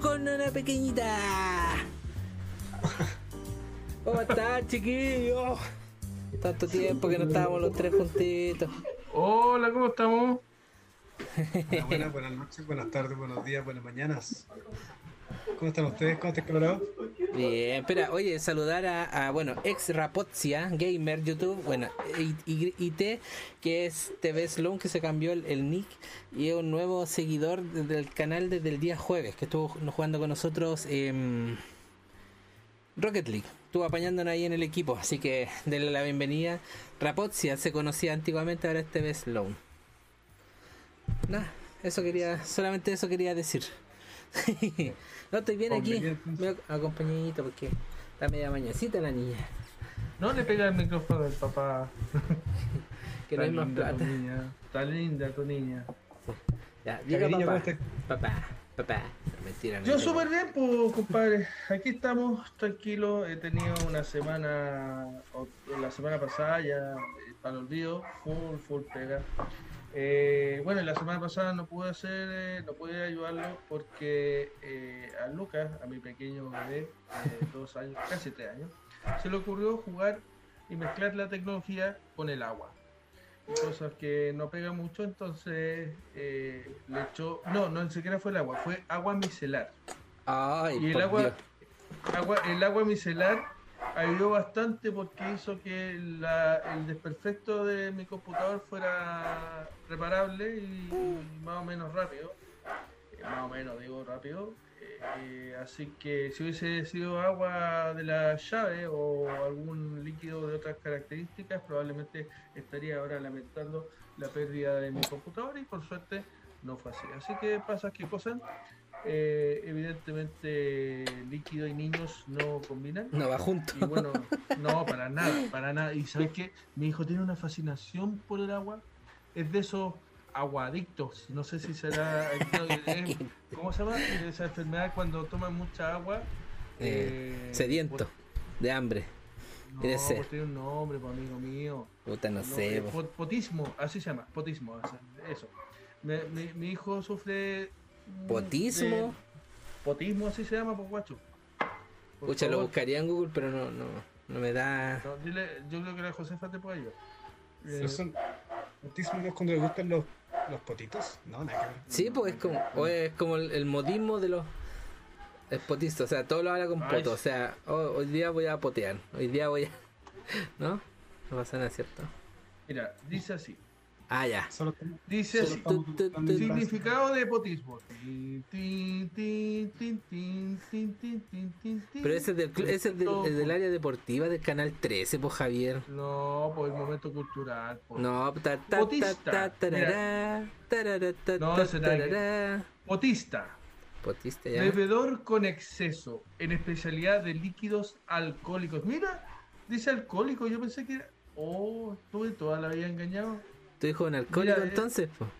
con una pequeñita. ¿Cómo están, chiquillos? Tanto tiempo que no estábamos los tres juntitos. Hola, ¿cómo estamos? Buenas, buenas, buenas noches, buenas tardes, buenos días, buenas mañanas. ¿Cómo están ustedes? ¿Cómo están Colorado? Bien, espera, oye, saludar a, bueno, ex Rapozia, gamer, YouTube, bueno, IT, que es TV Sloan, que se cambió el, nick, y es un nuevo seguidor del canal desde el día jueves, que estuvo jugando con nosotros en Rocket League. Estuvo apañándonos ahí en el equipo, así que denle la bienvenida. Rapozia se conocía antiguamente, ahora es TV Sloan. Nada, eso quería, solamente eso quería decir. no estoy bien aquí, me acompañadito porque está media mañacita la niña. No le pega el micrófono al papá. Que no hay más plata. niña. Está linda tu niña. Ya, diga Cariño, ¿cómo papá. Papá, papá. No, mentira, no Yo súper bien, pues, compadre. Aquí estamos, tranquilos. He tenido una semana, o- la semana pasada ya, eh, para el olvido, full, full pega. Eh, bueno, la semana pasada no pude hacer, eh, no pude ayudarlo porque eh, a Lucas, a mi pequeño bebé, de dos años, casi tres años, se le ocurrió jugar y mezclar la tecnología con el agua. Cosas que no pega mucho, entonces eh, le echó, no, no ni siquiera fue el agua, fue agua micelar. Ay, Y el por agua, Dios. agua, el agua micelar ayudó bastante porque hizo que la- el desperfecto de mi computador fuera reparable y, más o menos rápido. Eh, más o menos, digo rápido. Eh, eh, así que si hubiese sido agua de la llave o algún líquido de otras características, probablemente estaría ahora lamentando la pérdida de mi computador y por suerte no fue así. Así que pasa que cosas. Eh, evidentemente líquido y niños no combinan. No va junto. Y bueno, no, para nada, para nada. Y sabes qué, mi hijo tiene una fascinación por el agua. Es de esos aguadictos. No sé si será. ¿Cómo se llama? Esa enfermedad cuando toman mucha agua. Eh, eh, sediento, de hambre. No, pues tiene un nombre, pues, amigo mío. Puta, no, No, sé. eh, po. pot- potismo, así se llama, potismo, eso. Me- mi, mi hijo sufre. Mm, ¿Potismo? potismo, así se llama, pues guacho. Por Pucha, lo buscaría en Google, pero no, no, no me da. No, dile, yo creo que la Josefa te puede ayudar. Eh, ¿Esos son autismo no es cuando le gustan los, los potitos? No, nada que ver. Sí, pues es como, o es como el, el modismo de los espotistas, o sea, todo lo habla con Ay. poto, o sea, oh, hoy día voy a potear, hoy día voy a... ¿No? No pasa nada, ¿cierto? Mira, dice así. Ah, ya. Dice así, significado de potismo. Pero ese es del, área deportiva del canal 13, pues Javier. No, por el momento cultural. Por... No, ta, ta, potista. no, Potista. Bebedor con exceso, en especialidad de líquidos alcohólicos. Mira, dice alcohólico, yo pensé que era... Oh, estuve toda la vida engañado. ¿Tu hijo es un alcohólico Mira, eh, entonces? Pues?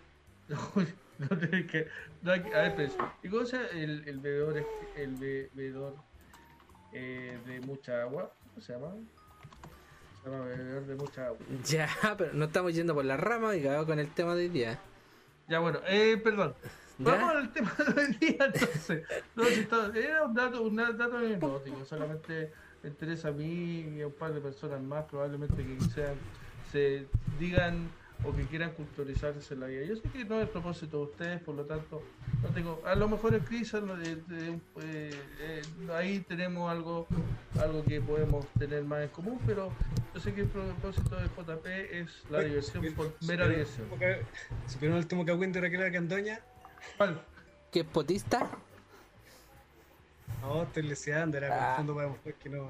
No, que, no hay que- a ver, pero, ¿y cómo se llama el, el bebedor, el be- bebedor eh, de mucha agua? ¿Cómo se llama? Se llama bebedor de mucha agua. Ya, pero no estamos yendo por la rama y cagado con el tema de hoy día. Ya, bueno, eh, perdón. ¿Ya? Vamos al tema de hoy día, entonces. No, si está- era un dato, un dato anecdótico, solamente me interesa a mí y a un par de personas más, probablemente que sean, se digan o que quieran culturalizarse en la vida. Yo sé que no es el propósito de ustedes, por lo tanto, no tengo, a lo mejor el de- de- eh, eh, ahí tenemos algo, algo que podemos tener más en común, pero yo sé que el propósito de JP es la Oye, diversión ¿supieron- por mera supieron diversión. el último que- ¿Supieron el último cagüín de Raquel Candoña? ¿Cuál? ¿Qué es potista? No, estoy leseando, era Ah. fondo para demostrar que no.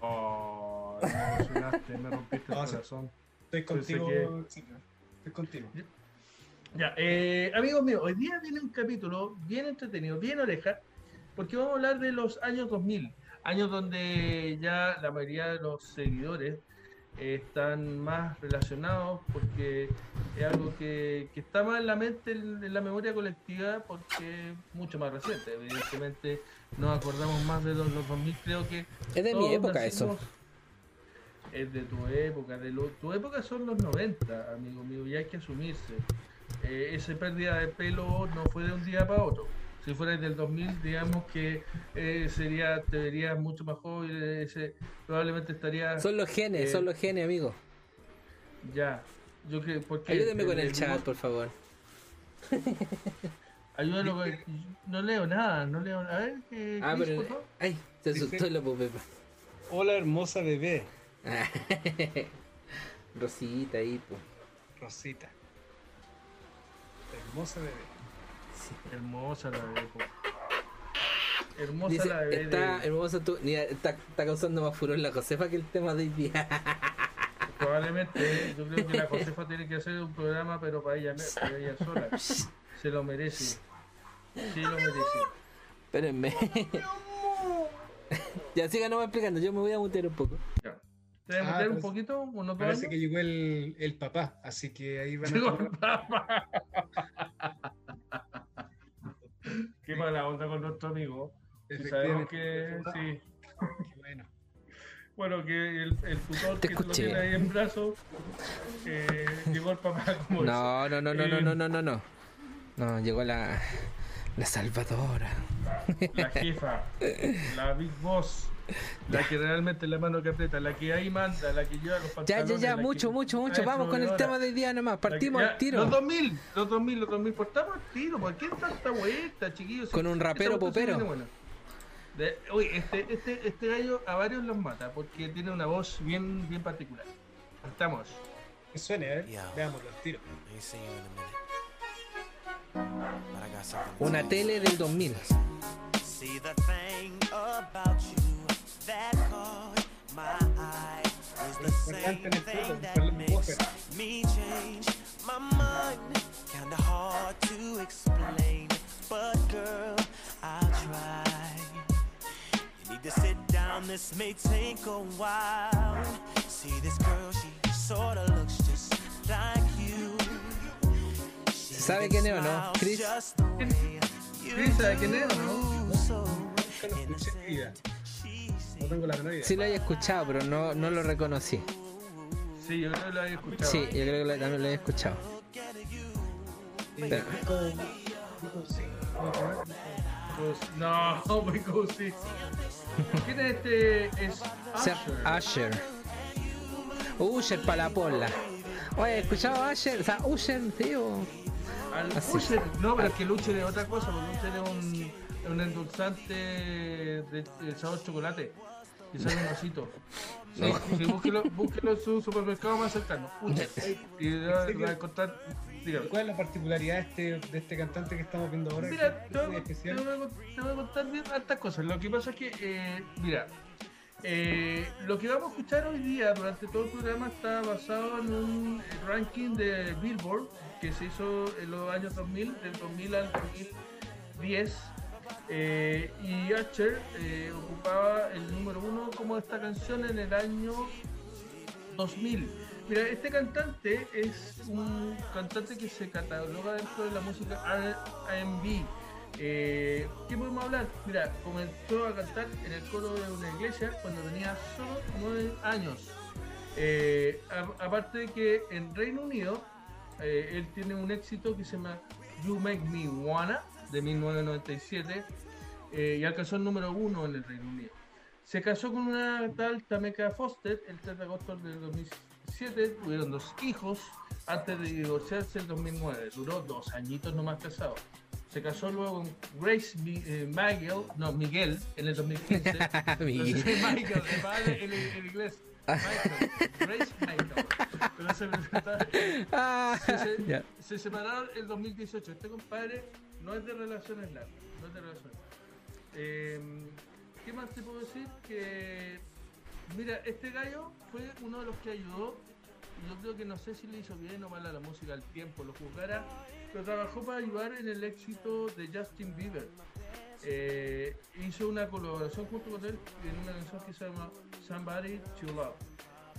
Oh, me emocionaste, me rompiste el corazón. Estoy contigo. sí, Estoy contigo. Ya, eh, amigos míos, hoy día viene un capítulo bien entretenido, bien oreja, porque vamos a hablar de los años 2000, años donde ya la mayoría de los seguidores eh, están más relacionados porque es algo que, que está más en la mente, en, en la memoria colectiva, porque es mucho más reciente. Evidentemente nos acordamos más de los, los 2000, creo que... Es de mi época eso. Es de tu época, de lo- tu época son los 90, amigo mío, y hay que asumirse. Eh, esa pérdida de pelo no fue de un día para otro. Si fuera del 2000, digamos que eh, sería, te verías mucho más joven, ese, probablemente estaría... Son los genes, eh, son los genes, amigo. Ya. Yo que, porque Ayúdeme con el chat, por favor. Ayúdalo con No leo nada, no leo nada. A ver, ¿qué, Ah, Chris, pero. por favor? Ay, se Dice- asustó la Pepa. Hola, hermosa bebé. Rosita ahí, pues. Rosita. Hermosa bebé. Hermosa la bebé. po. Hermosa Dice, la bebé. está de- hermosa tú. Mira, está, está causando más furor la Josefa que el tema de hoy día. Probablemente, yo creo que la Josefa tiene que hacer un programa, pero para ella, para ella sola. Se lo merece. Sí lo merece. Espérenme. ya sigan no explicando, yo me voy a mutear un poco. Ya. ¿Te voy a Ah, meter un parece- poquito? ¿Unos Parece años? que llegó el, el papá, así que ahí van Llegó a el papá. Qué mala onda con nuestro amigo. Sabemos que sí. Qué bueno. Bueno, que el, el tutor Te que lo escuché. tiene ahí en brazos eh, llegó el papá como No, no, no, no, no, Eh, no, no, no, no. No, llegó la. La salvadora. la jefa, la big boss, la que realmente es la mano que aprieta, la que ahí manda, la que lleva los Ya, pantalones. ya, ya, la mucho, que mucho, mucho. Vamos con el tema de hoy día nomás. que- Partimos ya, al tiro. Los 2000, los 2000, los 2000, partamos al tiro. ¿Por qué tanta vuelta, chiquillos? Con un rapero popero. De- Oye, este, este, este gallo a varios los mata porque tiene una voz bien, bien particular. Estamos. Que suene, a ver. Ya. Veámoslo, al tiro. Ain't seen you in a minute. But I got something to Una tele del 2000. See the thing about you that caught my eye is the same Importante en el thing that makes me change my mind. Kinda hard to explain, but girl, I'll try. You need to sit down, this may take a while. See this girl, she sorta looks just like you. She ¿Sabe even quién es o no, Chris? just the way you Chris, ¿sabe quién es o no? do, so Nunca lo escuché en mi vida. No tengo la menor idea. Sí lo había escuchado, pero no, no lo reconocí. Sí, yo creo que lo había escuchado. Sí, yo creo que lo- también lo había escuchado. Pero- sí. No, muy cozy. ¿Quién es este? Es Ser Usher. Para la pola. Oye, ¿escuchado a Usher? O sea, Usher, tío. Al. Usher, no, pero es que el Usher es otra cosa, porque Usher es un, un endulzante de, de sabor chocolate. Y sale un osito. Sí, No. sí, búsquelo, búsquelo en su supermercado más cercano. Y va va a encontrar. dígame. ¿Cuál es la particularidad de este, de este cantante que estamos viendo ahora? Mira, que te es voy, muy a, te especial. voy a cont- te voy a contar bien hartas cosas. Lo que pasa es que, eh, mira, eh, lo que vamos a escuchar hoy día durante todo el programa está basado en un ranking de Billboard que se hizo en los años 2000, del 2000 al 2010. Eh, y Usher eh, ocupaba el número uno como esta canción en el año 2000. Mira, este cantante es un cantante que se cataloga dentro de la música R&B. Eh, ¿Qué podemos hablar? Mira, comenzó a cantar en el coro de una iglesia cuando tenía solo 9 años. Eh, aparte de que en Reino Unido él tiene un éxito que se llama You Make Me Wanna de 1997 eh, y alcanzó el número uno en el Reino Unido. Se casó con una tal Tameka Foster el 3 de agosto del 2007. Tuvieron dos hijos antes de divorciarse en 2009. Duró dos añitos nomás casado. Se casó luego con Grace Mi- eh, Miguel, no, Miguel, en el 2015. Miguel. Entonces, Michael, el padre en, en inglés. Michael, Grace Michael. Pero se Ah, se, se- se separaron en 2018. Este compadre no es de relaciones largas. No es de relaciones largas. Eh, ¿Qué más te puedo decir? Que, mira, este gallo fue uno de los que ayudó. Yo creo que no sé si le hizo bien o mal a la música al tiempo, lo juzgara, pero trabajó para ayudar en el éxito de Justin Bieber. Eh, hizo una colaboración junto con él en una canción que se llama Somebody to Love.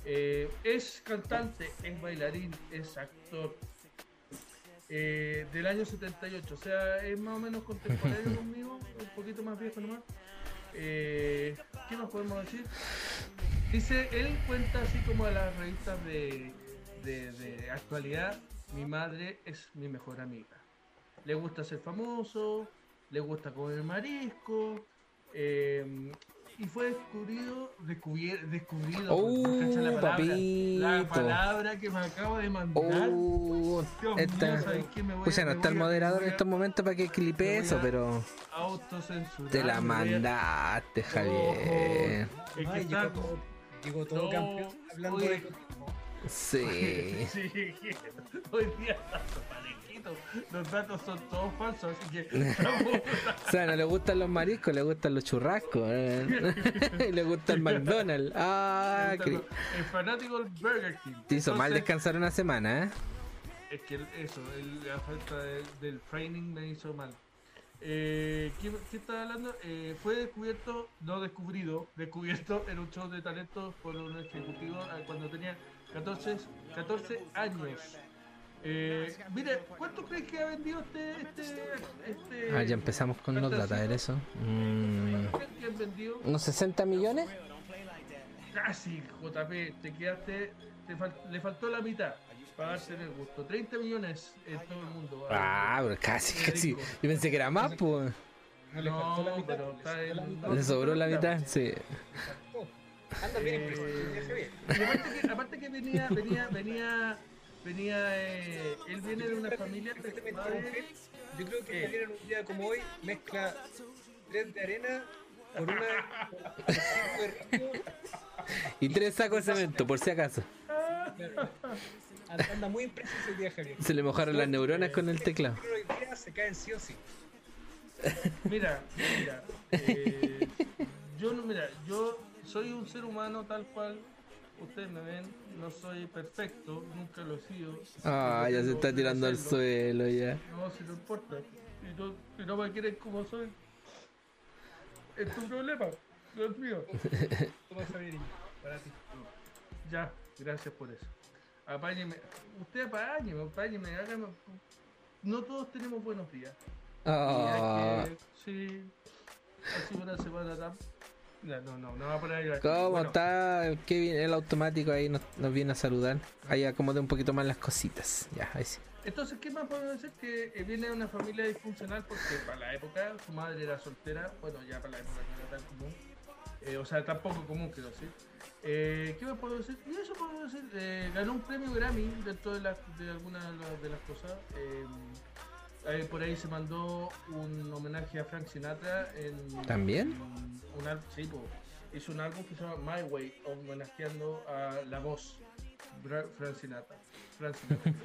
Eh, es cantante, es bailarín, es actor. Eh, del año 78, o sea, es más o menos contemporáneo conmigo, un poquito más viejo nomás. Eh, ¿Qué más podemos decir? Dice, él cuenta así como a las revistas de, de- de actualidad, mi madre es mi mejor amiga. Le gusta ser famoso, le gusta comer marisco. eh, y fue descubrido, descubier- descubrido, Oh, ¿cacha la palabra? La papito. palabra que me acabo de mandar. Oh, Dios esta- mío, ¿sabes qué? Me voy a- no está el a- moderador me en estos momentos para que clipe eso, a- pero a te la a- mandaste, Javier. Es que Ay, está- llegó todo, llegó todo No, campeón hablando oye. de. Sí. Sí, hoy día está Los datos son todos falsos, así que O sea, no le gustan los mariscos, le gustan los churrascos. ¿eh? le gusta el McDonald's. Ah, el fanático del Burger King. te hizo mal descansar una semana, ¿eh? Es que eso, el- la falta de- del training me hizo mal. Eh, ¿qué, qué estaba hablando? Eh, fue descubierto, no descubrido, descubierto en un show de talentos por un ejecutivo ah, cuando tenía 14, 14 años. Eh, mire, ¿cuánto crees que ha vendido este... este, este Ah, ya empezamos con los datos, a ver eso. Mm, ¿Cuánto crees que han vendido? ¿Unos 60 millones? Casi, JP, te quedaste, te fal- le faltó la mitad para darse el gusto. 30 millones en todo el mundo. Ah, pero casi, casi. Yo pensé que era más, pues. No le faltó la No, mitad. pero le está sobró la en- mitad. Le sobró la mitad, sí. Anda bien Eh, aparte que, aparte que venía, venía, venía, venía, eh, él viene de una familia que. Yo creo que Javier en un día como hoy mezcla tres de arena por una por cinco de río. Y tres sacos de cemento, por si acaso. Claro. Anda- muy impreciso el día, Javier. Se le mojaron las neuronas con el teclado. Hoy día se caen sí o sí. Mira, mira, eh, yo no, mira, yo soy un ser humano tal cual ustedes me ven, no soy perfecto, nunca lo he sido. Ah, ya se está tirando al suelo ya. No, si no importa. Si no, si no me quieren como soy, es tu problema, no es mío. Toma, para ti. Ya, gracias por eso. Apáñeme. Usted apáñeme, apáñeme, hágame. No todos tenemos buenos días. Ah, sí. Así una semana tan. No, no, no, no va a poner ahí. ¿Cómo Bueno, está Kevin? El automático ahí nos, nos viene a saludar. Ahí acomode un poquito más las cositas. Ya, ahí sí. Entonces, ¿qué más podemos decir? Que eh, viene de una familia disfuncional porque para la época su madre era soltera. Bueno, ya para la época no era tan común. Eh, o sea, tan poco común, quiero decir. Eh, ¿Qué más puedo decir? Y eso puedo decir. eh, ganó un premio Grammy dentro de, las de algunas de las, de las cosas. Eh, por ahí se mandó un homenaje a Frank Sinatra en. ¿También? en Un, sí, hizo un álbum que se llama My Way, homenajeando a la voz. Frank Sinatra. Frank Sinatra.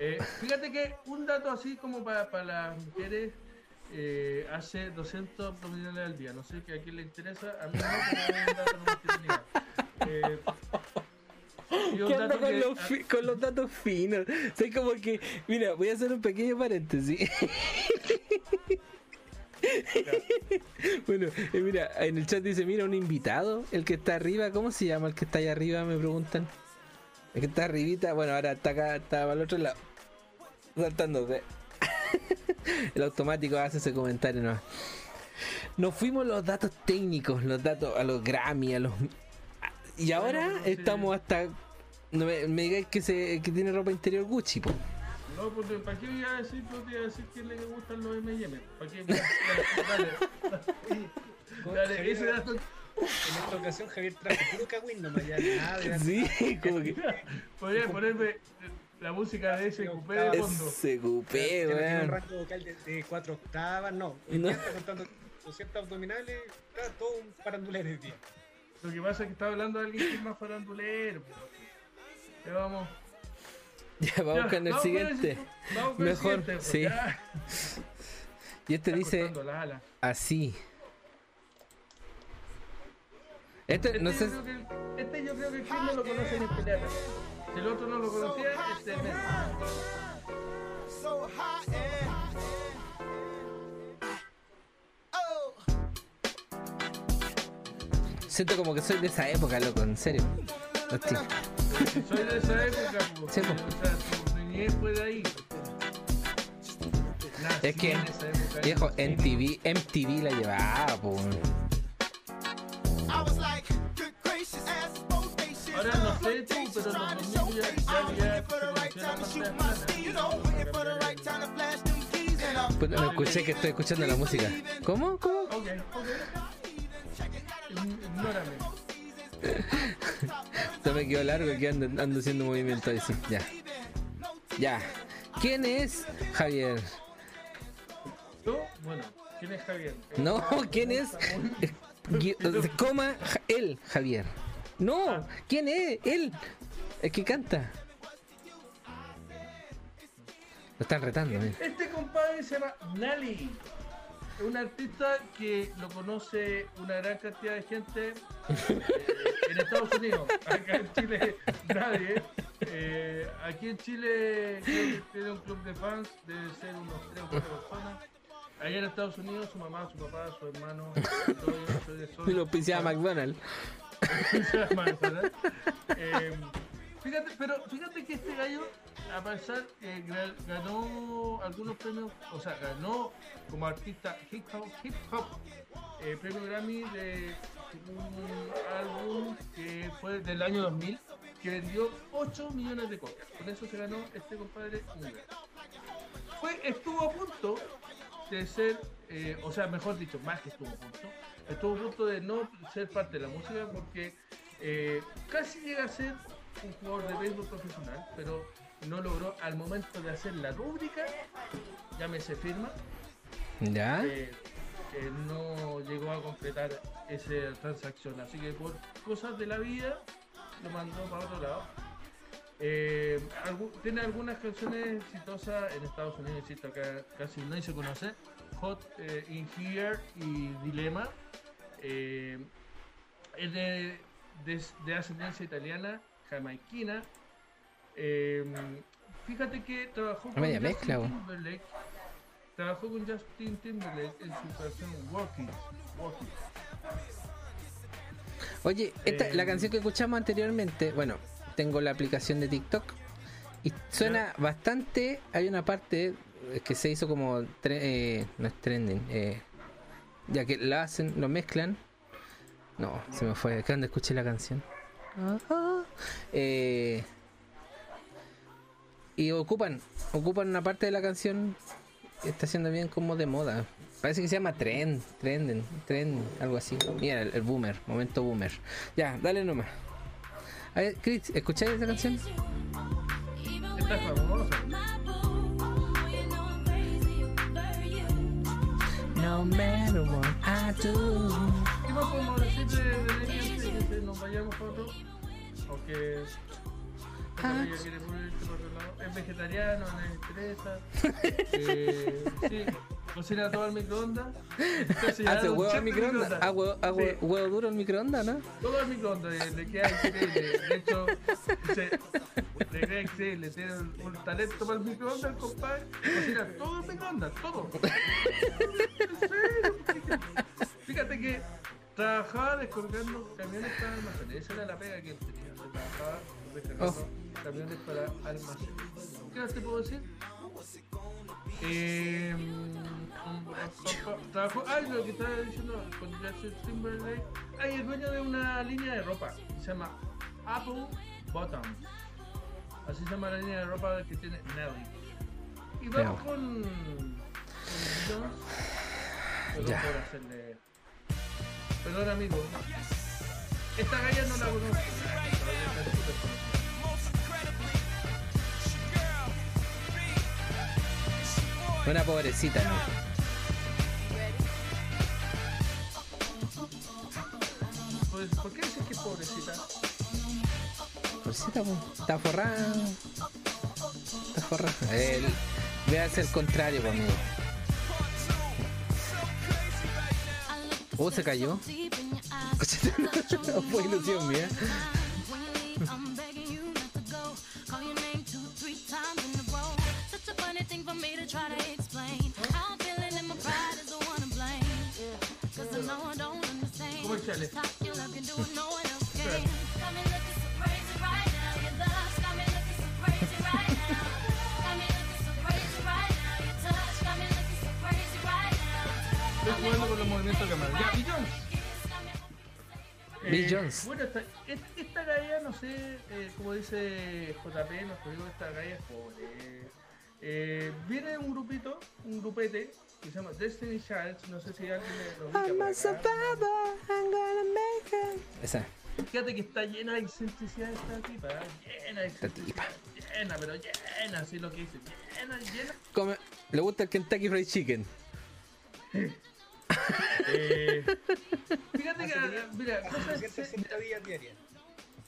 Eh, fíjate que un dato así como para, para las mujeres eh, hace 200 abdominales al día. No sé que a quién le interesa, a mí no, pero es un dato. Eh, ¿Qué dato con que- los, fi- con los datos finos? Soy como que, mira, voy a hacer un pequeño paréntesis. bueno, eh, mira, en el chat dice, mira, un invitado, el que está arriba, ¿cómo se llama el que está allá arriba? Me preguntan. El que está arribita, bueno, ahora está acá, está al otro lado. Saltándose. el automático hace ese comentario nomás. Nos fuimos los datos técnicos, los datos a los Grammy, a los... Y ahora Bueno, estamos hasta... No me, me digáis que, se, que tiene ropa interior Gucci, po. No, porque ¿para qué iba a decir? No te iba a decir que le gustan los M&M. ¿Para qué? Dale, dale, ese dato. En esta ocasión Javier trajo puro cagüín nomás ya. Nada de Sí, como que... Podría ponerme la música de ese cupé de fondo. Ese cupé, Tiene un weón. rango vocal de, de cuatro octavas, no. No. está contando 200 abdominales, está todo un farandulero hoy día. Lo que pasa es que está hablando de alguien que es más farandulero. Ya vamos. Ya, vamos Ya, con el vamos siguiente. vamos con Mejor, el siguiente, sí. ya. Y este Está dice así. Este, no Este, sé... yo creo que, este yo creo que Chris no lo conoce ni pelea. Si el otro no lo conocía, este es Siento como que soy de esa época, loco, en serio. Hostia. Soy de esa época, po, Sí, po. o sea, tu niñez fue de ahí. Nací Es que, en esa época, viejo. MTV, MTV la llevaba, po. Ahora no sé tú, pero los to show 2000 ya, face. ya, I'm ya waiting for the se right conocía la time to shoot pantalla my plana. speed. You know, waiting for the right time to flash them keys. And I'm Puta, no escuché que estoy escuchando la música. ¿Cómo? ¿Cómo? Ignórame. Esto me quedó largo que ando, ando haciendo movimiento ahí, sí. Ya. Ya. ¿Quién es Javier? ¿Yo? Bueno, ¿quién es Javier? Eh, No, ¿quién es? Gui- Coma él, Javier. No, ¿quién es? Él. El que canta. Lo están retando, mira. Este compadre se llama Nali. Es un artista que lo conoce una gran cantidad de gente eh, en Estados Unidos. Acá en Chile nadie. Eh, aquí en Chile creo que tiene un club de fans, debe ser unos 3 o 4 personas. Allá en Estados Unidos su mamá, su papá, su hermano, todo. Y lo McDonald's. McDonald's. Eh, fíjate, pero fíjate que este gallo, a pesar gra- ganó algunos premios, o sea, ganó como artista hip hop, hip hop eh, premio Grammy de un álbum que fue del año 2000, que vendió 8 millones de copias. Con eso se ganó este compadre. Fue, estuvo a punto de ser, eh, o sea, mejor dicho, más que estuvo a punto, estuvo a punto de no ser parte de la música porque eh, casi llega a ser un jugador de béisbol profesional, pero no logró al momento de hacer la rúbrica, llámese firma, ¿Ya? eh, eh, no llegó a completar esa transacción. Así que por cosas de la vida lo mandó para otro lado. Eh, tiene algunas canciones exitosas en Estados Unidos, insisto, acá casi nadie se conoce. Hot eh, in Here y Dilema. Eh, es de, de- de ascendencia italiana, jamaiquina. Eh, fíjate que trabajó con Justin mezcla. Timberlake. Trabajó con Justin Timberlake en su canción Walking. Walking. Oye, esta, Eh, la canción que escuchamos anteriormente, bueno, tengo la aplicación de TikTok y suena bastante. Hay una parte eh, que se hizo como. tre- eh, no es trending, eh, ya que la hacen, lo mezclan. No, se me fue. ¿Qué donde escuché la canción? Ajá. Eh, y ocupan, ocupan una parte de la canción que está siendo bien como de moda. Parece que se llama trend, trenden, trend, algo así. Mira, el, el boomer, momento boomer. Ya, dale nomás. A ver, Chris, ¿escucháis esa canción? Esta es famosa. No matter what I do. ¿Qué más podemos decir de, de Lady antes de que nos vayamos para otro? Aunque Ah. ella quiere irse por otro lado. Es vegetariano, no le interesa. Eh, sí, cocina todo al microondas. Hace huevo al microondas. Ah, huevo, ah, Sí. huevo- huevo duro al microondas, ¿no? Todo al microondas, le, queda increíble. De hecho, se, le queda increíble. Tiene un, un talento para el microondas, compadre. Cocina todo el microondas, todo. Fíjate que trabajaba descolgando camiones para almacenes. Esa era la pega que él trabajaba descargando camiones para almacenes. ¿Qué más te puedo decir? Eh, trabajó, ay, lo que estaba diciendo con Justin Timberlake. Ay, es dueño de una línea de ropa. Se llama Apple Bottoms. Así se llama la línea de ropa que tiene Nelly. Y vamos con, con. Perdón Ya. por hacerle. Perdón, amigo. Esta galla no la conozco. Una pobrecita, ¿no? Pues, ¿Por qué dices que es pobrecita? Pobrecita, po. Está forrada. Está forrada. El, véase el contrario, po, amigo. Oh, se cayó. Fue ilusión mía. Jones. Bueno, esta, es- esta galla, no sé, eh, como dice JP, nuestro amigo, esta galla es pobre. Eh, viene un grupito, un grupete que se llama Destiny Childs, no sé si alguien lo ubica I'm por a acá. survivor, I'm gonna make it. Esa. Fíjate que está llena de excentricidad esta tipa, ¿eh? llena de excentricidad, llena, pero llena, así lo que dice, llena, llena. Come- le gusta el Kentucky Fried Chicken. Eh, fíjate que, mira, cosas, 200 exce- sentadillas diarias.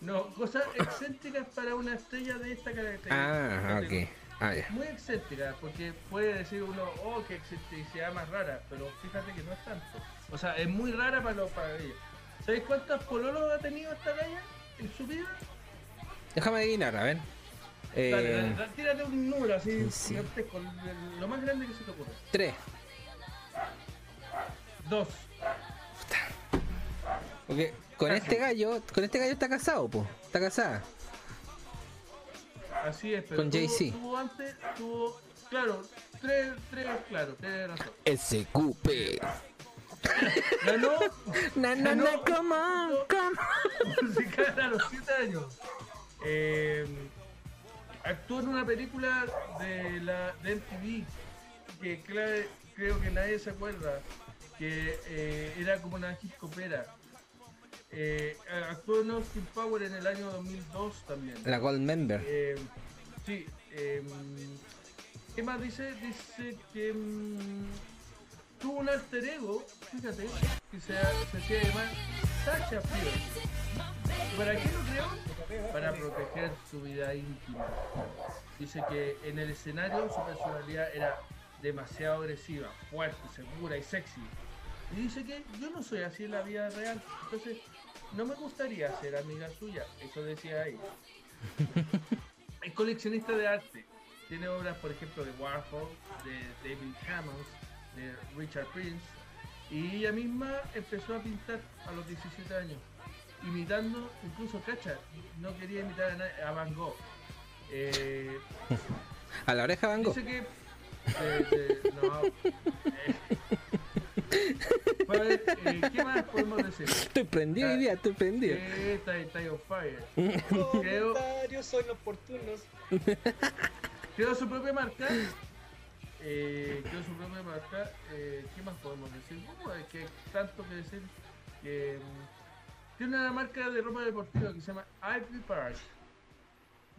no, cosas excéntricas para una estrella de esta característica. Ah, ok. Ah. Muy excéntrica, porque puede decir uno, oh, qué excentricidad más rara, pero fíjate que no es tanto. O sea, es muy rara para, los para ella. ¿Sabéis cuántos pololos ha tenido esta galla en su vida? Déjame adivinar, a ver. Dale, Eh, dale, tírate un número así, sí. el- lo más grande que se te ocurra. tres. Dos. Porque con Casi. este gallo, con este gallo está casado, po. Está casada. Así es, pero Con tuvo- Jay-Z. Tuvo antes, tuvo, claro, tres, tres, claro, tres razón. SQP. Ganó Na, na, Ganó na, come on, come musical a los 7 años. Eh, actuó en una película de la de MTV que creo que nadie se acuerda, que eh, era como una discopera. Eh, actuó en Austin Power en el año 2002 también. La Gold Member. Eh, sí. eh, ¿Qué más dice? Dice que mm, tuvo un alter ego, fíjate, que se, se hacía llamar Sacha Fierce. ¿Para qué lo creó? Para proteger su vida íntima. Dice que en el escenario su personalidad era demasiado agresiva, fuerte, segura y sexy. Y dice que yo no soy así en la vida real, entonces no me gustaría ser amiga suya, eso decía ella. Es coleccionista de arte. Tiene obras, por ejemplo, de Warhol, de David Hammons, de Richard Prince. Y ella misma empezó a pintar a los 17 años, imitando, incluso, cacha, no quería imitar a, nadie, a Van Gogh. Eh, A la oreja Van Gogh. dice que. eh, eh, no. Eh. Ver, eh, ¿qué más podemos decir? Estoy prendido hoy día, estoy prendido. Eh, está, está on fire. Creo- Comentarios son oportunos. Creó su propia marca. Eh, creó su propia marca. Eh, ¿Qué más podemos decir? Que hay tanto que decir. Que, mm, tiene una marca de ropa deportiva que se llama Ivy Park.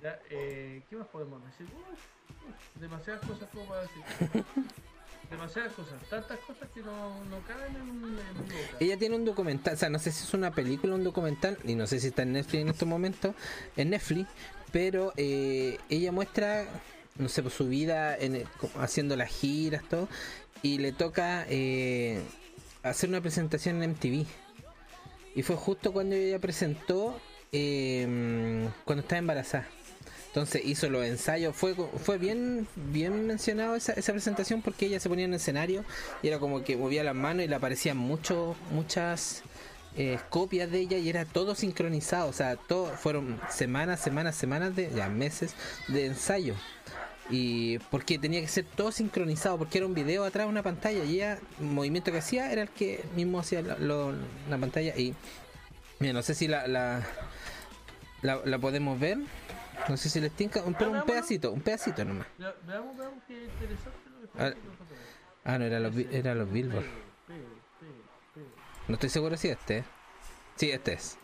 Ya, eh, ¿Qué más podemos decir? Uf, demasiadas cosas como para decir. demasiadas cosas. Tantas cosas que no, no caben en. Ella tiene un documental, o sea, no sé si es una película o un documental, y no sé si está en Netflix en estos momentos, en Netflix, pero eh, ella muestra, no sé, pues, su vida en haciendo las giras, todo, y le toca eh, hacer una presentación en MTV. Y fue justo cuando ella presentó, eh, cuando estaba embarazada. Entonces hizo los ensayos, fue, fue bien, bien mencionado esa, esa presentación porque ella se ponía en el escenario y era como que movía las manos y le aparecían mucho, muchas eh, copias de ella y era todo sincronizado, o sea, todo, fueron semanas, semanas, semanas de, ya meses de ensayo. Y porque tenía que ser todo sincronizado, porque era un video atrás de una pantalla y ella, el movimiento que hacía era el que mismo hacía la, pantalla y no sé si la, la, la podemos ver. No sé si les tinca, un, pero un pedacito, un pedacito nomás. Ve- Veamos, veamos qué interesante lo que Ah. Ah, no, era los, era los Billboard. No estoy seguro si este. ¿eh? Sí, este es.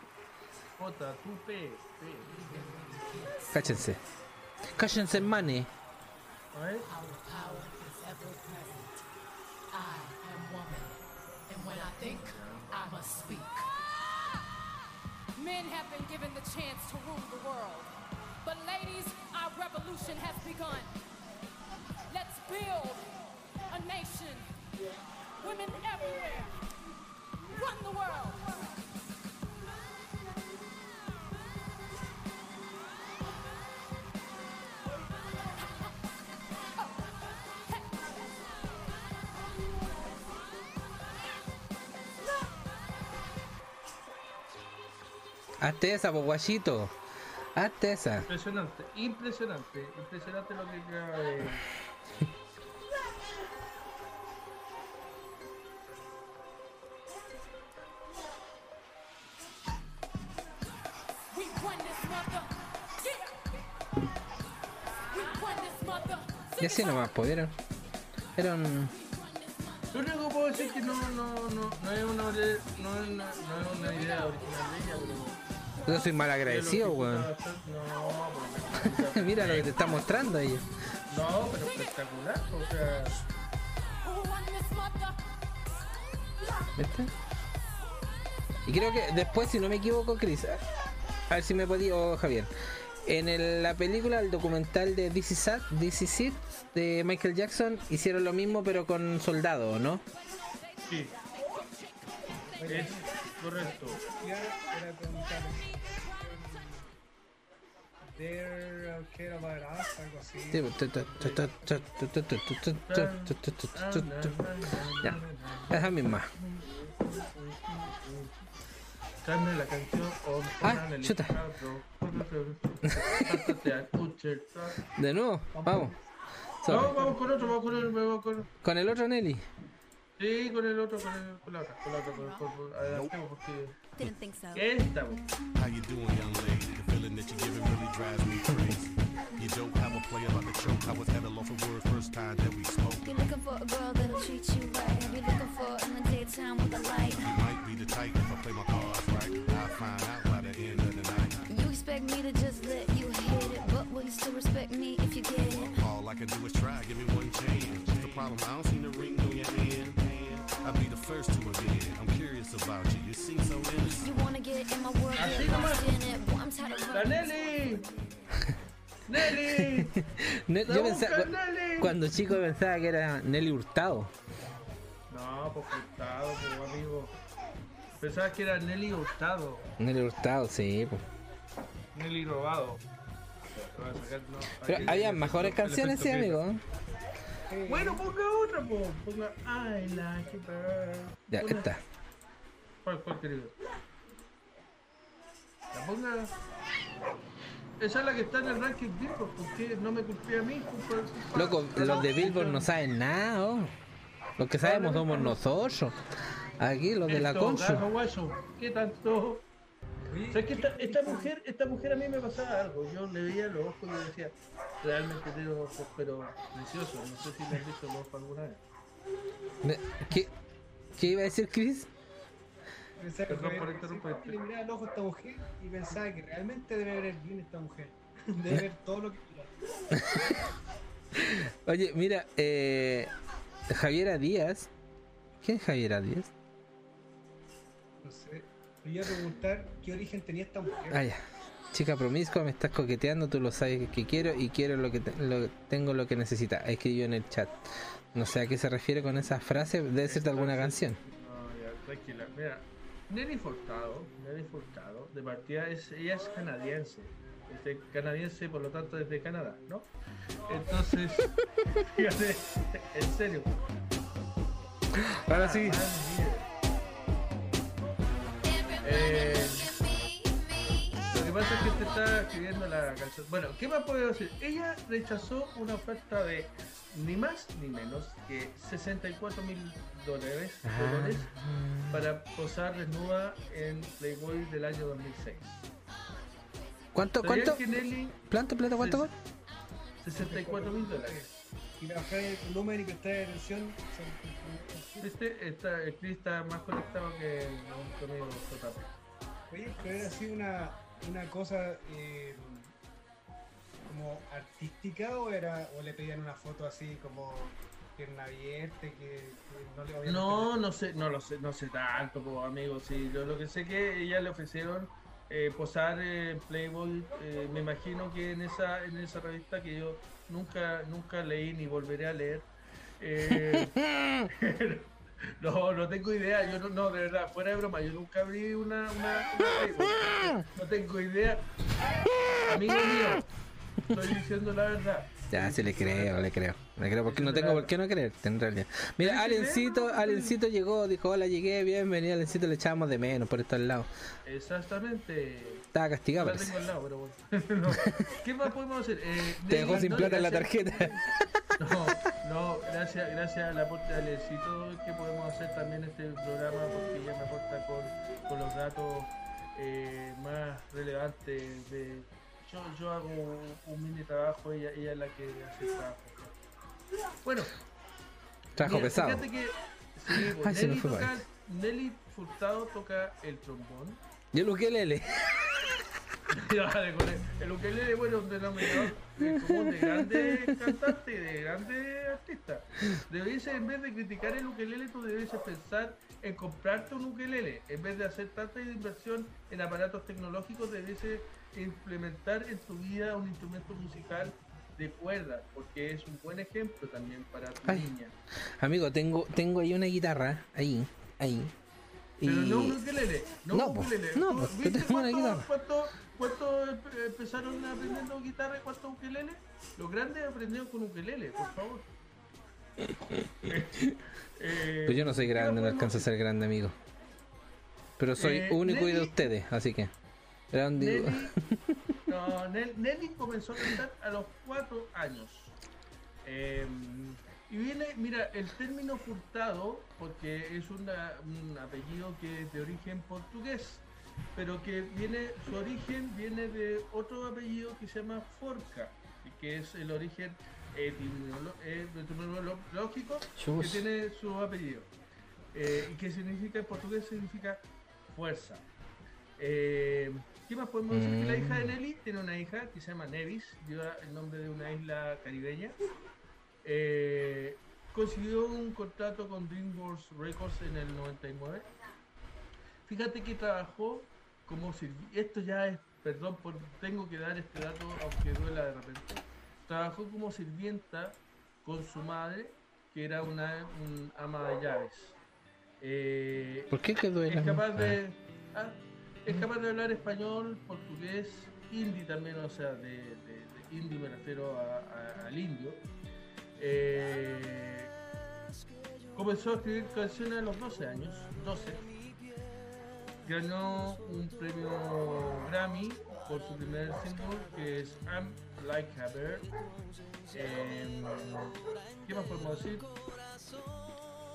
Cáchense. Cállense, money. A ver. I am woman, and when I think, I must speak. Men have been given the chance to revolution has begun. Let's build a nation. Women everywhere. Run the world. Hazte esa, po. Impresionante, impresionante, impresionante lo que mother. Y así nomás pudieron. Era un. Lo único que puedo decir es que no, no, no, no es una, no es una, no es una idea original de ella, pero. Yo soy mal agradecido, weón. Mira lo que te está mostrando ella. No, pero espectacular, o sea. ¿Viste? Y creo que después, si no me equivoco, Chris, a ver si me podía, o Javier, en el- la película, el documental de This Is It, This Is It, de Michael Jackson, hicieron lo mismo pero con soldados, ¿no? Sí. Es Correcto. Y care about us, misma. La canción o. De nuevo, vamos. Con otro. Con el otro Nelly. Sí, con el otro, con, el, con la otra, con la otra, con, con, con, adelantemos porque Didn't think so. esta, How you doing, young lady? The feeling that you're giving really drives me crazy. You don't have a play about the choke. I was at a loss of words first time that we spoke. You're looking for a girl that'll treat you right. You're looking for in the daytime with a light. ¡Nelly! Ne- ¡La Yo pensaba, Nelly! cuando chico pensaba que era Nelly Hurtado. No, pues Hurtado, pues amigo. Pensaba que era Nelly Hurtado. Nelly Hurtado, sí. pues. Nelly robado. Sacar, no, Pero había mejores canciones, sí, amigo. Bueno, ponga otra. Ponga I like it. Ya, Ponga- esta. ¿Cuál, cuál, querido? La ponga. Esa es la que está en el ranking Billboard. ¿Por qué no me culpé a mí? Culpa- Loco, los de Billboard no saben nada, oh. Los que sabemos somos nosotros. Aquí, los de la Guaso, ¿Qué tanto? Oye, ¿Sabes que esta, esta mujer, esta mujer a mí me pasaba algo. Yo le veía los ojos y yo decía, realmente tiene ojos, pero preciosos. No sé si le han visto los ojos alguna vez. ¿Qué, ¿Qué iba a decir Chris? Pensaba que Perdón fue- por. Le miraba al ojo a esta mujer y pensaba que realmente debe ver bien esta mujer. Debe ver todo lo que quiera. Oye, mira, eh, Javiera Díaz. ¿Quién es Javiera Díaz? No sé. Le iba a preguntar qué origen tenía esta mujer. Ah, ya. Chica promiscua, me estás coqueteando, tú lo sabes que quiero y quiero lo que, te- lo- tengo lo que necesita. Escribió en el chat. No sé a qué se refiere con esa frase, debe ser de alguna canción. No, ya, tranquila. Mira, Nelly Furtado, Nelly Furtado, de partida, es, ella es canadiense. Es de canadiense, por lo tanto, es de Canadá, ¿no? Entonces, fíjate, en serio. Ahora sí. Eh, lo que pasa es que te está escribiendo la canción. Bueno, ¿qué más puedo decir? Ella rechazó una oferta de ni más ni menos que 64 mil dólares, dólares para posar desnuda en Playboy del año 2006. ¿Cuánto, ¿Sabían cuánto? ¿Planta, plata, cuánto? Sí, 64 mil dólares? Y bajar el volumen y prestar atención. son- ¿Viste? Está, el Chris está más conectado que un total. Oye, pero era así una, una cosa eh, como artística o era o le pedían una foto así como pierna abierta que, que no le obviamente No, no sé, no lo sé, no sé tanto, po, amigo. Sí, yo lo que sé que ella le ofrecieron eh, posar en Playboy, eh, me imagino que en esa, en esa revista que yo nunca, nunca leí ni volveré a leer. no, no tengo idea, yo no, no, de verdad, fuera de broma, yo nunca abrí una, una, una Playboy. No tengo idea. Amigo mío, estoy diciendo la verdad. Ya, sí le creo, le creo. Le creo porque no tengo por qué no creerte en realidad. Mira, Alencito, Alencito llegó, dijo, hola, llegué, bienvenido, Alencito, le echábamos de menos por estos lados. Exactamente. Estaba castigado, No la parece. tengo al lado, pero bueno. No. ¿Qué más podemos hacer? Eh, Te dejó sin plata en la tarjeta. No, no, gracias, gracias al aporte de Alecito que podemos hacer también este programa porque ella me aporta con, con los datos eh, más relevantes de yo, yo hago un, mini trabajo, ella, ella es la que hace el trabajo. Bueno, Trabajo mira, pesado. Fíjate que sí, pues, Ay, se me Nelly, fue toca- mal. Nelly Furtado toca el trombón. Y el ukelele. Dale, con el, el ukelele, bueno, un denominador común de grandes cantantes y de grandes artistas. Debiese, en vez de criticar el ukelele, tú debieses pensar en comprarte un ukelele. En vez de hacer tanta inversión en aparatos tecnológicos, debiese implementar en tu vida un instrumento musical de cuerda, porque es un buen ejemplo también para tu Ay. niña. Amigo, tengo, tengo ahí una guitarra. Ahí, ahí. Pero no un ukelele, no, No, un pues, ukelele. no, ¿Tú pues, yo ¿Viste cuánto, guitarra. cuánto, cuánto empe- empezaron aprendiendo guitarra y cuántos ukelele? Los grandes aprendieron con ukelele, por favor. Eh, Pues yo no soy ¿qué grande, no alcanzo a ser grande, amigo. Pero soy Eh, único y de ustedes, así que. Grande. Nelly, no, Nel- Nelly comenzó a cantar a los 4 años. Eh, y viene, mira, el término furtado, porque es una- un apellido que es de origen portugués, pero que viene, su origen viene de otro apellido que se llama Forca, que es el origen etimológico que tiene su apellido. Eh, y que significa en portugués significa fuerza. Eh, ¿Qué más podemos decir? Que la hija de Mm. Nelly tiene una hija que se llama Nevis, lleva el nombre de una isla caribeña. Eh, consiguió un contrato con DreamWorks Records en el 99. Fíjate que trabajó como sirvienta. Esto ya es, perdón, por, tengo que dar este dato, aunque duela de repente. Trabajó como sirvienta con su madre, que era una un ama de llaves. Eh, ¿Por qué que duele? es capaz de ah, es capaz de hablar español, portugués, hindi también, o sea, de, de- de hindi me refiero a- a- al indio. Eh, comenzó a escribir canciones a los 12 años, 12. Ganó un premio Grammy por su primer single que es I'm Like a Bird. Eh, ¿Qué más podemos decir?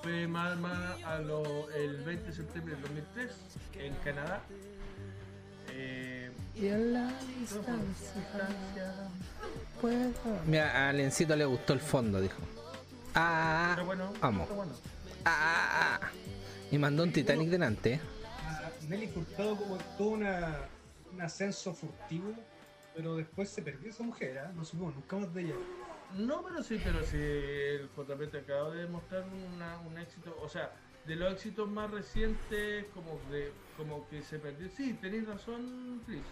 Fue Malma a lo- el 20 de septiembre del 2003 en Canadá. Eh, Y a la distancia. Mira, a Lencito le gustó el fondo, dijo. Ah, bueno. vamos. está bueno. Ah, ah. Y mandó un Titanic delante. ¿eh? a Nelly Furtado como tuvo una, un ascenso furtivo, pero después se perdió esa mujer, ¿ah? no supimos nunca más de ella. No, pero sí, pero sí, el JP te acaba de demostrar una- un éxito, o sea, de los éxitos más recientes, como de como que se perdió. Sí, tenéis razón, Chris,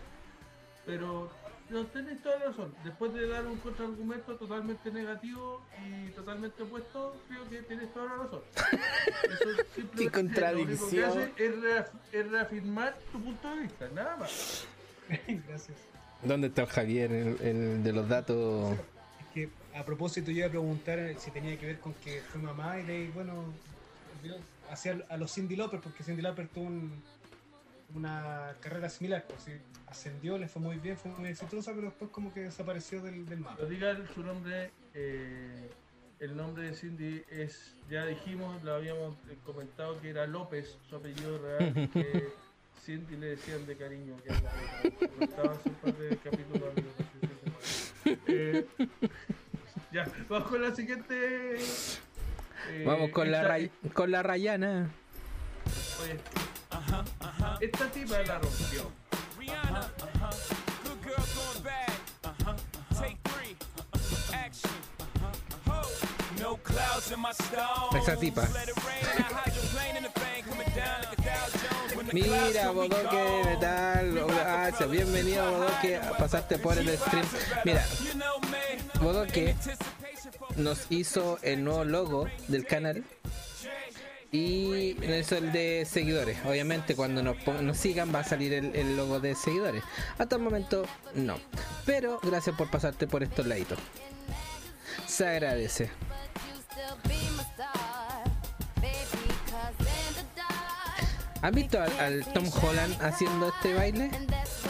pero no tenéis toda la razón. Después de dar un contraargumento totalmente negativo y totalmente opuesto, creo que tienes toda la razón. Eso simplemente Qué contradicción. Lo único que hace es, reaf- es reafirmar tu punto de vista, nada más. Gracias. ¿Dónde está el Javier, el, el de los datos? Es que a propósito yo iba a preguntar si tenía que ver con que fue mamá y de ahí, bueno, yo hacía a los Cindy Lauper, porque Cindy Lauper tuvo un- una carrera similar, pues sí, ascendió, le fue muy bien, fue muy exitosa, pero después como que desapareció del, del mapa. Diga su nombre, eh, el nombre de Cindy es, ya dijimos, lo habíamos comentado que era López, su apellido real, que Cindy le decían de cariño, que era- comentaban hace un par de capítulos. amigos, no sé si se acuerdan. Eh, ya, vamos con la siguiente. eh, Vamos con la, ray- con la Rayana. oye, esta tipa la rompió. Rihanna, good girl going bad. Take three, action. No clouds in my stone. Esa tipa. Mira, Bodoque, metal. Gracias, bienvenido, Bodoque, a pasarte por el stream. Mira. Bodoque nos hizo el nuevo logo del canal y nos hizo el de seguidores. Obviamente, cuando nos, sigan va a salir el, logo de seguidores. Hasta el momento, no. Pero gracias por pasarte por estos laditos. Se agradece. ¿Has visto al, al Tom Holland haciendo este baile?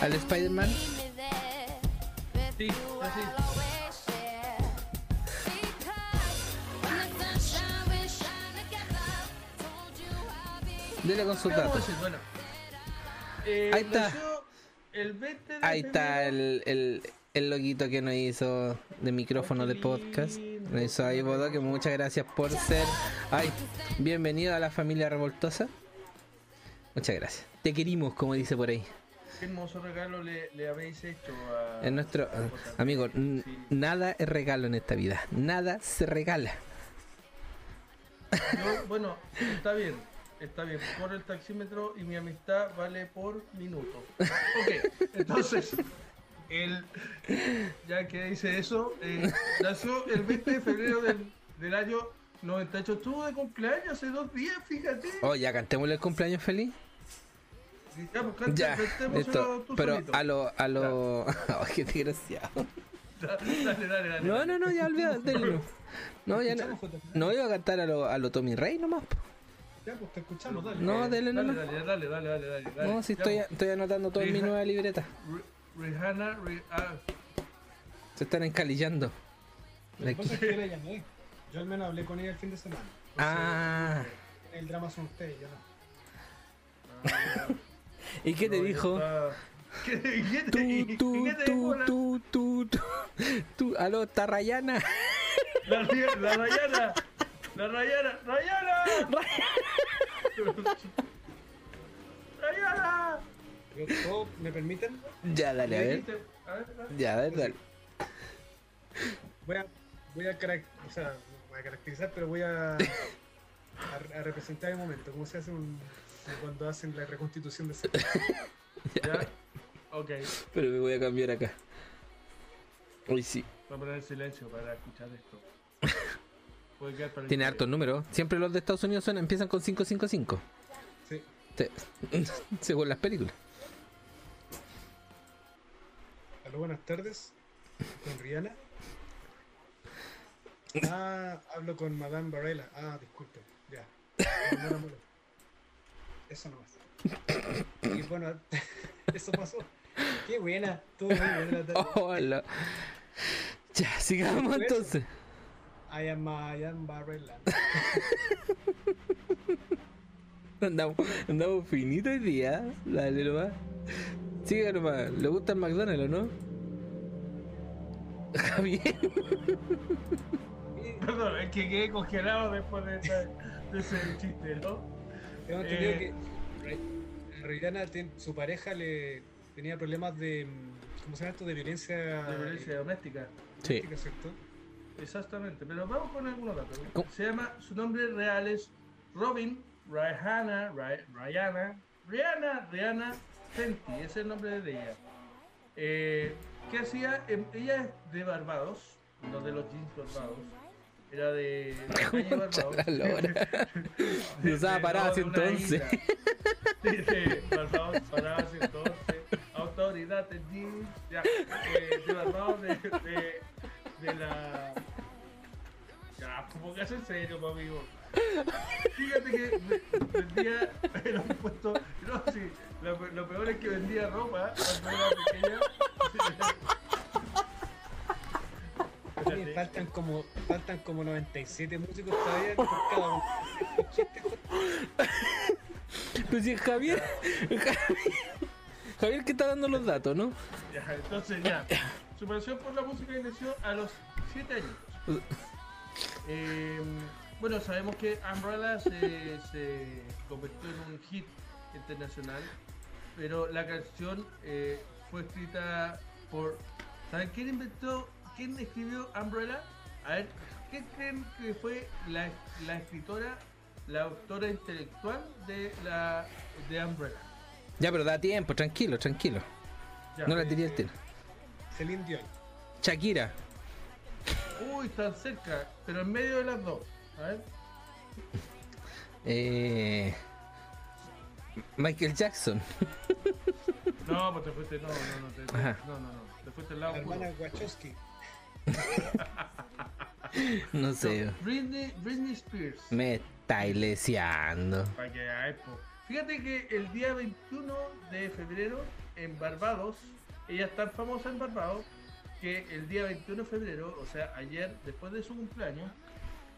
¿Al Spider-Man? Sí, así. Dile con eh, Ahí está. El 20 de Ahí está el, el, el loguito que nos hizo de micrófono de podcast. Eso ahí, Bodoque, muchas gracias por ser. Ay, bienvenido a la familia revoltosa. Muchas gracias. Te querimos, como dice por ahí. Qué hermoso regalo le, le habéis hecho a. Es nuestro a amigo, Sí. nada es regalo en esta vida. Nada se regala. Yo, bueno, está bien, está bien. Por el taxímetro y mi amistad vale por minuto. Ok, entonces, el, ya que dice eso, eh, nació el 20 de febrero del, del año 98. Estuvo de cumpleaños hace dos días, fíjate. Oh, ya cantémosle el cumpleaños feliz. Ya, pues, Ya, tú Pero solito. a lo, a lo. Oh, qué desgraciado. Dale, dale, dale. No, no, no, ya olvídate. No, no ya no. No iba a cantar a lo, a lo Tommy Rey nomás. po. Ya, pues te escuchamos, dale. No, Dale, nomás. dale, dale, dale, dale, dale, dale. No, si estoy, pues. estoy anotando todo en mi nueva libreta. Ri- Rihanna, Ri- ah, Se están encalillando. Lo que pasa es que yo la llamé. Yo al menos hablé con ella el fin de semana. Ah. El drama son ustedes, yo no. ¿Y qué te no, dijo? está. ¿Qué, qué te, Tú, qué te tú, dijo la- tú, tú, tú, tú, aló, está Rayana. La, la Rayana, la Rayana, Rayana, Rayana. ¿Todo ¿Me permiten? Ya, dale, a ver. Dijiste- a ver. Ya, dale, dale. Voy a, voy a, carac- o sea, voy a caracterizar, pero voy a, a, a representar el momento, como se hace un, cuando hacen la reconstitución de Serbia. Ya, ok. Pero me voy a cambiar acá. Hoy sí. Voy a poner silencio para escuchar esto. Puede quedar para el Tiene video. hartos números. Siempre los de Estados Unidos son, empiezan con 555. Sí. Según las películas. Aló, buenas tardes. Con Rihanna. Ah, hablo con Madame Varela. Ah, disculpe. Ya. No, no, no. Eso nomás. Y bueno, eso pasó. Qué buena. Estuvo muy buena la tarde. Hola. Ya, sigamos Eso. I am Madame Varela. Andamos, andamos finito hoy día. Dale nomás. Sigue nomás. ¿Le gusta el McDonald's o no? Javier. Perdón, es que quedé congelado después de, esa- de ese chiste, ¿no? Tengo entendido Eh. que Ri- Rihanna, su pareja le tenía problemas de. mm, ¿Cómo se llama esto? De violencia. De violencia doméstica. Sí. doméstica, ¿cierto? Exactamente, pero vamos con algunos datos. ¿Cómo? Se llama, su nombre real es Robin Rihanna, Ri- Rihanna, Rihanna, Rihanna Fenty, ese es el nombre de ella. Eh, ¿Qué hacía? Em, ella es de Barbados, no de los jeans Barbados, era de la calle Barbados. Usaba de- parada no, de una 111. isla. Sí, sí, Barbados, parada 111, autoridad de jeans, ya, eh, de Barbados, de, de, de la... Ya, como que en serio, pues, amigo. Fíjate que ve- vendía, lo he puesto, no, sí, lo, pe- lo peor es que vendía ropa cuando era pequeña. Oye, faltan como, faltan como 97 músicos todavía por cada uno. Pues si es Javier. Javier, Javier que está dando los datos, ¿no? Ya, entonces ya. Su pasión por la música inició a los 7 años. Eh, bueno, sabemos que Umbrella se, se convirtió en un hit internacional, pero la canción eh, fue escrita por... ¿Saben quién inventó, quién escribió Umbrella? A ver, ¿qué creen que fue la, la escritora, la autora intelectual de la de Umbrella? Ya, pero da tiempo, tranquilo, tranquilo. Ya, No la eh, tiré el tiro. Celine Dion. Shakira. Uy, están cerca, pero en medio de las dos. A ver. Eh, Michael Jackson. No, pues te fuiste, no, no, no, te, Ajá. no, no, no, te fuiste al La lado oscuro. hermana Wachowski. No sé. No, Britney, Britney Spears. Me está iglesiando. Para que hagáis, po. Fíjate que el día 21 de febrero en Barbados, ella es tan famosa en Barbados que el día 21 de febrero, o sea, ayer, después de su cumpleaños,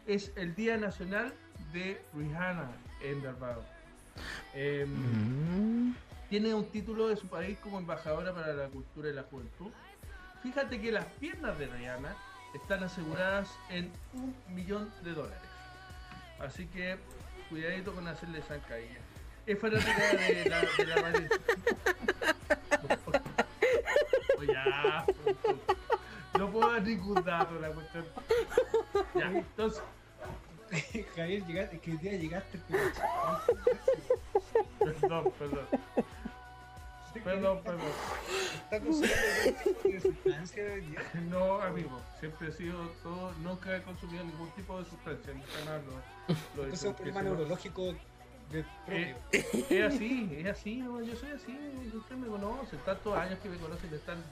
es el Día Nacional de Rihanna en Barbados. Em, Mm, tiene un título de su país como embajadora para la cultura y la juventud. Fíjate que las piernas de Rihanna están aseguradas en un millón de dólares. Así que cuidadito con hacerle zancadilla. Es fanática de la, de la ya, no puedo dar ningún dato la cuestión. Ya, entonces, Javier, llegaste, que el día llegaste, pero perdón, perdón. Perdón, perdón. está consumiendo algún tipo de sustancia. No, amigo, siempre he sido todo, nunca he consumido ningún tipo de sustancia, jamás lo, lo he Entonces es un problema neurológico Eh, es así, es así, no, yo soy así, usted me conoce, tantos años que me conocen, me están,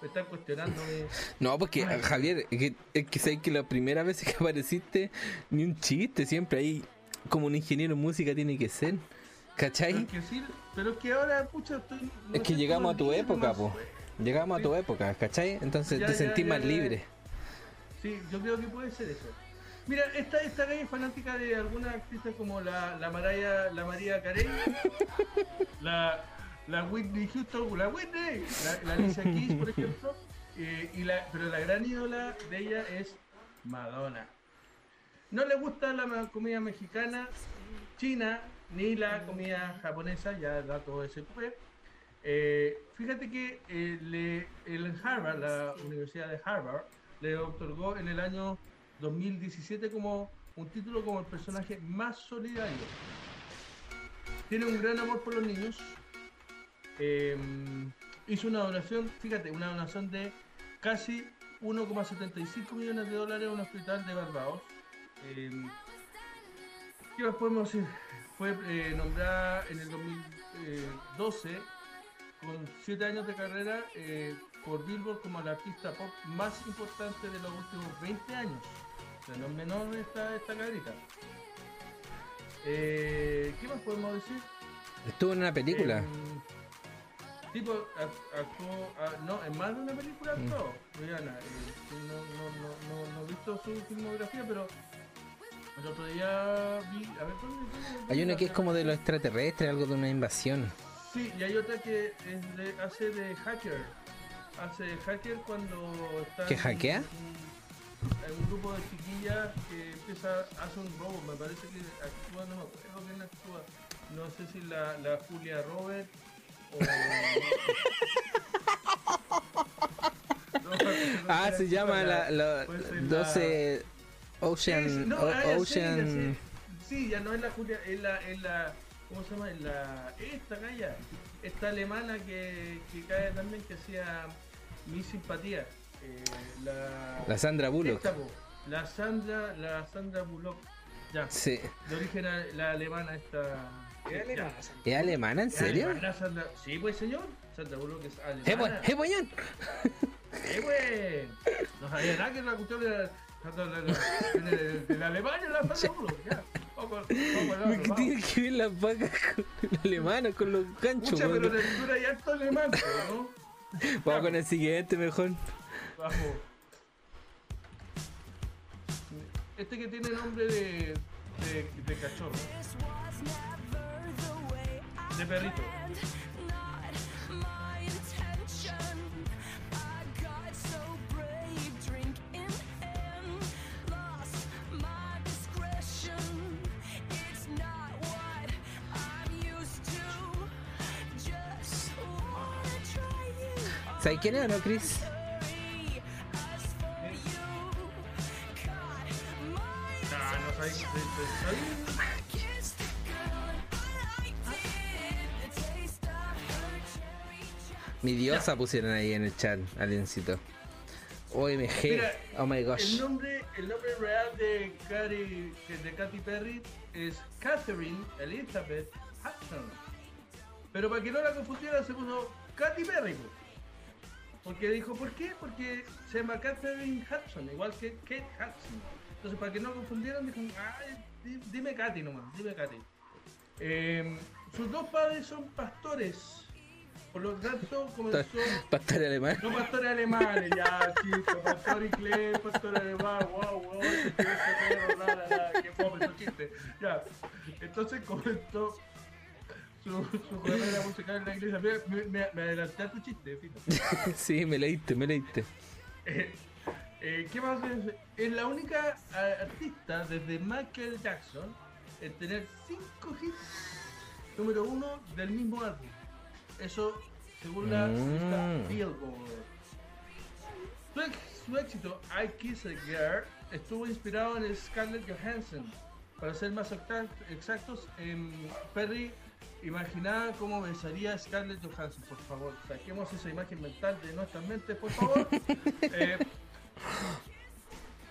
me están cuestionándome. No, porque Ay. Javier, es que, es que sabes que la primera vez que apareciste, ni un chiste, siempre ahí, como un ingeniero en música tiene que ser. Pero ¿Cachai? es que sí, pero es que ahora, pucha, estoy... no Es que llegamos a tu época, po. pues. Llegamos a tu época, ¿cachai? Entonces Ya, te ya, sentís ya, más ya. libre. Sí, yo creo que puede ser eso. Mira, esta, esta galla es fanática de algunas artistas como la, la Mariah, la María Carey, la, la Whitney Houston, la Whitney, la, la Alicia Keys, por ejemplo, eh, y la, pero la gran ídola de ella es Madonna. No le gusta la comida mexicana, china, ni la comida japonesa, ya dato SQP. Eh, fíjate que eh, le, el Harvard, la Universidad de Harvard, le otorgó en el año 2017 como un título como el personaje más solidario. Tiene un gran amor por los niños. Eh, hizo una donación, fíjate, una donación de casi 1,75 millones de dólares a un hospital de Barbados. Eh, ¿Qué más podemos decir? Fue eh, nombrada en el 2012 con 7 años de carrera eh, por Billboard como la artista pop más importante de los últimos 20 años. O sea, no es menor esta, esta cabrita. Eh, ¿Qué más podemos decir? Estuvo en una película. Eh, tipo, ac- actuó, no, en más de una película Mm. actuó, Rihanna. eh, no, no, no, no, no he visto su filmografía, pero el otro día vi, a ver, ¿dónde, dónde- dónde Hay una que es como de los extraterrestres, algo de una invasión. Sí, y hay otra que es de, hace de hacker. Hace de hacker cuando está. ¿Que hackea? En un grupo de chiquillas que empieza, hace un robo. Me parece que actúa, no me acuerdo quién actúa. No sé si la, la Julia Robert o. No, no Ah, se llama la, la la- 12 Ocean. es- no, O- ah, Ocean. Sí, ya no es la Julia, es la, es la ¿cómo se llama? Es la, esta calla, esta alemana que, que cae también que hacía mi simpatía. Eh, la, La Sandra Bullock. esta, la Sandra, la Sandra Bullock. Ya, Sí. de origen a- la alemana esta. ¿Qué ya. alemana? ¿Es alemana? ¿En Es serio? alemana, Sandra- sí, pues señor. Sandra Bullock es alemana. ¡Eh, pues! ¡Eh! ¡Eh, güey! No sabía nada que la cuestión de la, de la, la Alemania la Sandra Bullock. Ya, vamos, vamos, vamos, ¿Qué vamos. tiene que ver las vacas con la alemana, con los ganchos? Mucha, pero weón? lectura y harto alemán, ¿no? Vamos con el siguiente mejor. Este que tiene nombre de, de, de cachorro, de perrito. ¿Sabes quién o no, Chris? No. Mi diosa pusieron ahí en el chat, aliencito. OMG. Mira, oh my El gosh. nombre, el nombre real de, Cari, de Katy Perry es Catherine Elizabeth Hudson. Pero para que no la confundiera se puso Katy Perry. pues. Porque dijo, ¿por qué? Porque se llama Catherine Hudson, igual que Kate Hudson. Entonces, para que no confundieran, dijo, "Ay, di- dime Katy nomás, dime Katy. Eh, sus dos padres son pastores. Por lo tanto, comenzó... Pastor alemán. No pastores alemanes, ya, chico, pastor inglés, pastor alemán, wow, wow, este la, qué fome esos chistes. Ya, entonces comenzó su, su carrera musical en la iglesia. Me, me, me adelanté a tu chiste, fíjate. sí, me leíste, me leíste. Eh, Eh, ¿Qué más? Es, es la única a- artista desde Michael Jackson en tener cinco hits número uno del mismo álbum. Eso según la revista Mm. Billboard. Su, ex- su éxito I Kiss a Girl estuvo inspirado en Scarlett Johansson. Para ser más exactos, Perry imaginaba cómo besaría a Scarlett Johansson. Por favor, saquemos esa imagen mental de nuestras mentes, por favor. Eh,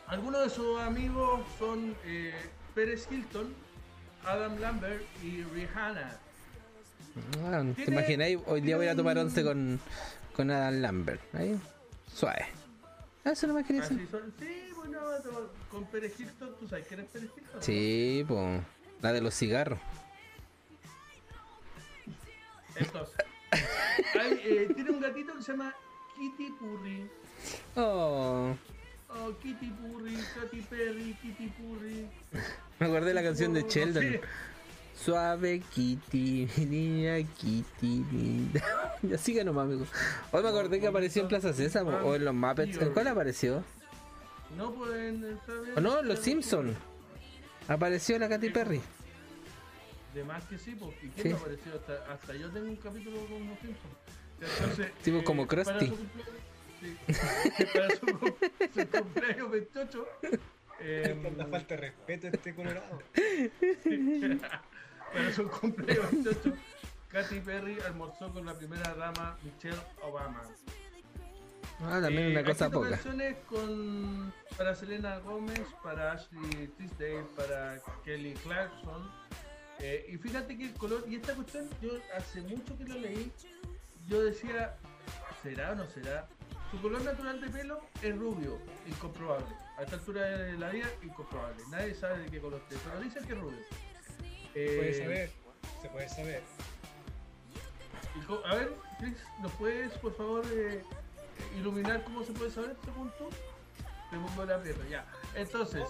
algunos de sus amigos son eh, Pérez Hilton, Adam Lambert y Rihanna. Ah, ¿Te imagináis? Hoy día voy a tomar once con, con Adam Lambert. Ahí, suave. Ah, Eso no me quería decir. Sí, bueno, con Pérez Hilton, ¿tú sabes quién es Pérez Hilton? Sí, pues. La de los cigarros. Entonces, hay, eh, tiene un gatito que se llama Kitty Purry. Oh. Oh, Kitty Purry, Katy Perry, Kitty Purry. Me acordé de la canción de Oh, Sheldon. sí. Suave Kitty, niña Kitty, linda. ya sigue nomás, amigo. Hoy me acordé que apareció en Plaza Sésamo o en los Muppets. ¿En cuál apareció? No estar bien. ¿O no? Los Simpsons. Apareció la Katy Perry. De más que sí, porque ¿quién Sí. apareció? Hasta, hasta yo tengo un capítulo con los Simpsons. Entonces, Tipo como para Krusty. Cumple- sí, para su, cum- su cumpleaños 28. eh, La falta de respeto este colorado. para su cumpleaños 28, Katy Perry almorzó con la primera dama Michelle Obama. Ah, también Eh, una ha cosa poca. canciones con, para Selena Gómez, para Ashley Tisdale, para Kelly Clarkson. Eh, y fíjate que el color, y esta cuestión, yo hace mucho que lo leí, yo decía, ¿será o no será? Su color natural de pelo es rubio, incomprobable. A esta altura de la vida, incomprobable. Nadie sabe de qué color es, pero dicen que es rubio. Se Eh, puede saber. Se puede saber. a ver, Chris, ¿nos puedes, por favor, eh, iluminar cómo se puede saber según tú? Te pongo la pierna, ya. Entonces,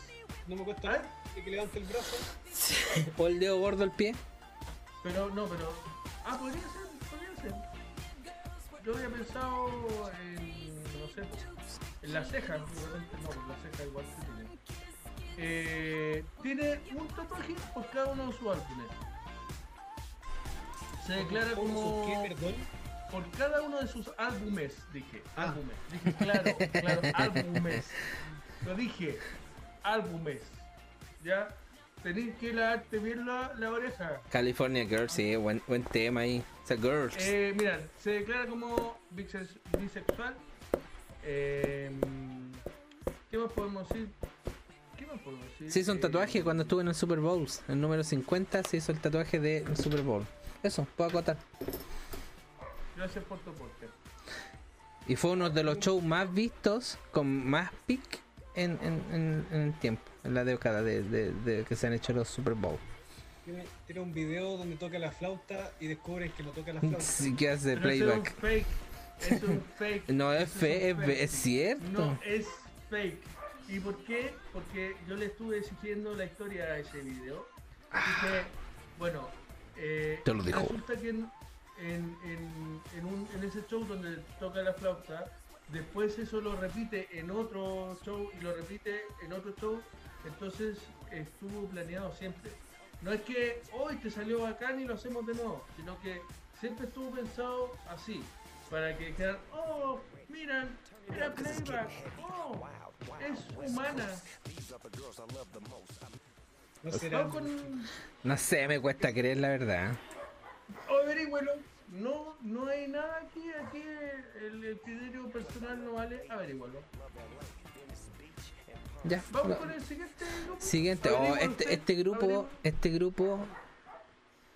No me cuesta ¿Ah? que levante el brazo. O el dedo gordo al pie. pero no, pero. Ah, podría ser, podría ser. Yo había pensado en. Sé, en las cejas. Obviamente no, las cejas igual se tienen. Eh, tiene un tatuaje por cada uno de sus álbumes. Se declara como. ¿Qué, perdón? por cada uno de sus álbumes, dije, Ah. álbumes, dije, claro, claro, álbumes, lo dije, álbumes, ya, tenéis que lavarte bien la, la oreja. California Girls, sí, buen, buen tema ahí. Sea, Girls. Eh, mira, se declara como bisex- bisexual, eh, ¿qué más podemos decir? ¿Qué más podemos decir? Se hizo un Eh, tatuaje cuando estuvo en el Super Bowl. El número 50 se hizo el tatuaje del Super Bowl. Eso, puedo acotar. Gracias por tu aporte. Y fue uno de los shows más vistos, con más pic en, en, en, en el tiempo, en la década de, de- de que se han hecho los Super Bowl. Tiene, tiene un video donde toca la flauta y descubren que no toca la flauta. Sí que hace Pero playback. Fake, es un fake. No es es, ve- es cierto. No, es fake. ¿Y por qué? Porque yo le estuve exigiendo la historia a ese video. Así que, bueno, eh, Te lo dijo. resulta que en, en, en- en un- en ese show donde toca la flauta, después eso lo repite en otro show y lo repite en otro show, entonces estuvo planeado siempre. No es que hoy te salió bacán y lo hacemos de nuevo, sino que siempre estuvo pensado así, para que dijeran, oh, miran, mira playback, oh, es humana. No será. No con... No sé, me cuesta creer la verdad. Oh, averígüelo. No, no hay nada aquí, aquí el, el criterio personal no vale, averígüelo. Ya. Vamos no. con el siguiente grupo. Siguiente, oh, este, este grupo, este grupo,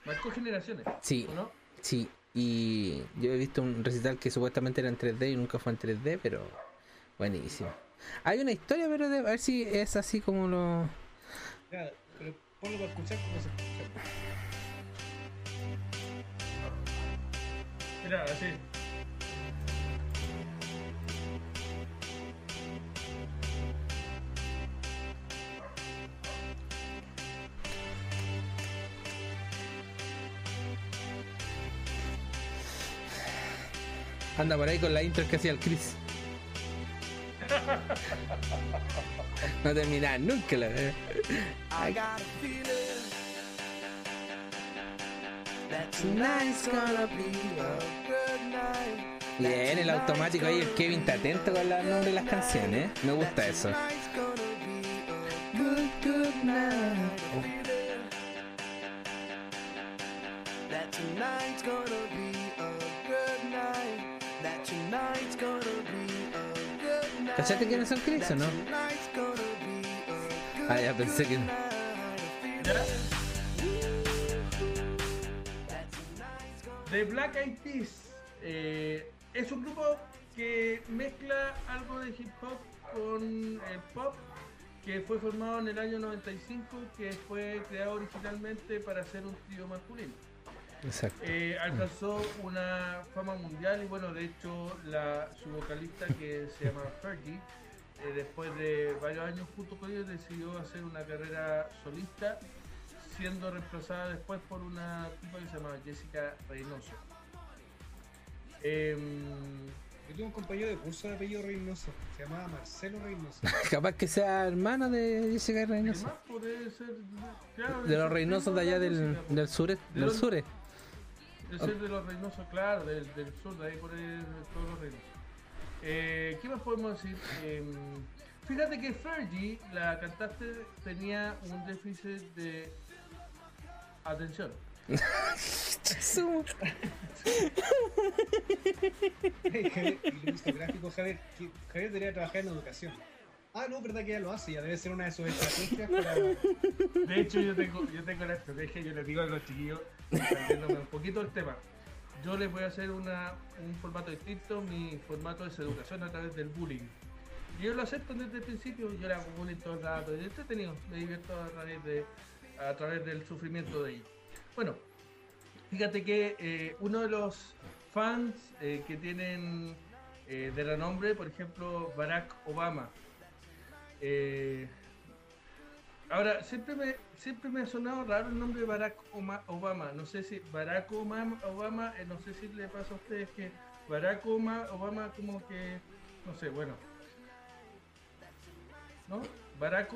Marcó generaciones. sí, ¿o ¿no? sí. Y yo he visto un recital que supuestamente era en 3D y nunca fue en 3D, pero buenísimo. Hay una historia, pero de, a ver si es así como lo. Ya, ponlo para escuchar cómo se escucha. Mira, así. Anda por ahí con la intro que hacía el Chris. No terminaba nunca la. Bien, el automático ahí, el Kevin está atento con los nombres de las canciones. ¿eh? Me gusta eso. ¿Cachaste quiénes son Chris o no? Ah, ya pensé que. night. The Black Eyed Peas eh, es un grupo que mezcla algo de hip hop con el pop que fue formado en el año 95 que fue creado originalmente para ser un trío masculino. Exacto. Eh, alcanzó una fama mundial y bueno, de hecho la, su vocalista que se llama Fergie, eh, después de varios años junto con ellos decidió hacer una carrera solista, siendo reemplazada después por una tipa que se llama Jessica Reynoso. Em, Yo tuve un compañero de curso de apellido Reynoso, se llamaba Marcelo Reynoso. Capaz que sea hermano de Jessica ¿qué Reynoso. más puede ser? Claro, De los Reynosos de allá del, del sur. De Del los- sur. De ser de los Reynosos, claro, del, del sur, de ahí por de todos los Reynosos. Eh, ¿Qué más podemos decir? Em, fíjate que Fergie, la cantante, tenía un déficit de atención. Hey, Javier, gráfico, Javier, que Javier debería trabajar en educación. Ah, no, verdad que ya lo hace, ya debe ser una de sus estrategias para... De hecho, yo tengo, yo tengo la estrategia, yo les digo a los chiquillos, un poquito del tema. Yo les voy a hacer una, un formato distinto, mi formato es educación a través del bullying. Y ellos lo aceptan desde el principio, yo le bullying todo el rato, es entretenido, me divierto a través, de, a través del sufrimiento de ellos. Bueno, fíjate que eh, uno de los fans eh, que tienen eh, de renombre, por ejemplo, Barack Obama, eh, Ahora, siempre me, siempre me ha sonado raro el nombre de Barack Obama. No sé si Barack Obama, Obama eh, no sé si le pasa a ustedes que Barack Obama, Obama como que, no sé, bueno. ¿No? Barack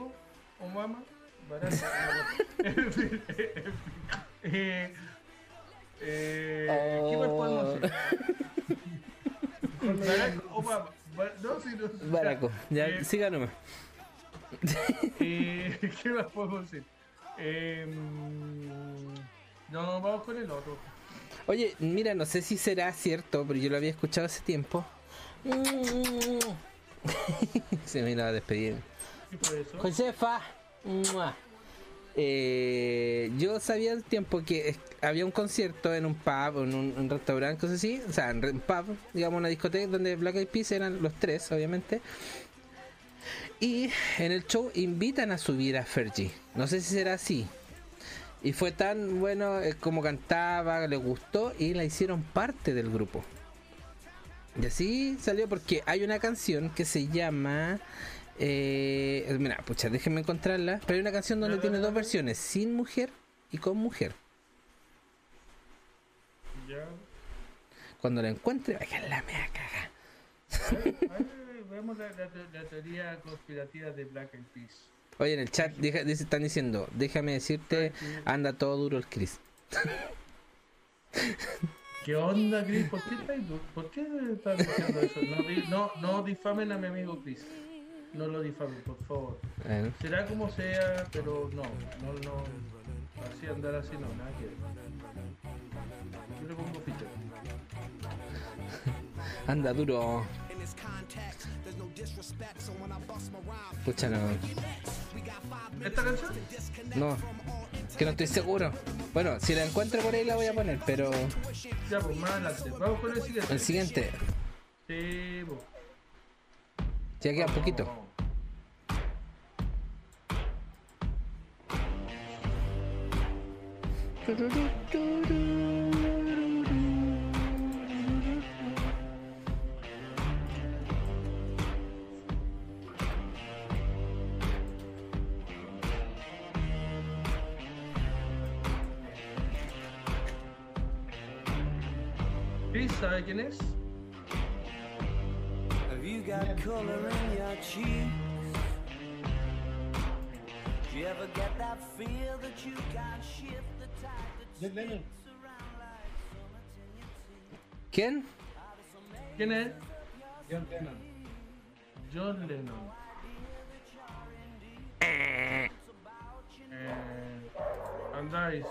Obama, Barack Obama. En fin, en fin. Eh, eh, ¿Qué más podemos decir? Barack Obama. Ba- No, si no. Baraco. Ya, Eh, siga nomás. eh, ¿Qué más podemos decir? Em, no, vamos con el otro. Oye, mira, no sé si será cierto, pero yo lo había escuchado hace tiempo. Se me iba a despedir. Josefa. Mua. Eh, yo sabía el tiempo que había un concierto en un pub, en un, un restaurante, cosas así, o sea, en un pub, digamos una discoteca donde Black Eyed Peas eran los tres, obviamente. Y en el show invitan a subir a Fergie. No sé si será así. Y fue tan bueno eh, como cantaba, le gustó y la hicieron parte del grupo. Y así salió porque hay una canción que se llama. Eh, mira, pucha, déjenme encontrarla. Pero hay una canción donde tiene dos versiones: sin mujer y con mujer. Ya. Cuando la encuentre, vaya la mea caga. La, la- la teoría conspirativa de Black Eyed Peas. Oye, en el chat deja- dice- están diciendo: Déjame decirte, anda todo duro el Chris. ¿Qué onda, Chris? ¿Por qué, estáis du- ¿Por qué estás diciendo eso? No, no, no difamen a mi amigo Chris. No lo difamen, por favor. Bueno, Será como sea, pero no, no, no. Así andar así no, nada que. Yo le pongo ficha. anda duro. Pucha, no. ¿Esta canción? No, que no estoy seguro. Bueno, si la encuentro por ahí la voy a poner, pero Ya, pues más adelante. Vamos con el siguiente. el siguiente, Sí, pues. ya queda poquito. Vamos, ¿sabe quién es? got color in your cheeks? Do you ever get that feel that you can't shift the tide that John Lennon. ¿Quién? ¿Quién es? John Lennon. John Lennon. Eh, andáis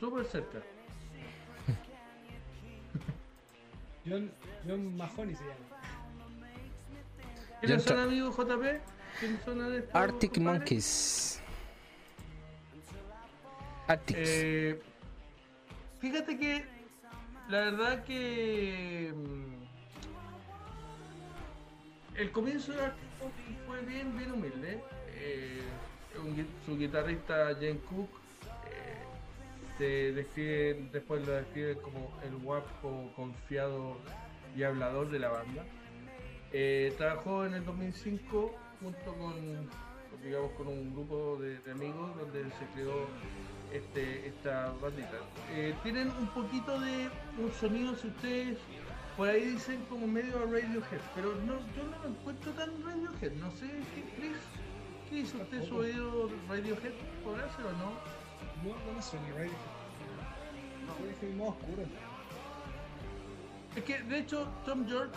súper cerca. John, John Mahoney se llama. ¿Quiénes son amigos JP? ¿Quiénes son estos Arctic compadres? Monkeys. Arctic. Eh, fíjate que la verdad que mm, el comienzo de Arctic Monkeys fue bien, bien humilde. Eh, un su guitarrista Jane Cook se describe, después lo describe como el guapo, confiado y hablador de la banda. Eh, trabajó en el 2005 junto con, digamos, con un grupo de, de amigos donde se creó este, esta bandita. Eh, tienen un poquito de un sonido, si ustedes por ahí dicen como medio a Radiohead, pero no, yo no lo encuentro tan Radiohead. No sé, ¿qué, Chris? ¿Qué dice usted su oído Radiohead? ¿Podrá ser o no? No, no me suena Radiohead. Radiohead es más oscuro. Es que de hecho Tom York,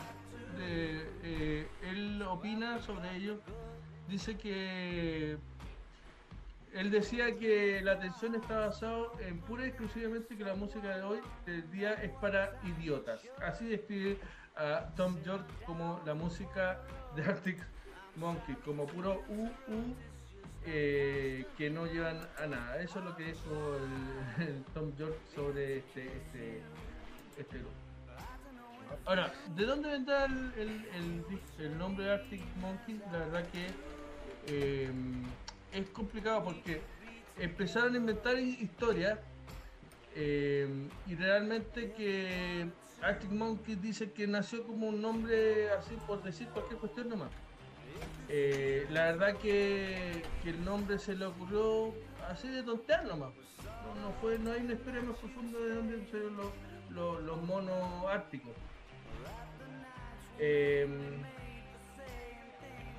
de, eh, él opina sobre ello, dice que él decía que la atención está basado en pura y exclusivamente que la música de hoy, del día, es para idiotas. Así describe a Tom York como la música de Arctic Monkey, como puro u, u eh, que no llevan a nada. Eso es lo que dijo el, Tom York sobre este, este, este grupo. Ahora, ¿de dónde vendrá el, el, el- nombre Arctic Monkey? La verdad que eh, es complicado porque empezaron a inventar hi- historias eh, y realmente que Arctic Monkey dice que nació como un nombre así por decir cualquier cuestión nomás. Eh, la verdad que, el nombre se le ocurrió así de tontear nomás. No, no fue, no hay una historia más profunda de dónde salieron los, los, monos árticos. Eh,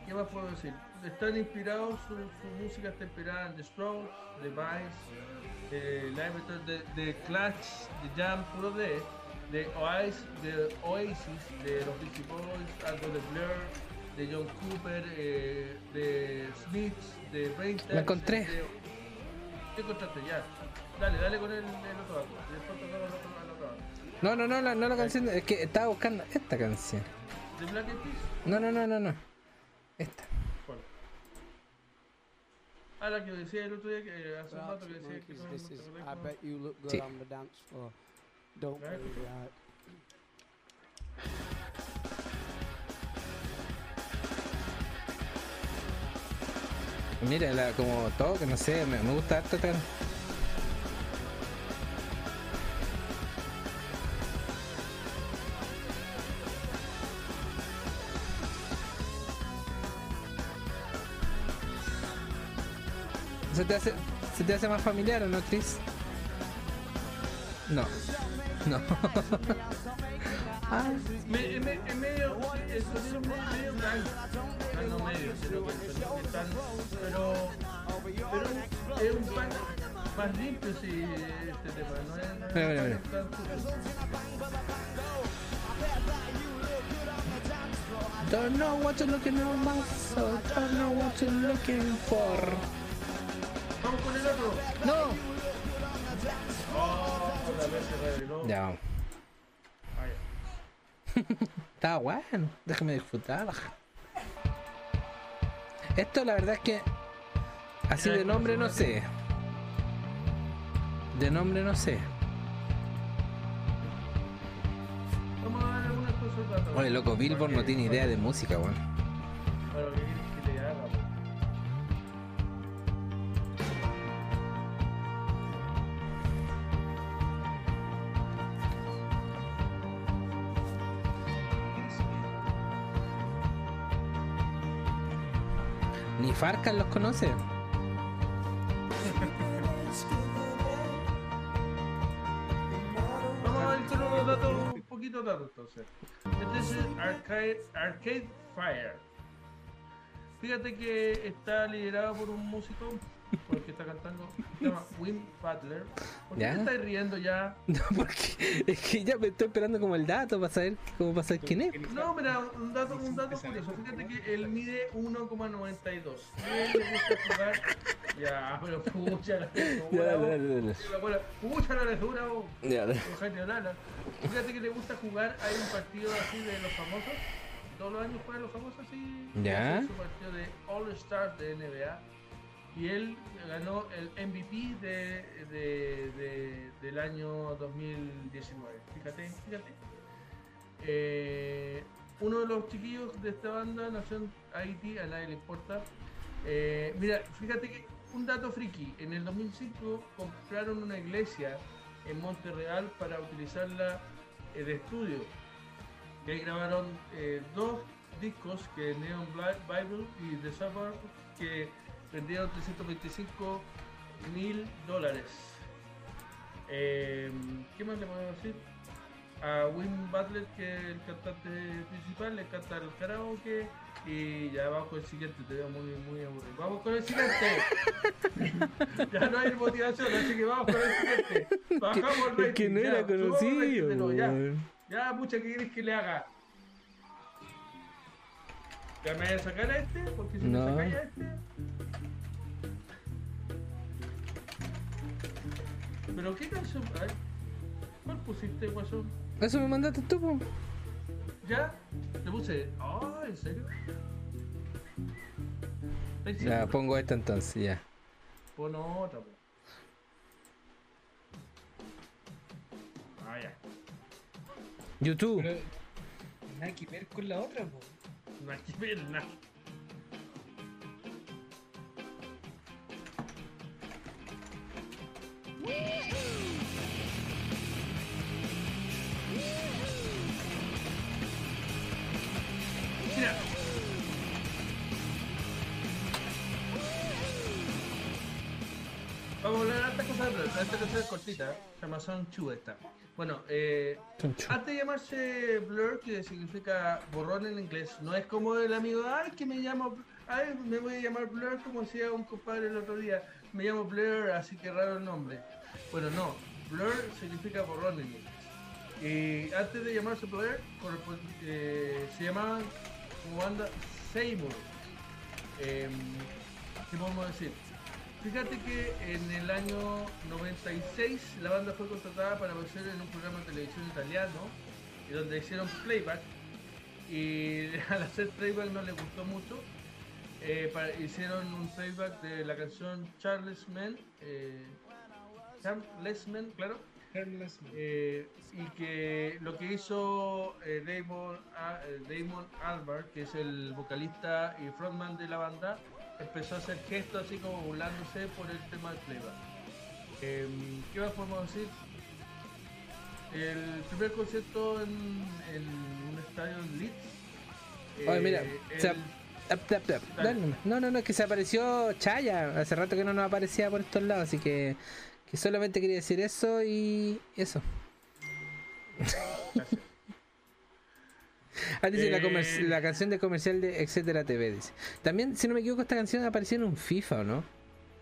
¿Qué más puedo decir? Están inspirados, su, su música está inspirada en The Strokes, The Vice, de Live de, de Clash, de Jam, puro de, de Oasis, de Oasis, de los Beastie Boys, algo de Blur, de John Cooper, eh, de Smiths, de Braintex. La encontré. de- ¿Qué encontraste? Ya. Dale, dale con el, el otro dato. Después tocamos el otro, el otro dato. No, no, no, la, no la canción. Es que estaba buscando esta canción. ¿De Black? No, no, no, no, no. Esta. ¿Cuál? Ah, la que decía el otro día, que eh, hace un rato que decía que I bet you look good Sí. on the dance floor. Don't Right. worry Mira, la, como todo, que no sé, me, me gusta harto esta ¿Se te, hace, ¿Se te hace más familiar o no, Chris? No. No. ah, Me, me- no medio, sino que están. Pero, pero es un pan más limpio, sí, este tema. No es, no es Mira, mira, tan- mira. tan sucio. don't know what you're looking for, so don't know what you're looking for. Vamos con el otro. No. Oh, vez se reveló. Ya. Está bueno, déjame disfrutar. Esto la verdad es que así de nombre no sé. De nombre no sé. Vamos a dar algunas cosas ratas. Oye, loco, Billboard no tiene idea de música, weón. Farcan los conoce. Vamos a un poquito datos. entonces. Este es Arcade, Arcade Fire. Fíjate que está liderado por un músico, por el que está cantando, se llama Wim Butler. ¿Por qué ¿Ya? te estás riendo ya? No, porque es que ya me estoy esperando como el dato para saber cómo para saber quién es. No, mira, un dato, un dato curioso. Fíjate que él mide 1,92. Y él le gusta jugar. Ya, pero pucha la Ya, dale, dale, dale. Pucha la lesura, vos. Ya, dale. Fíjate que le gusta jugar. Hay un partido así de los famosos. Todos los años juegan los famosos así. Ya. Es un partido de All Stars de NBA. Y él ganó el MVP de, de- de- del año 2019. Fíjate, fíjate. Eh, uno de los chiquillos de esta banda nació en Haití, a nadie le importa. Eh, mira, fíjate que un dato friki, en el 2005 compraron una iglesia en Monterreal para utilizarla eh, de estudio. Que ahí grabaron dos discos que Neon Bible y The Suburb que vendieron 325 mil dólares. Eh, ¿Qué más le podemos decir? A Wim Butler, que es el cantante principal, le canta el karaoke. Y ya vamos con el siguiente, te veo muy, muy aburrido. Vamos con el siguiente. ya no hay motivación, así que vamos con el siguiente. Bajamos el rating. Es que no era rating conocido. ya. weón. Ya, mucha que quieres que le haga. ¿Ya me voy a sacar a este? Porque si No. me sacáis a este. ¿Pero qué canción? Ay, ¿Cuál pusiste, guasón? Eso me mandaste tú, po. ¿Ya? Le puse. Ah, ¿en serio? ¿Estáis Ya, pongo esta entonces, ya. Pon otra, po. Ah, ya. YouTube. Pero nada que ver con la otra, po. No hay que ver nada. Mira. Vamos a hablar de hartas cosas de Blur. Esta canción es cortita, se llama Son Chu esta. Bueno, eh, antes de llamarse Blur, que significa borrón en inglés, no es como el amigo, ay, que me llamo, ay, me voy a llamar Blur, como decía un compadre el otro día, me llamo Blur, así que raro el nombre. Bueno, no, Blur significa borrón en inglés. Y antes de llamarse Blur, eh, se llamaban como banda Seymour. Em, ¿Qué podemos decir? Fíjate que en el año 96 la banda fue contratada para aparecer en un programa de televisión italiano donde hicieron playback y al hacer playback no les gustó mucho. Eh, para- hicieron un playback de la canción Charles Man, eh, Charles Man, claro, eh, y que lo que hizo eh, Damon, A- eh, Damon Albarn, que es el vocalista y frontman de la banda, empezó a hacer gestos así como burlándose por el tema del playback. Em, ¿Qué más podemos decir? El primer concierto en, en un estadio en Leeds. Oye, mira, el- No, no, no, es que se apareció Chaya. Hace rato que no nos aparecía por estos lados, así que, que solamente quería decir eso y eso. Ah, dice Eh. la canción de comercial de Etcétera TV, dice. También, si no me equivoco, esta canción apareció en un FIFA, ¿o no?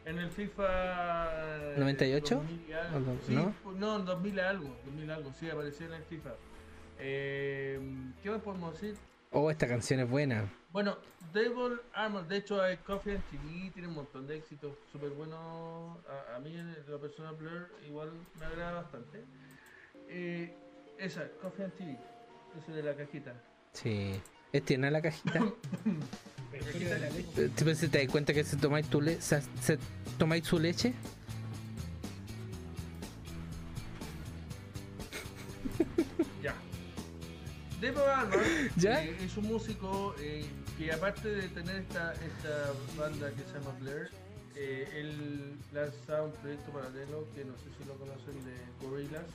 En el FIFA. eh, 98? 2000 y algo. ¿O no? Sí, ¿No? pu- no, en 2000 algo. 2000 algo, sí, apareció en el FIFA. Eh, ¿Qué más podemos decir? Oh, esta canción es buena. Bueno, Devil Armor, de hecho, hay Coffee and TV, tiene un montón de éxitos súper buenos. A, a mí, en la persona Blur, igual me agrada bastante. Eh, esa, Coffee and TV, esa de la cajita. Sí. ¿Es tierna la cajita? ¿Te, te das cuenta que se tomáis, tu le- se, se tomáis su leche? Armor ¿Ya? eh, es un músico eh, que aparte de tener esta, esta banda que se llama Blair, eh, él lanza un proyecto paralelo que no sé si lo conocen de Gorillaz,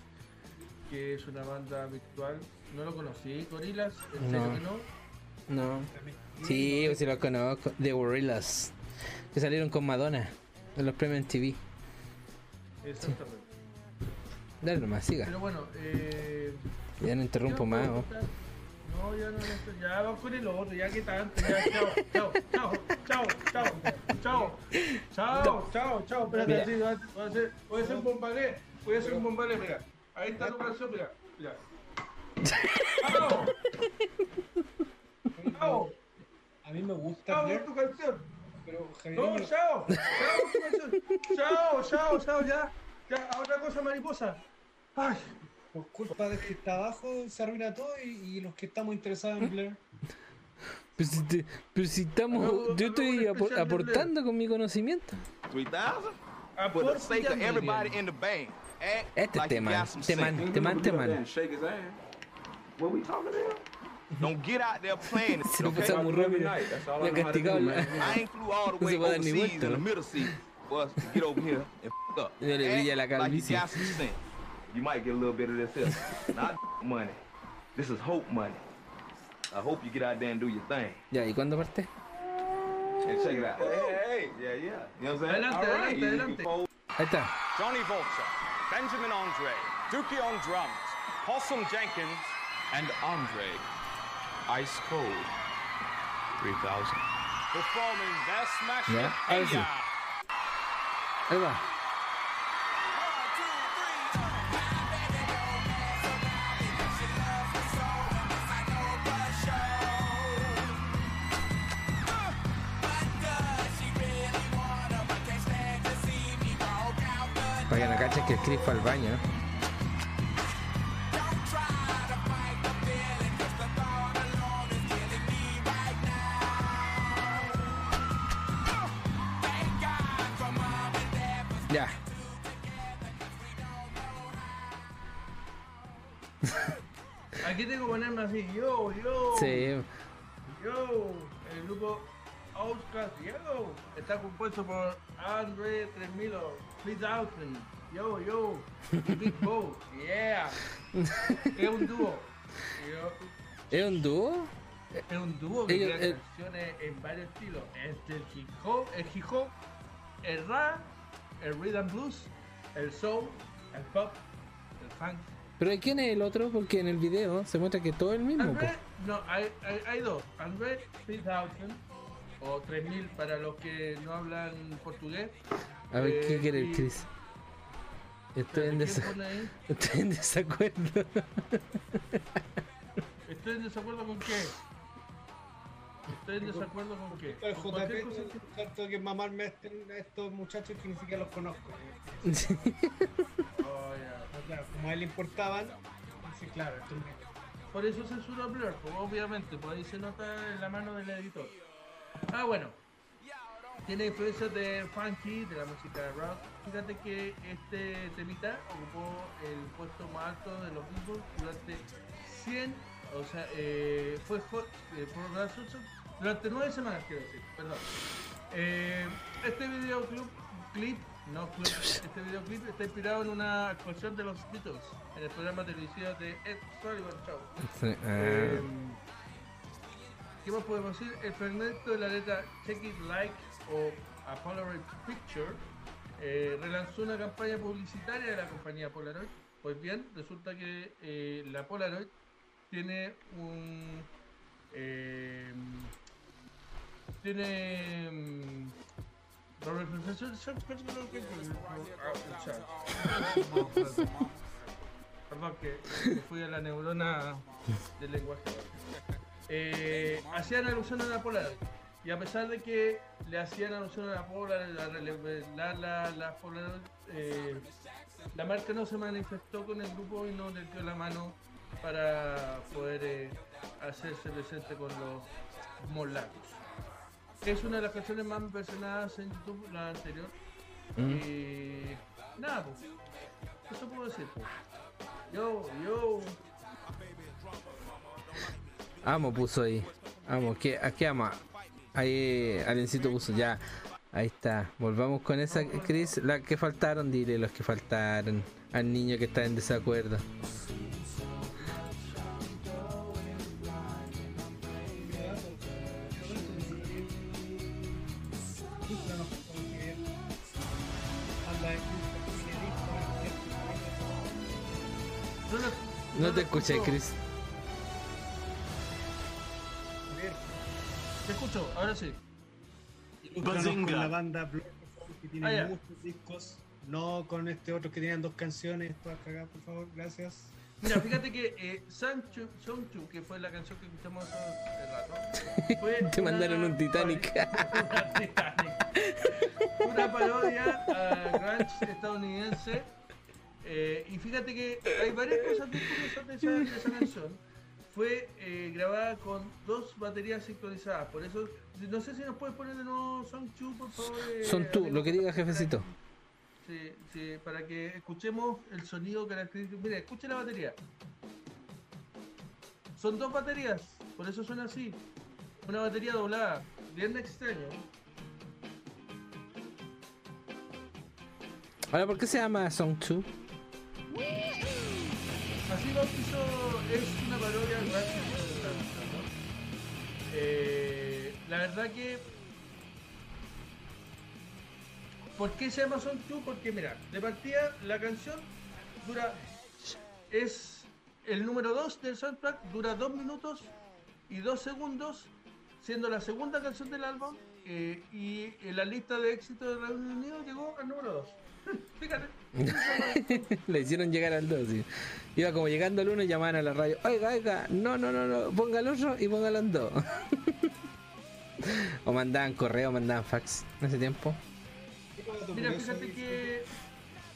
que es una banda virtual. No lo conocí, Gorillaz, en serio No. que no. No. Sí, sí los conozco. The Gorillas. Que salieron con Madonna en los premios en TV. Exactamente. Dale nomás, siga. Pero bueno, eh, Ya no interrumpo más. ¿no? No, ya no, ya vamos con el otro, ya que tanto, ya, chao, chao, chao, chao, chao, chao, chao, chao, chao, espérate, así, voy a- hacer, voy a hacer un bombalé, voy a hacer un bombalé, mira, ahí está tu canción, mira, mira. ¡Chao! ¡Chao! A mí me gusta ¡Chao tu canción! pero Javier ¡No, chao! ¡Chao tu canción! ¡Chao, chao, chao, ya! Ya, a otra cosa, mariposa. ¡Ay! por culpa de que está abajo se arruina todo y, los que estamos interesados en ¿Mm? Blair. Pero si, pero si estamos. Yo estoy aportando con mi conocimiento. Este tema, teman, teman, teman. Don't get out there playing. Pasamos muy. Me castigado. I ain't flew all the way overseas in the middle seat for us to get over here and f*** up. Le brilla la. Got some sense. You might get a little bit of this here. Not money. This is hope money. I hope you get out there and do your thing. Ya, ¿y cuándo parte? And check it out. Hey, hey, hey. Yeah, yeah. You know what I'm saying? Adelante, All right. adelante, adelante. you- Ahí está. Johnny Vulture, Benjamin Andre, Dookie on drums, Possum Jenkins, and Andre. Ice Cold. 3000. Performing their smash Yeah, hit, ahora sí. Ella. Ahí va. No cachen que el Chris fue al baño. ¿eh? Ya. Aquí tengo que ponerme así, yo, yo. Sí. Yo, el grupo Outcast, yo, está compuesto por Andre 3000 o 3000, yo, yo, Big Bo, yeah, es un dúo, ¿Es un dúo? es un dúo que crea eh, canciones en varios estilos, entre el hip hop, el hip hop, el rap, el rhythm blues, el soul, el pop, el funk. ¿Pero quién es el otro? Porque en el video se muestra que todo es el mismo. André, no, hay, hay, hay dos. André 3000 o 3000 para los que no hablan portugués. A ver, ¿qué Eh, quiere el Chris? Estoy en. Estoy en desacuerdo. ¿Estoy en desacuerdo con qué? ¿Estoy en desacuerdo con qué? El JP, que- tanto que mamarme a estos muchachos que ni siquiera los conozco. Sí. Oh, ya. Pero claro, como a él le importaban, sí, claro, esto me- Por eso censura Blur, pues, obviamente, por ahí se nota en la mano del editor. Ah, bueno. Tiene influencias de funky, de la música rock. Fíjate que este temita ocupó el puesto más alto de los Beatles durante 100, o sea, eh, fue hot, eh, por durante 9 semanas, quiero decir, perdón. Eh, este videoclip, clip, no clip, este videoclip está inspirado en una actuación de los Beatles en el programa televisivo de Ed Sullivan Show. Sí. Eh, ¿Qué más podemos decir? El fragmento de la letra Check It Like o A Polaroid Picture eh, relanzó una campaña publicitaria de la compañía Polaroid. Pues bien, resulta que eh, la Polaroid tiene un. eh, tiene. representación- Perdón, que fui a la neurona del lenguaje. Eh, hacían alusión a la Polaroid. Y a pesar de que le hacían alusión a la Polaroid, la, la, la, la Polaroid, eh, la marca no se manifestó con el grupo y no le dio la mano para poder eh, hacerse presente con los molacos. Es una de las canciones más versionadas en YouTube, la anterior. Mm. Y nada, pues. Eso puedo decir, pues. Yo, yo. Amo puso ahí. Amo, ¿qué, ¿a qué ama? Ahí Alencito puso ya. Ahí está. Volvamos con esa, Chris. La que faltaron, dile los que faltaron. Al niño que está en desacuerdo. No te escuché, Chris. Sí. Con la banda que tiene Ah, muchos discos. No con este otro que tenían dos canciones. Todas cagadas, por favor. Gracias. Mira, fíjate que eh, Sanchu, Sonchu, que fue la canción que escuchamos hace rato, fue Te una mandaron un Titanic. Una Titanic. Una parodia a grunge estadounidense. Eh, y fíjate que hay varias cosas bien curiosas de esa, de esa canción. Fue eh, grabada con dos baterías sincronizadas. Por eso, no sé si nos puedes poner de nuevo Song Chu, por favor. eh, Son tú, amigo. lo que diga jefecito. Sí, sí, para que escuchemos el sonido característico. Mira, escuche la batería. Son dos baterías, por eso suena así. Una batería doblada, bien extraño. Ahora, ¿por qué se llama Song 2? Así bautizó, es una parodia al. Eh, La verdad que. ¿Por qué se llama Son 2? Porque mira, de partida la canción dura. Es el número 2 del soundtrack, dura 2 minutos y 2 segundos, siendo la segunda canción del álbum. eh, y en la lista de éxito del Reino Unido llegó al número 2. Fíjate. Le hicieron llegar al 2. sí. Iba como llegando al 1 y llamaban a la radio. Oiga, oiga, no, no, no, no, ponga el otro y póngalo en 2. o mandaban correo, mandaban fax en ese tiempo. Mira, fíjate que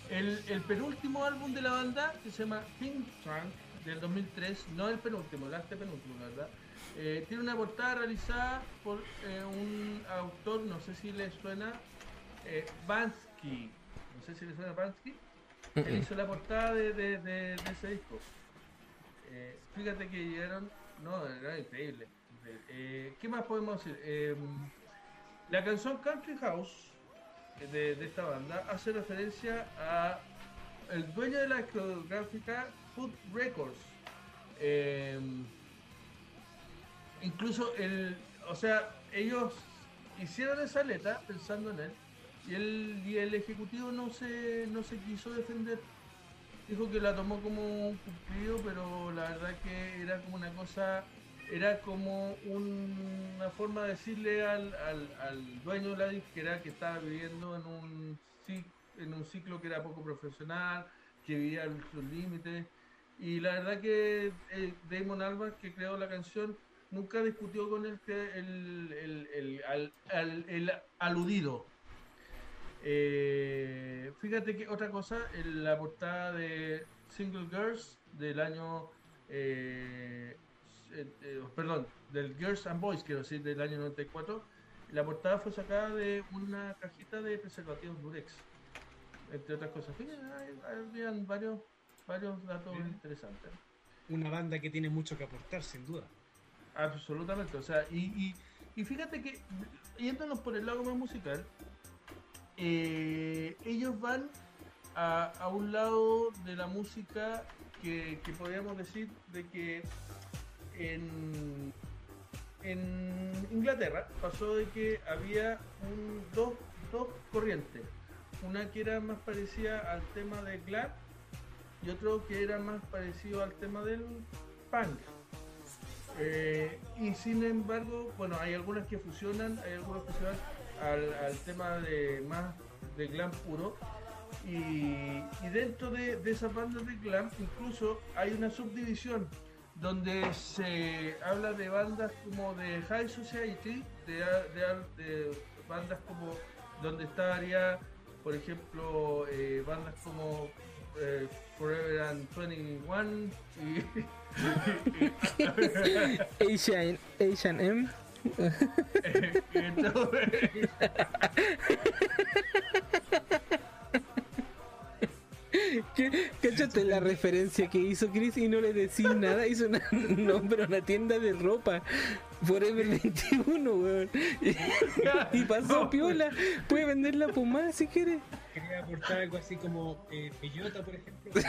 el, penúltimo álbum de la banda, que se llama Pink Trunk, del 2003, no el penúltimo, el antepenúltimo, la verdad, eh, tiene una portada realizada por eh, un autor, no sé si le suena, eh, Bansky. No sé si le suena Bansky. Él hizo la portada de, de- de- de ese disco. Eh, fíjate que llegaron. No, era increíble. Eh, ¿Qué más podemos decir? Eh, la canción Country House eh, de, de esta banda hace referencia a el dueño de la discográfica Food Records. Eh, incluso el, o sea, ellos hicieron esa letra pensando en él y el, y el ejecutivo no se, no se quiso defender. Dijo que la tomó como un cumplido, pero la verdad que era como una cosa, era como un- una forma de decirle al, al, al dueño de la disquera que estaba viviendo en un, en un ciclo que era poco profesional, que vivía sus límites. Y la verdad que eh, Damon Albarn, que creó la canción, nunca discutió con el, el, el, el- al- al- el aludido. Eh, fíjate que otra cosa, en la portada de Single Girls del año, eh, eh, perdón, del Girls and Boys, quiero decir, del año 94, la portada fue sacada de una cajita de preservativos Durex, entre otras cosas. Fíjate, hay- habían varios, varios datos Bien. interesantes. Una banda que tiene mucho que aportar, sin duda. Absolutamente, o sea, y, y, y fíjate que yéndonos por el lado más musical, eh, ellos van a, un lado de la música que, que podríamos decir de que en, en Inglaterra pasó de que había dos, dos corrientes, una que era más parecida al tema de glam y otro que era más parecido al tema del punk. Eh, y sin embargo, bueno, hay algunas que fusionan, hay algunas que se van al, tema de más de glam puro. Y, y dentro de, de esas bandas de glam, incluso hay una subdivisión donde se habla de bandas como de High Society, de, de- de bandas como donde estaría, por ejemplo, eh, bandas como eh, Forever and 21 y, Asian, Asian M. Entonces- ¿Qué? ¿Cachaste la referencia que hizo Chris y no le decís nada? Hizo una- un nombre una tienda de ropa. Forever 21, weón. Y, y pasó piola. Puede vender la pomada si quiere. Quería aportar algo así como eh, Bellota, por ejemplo.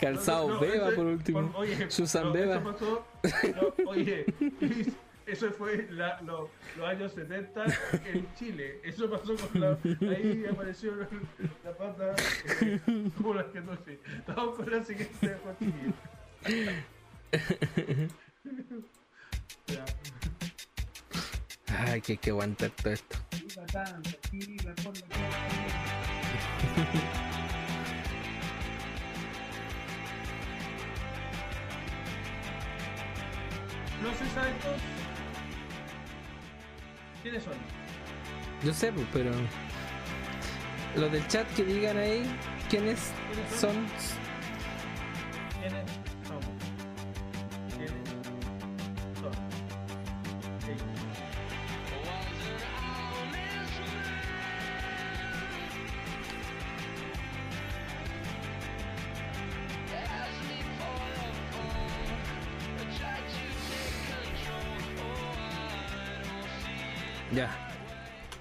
Calzado No, no, Beba por último. por- oye, Susan no, Beba. pasó- oye, eso fue la- lo- los años 70 en Chile. Eso pasó con la. Ahí apareció la, la pata eh, como las que no sé. Vamos con la siguiente. Ya. Ay, que hay que aguantar todo esto. No sabe todos. ¿Quiénes son? Yo sé, pero. Los del chat que digan ahí quiénes son. ¿Quiénes son? ¿Quiénes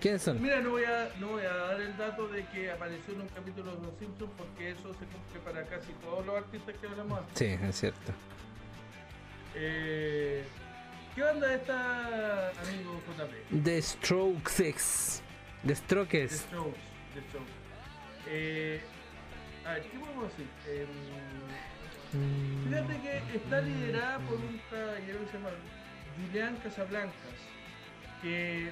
¿Quiénes son? Mira, no voy, a, no voy a dar el dato de que apareció en un capítulo de Los Simpsons porque eso se cumple para casi todos los artistas que hablamos antes. Sí, es cierto. Eh, ¿Qué banda es esta, amigo JP? The Strokes X. The The Strokes. Strokes. The Strokes. Eh, a ver, ¿qué podemos decir? Em, Mm, Fíjate que está liderada por un caballero que se llama Julián Casablancas, que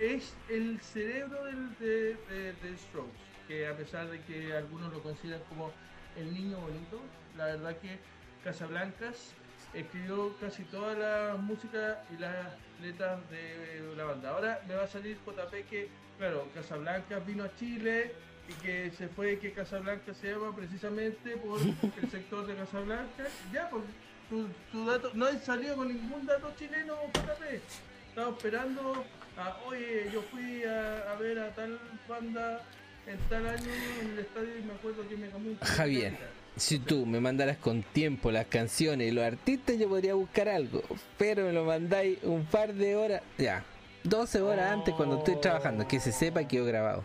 es el cerebro de, de- Strokes, que a pesar de que algunos lo consideran como el niño bonito, la verdad que Casablancas escribió casi toda la música y las letras de la banda. Ahora me va a salir JP que, claro, Casablancas vino a Chile y que se fue que Casablanca se llama precisamente por el sector de Casablanca. Ya, pues tu, tu dato, no he salido con ningún dato chileno, JP. Estaba esperando a, oye, yo fui a, a ver a tal banda en tal año en el estadio y me acuerdo que me comí un Javier, si tú me mandaras con tiempo las canciones y los artistas, yo podría buscar algo. Pero me lo mandáis un par de horas. Ya. 12 horas antes cuando estoy trabajando. Que se sepa que he grabado.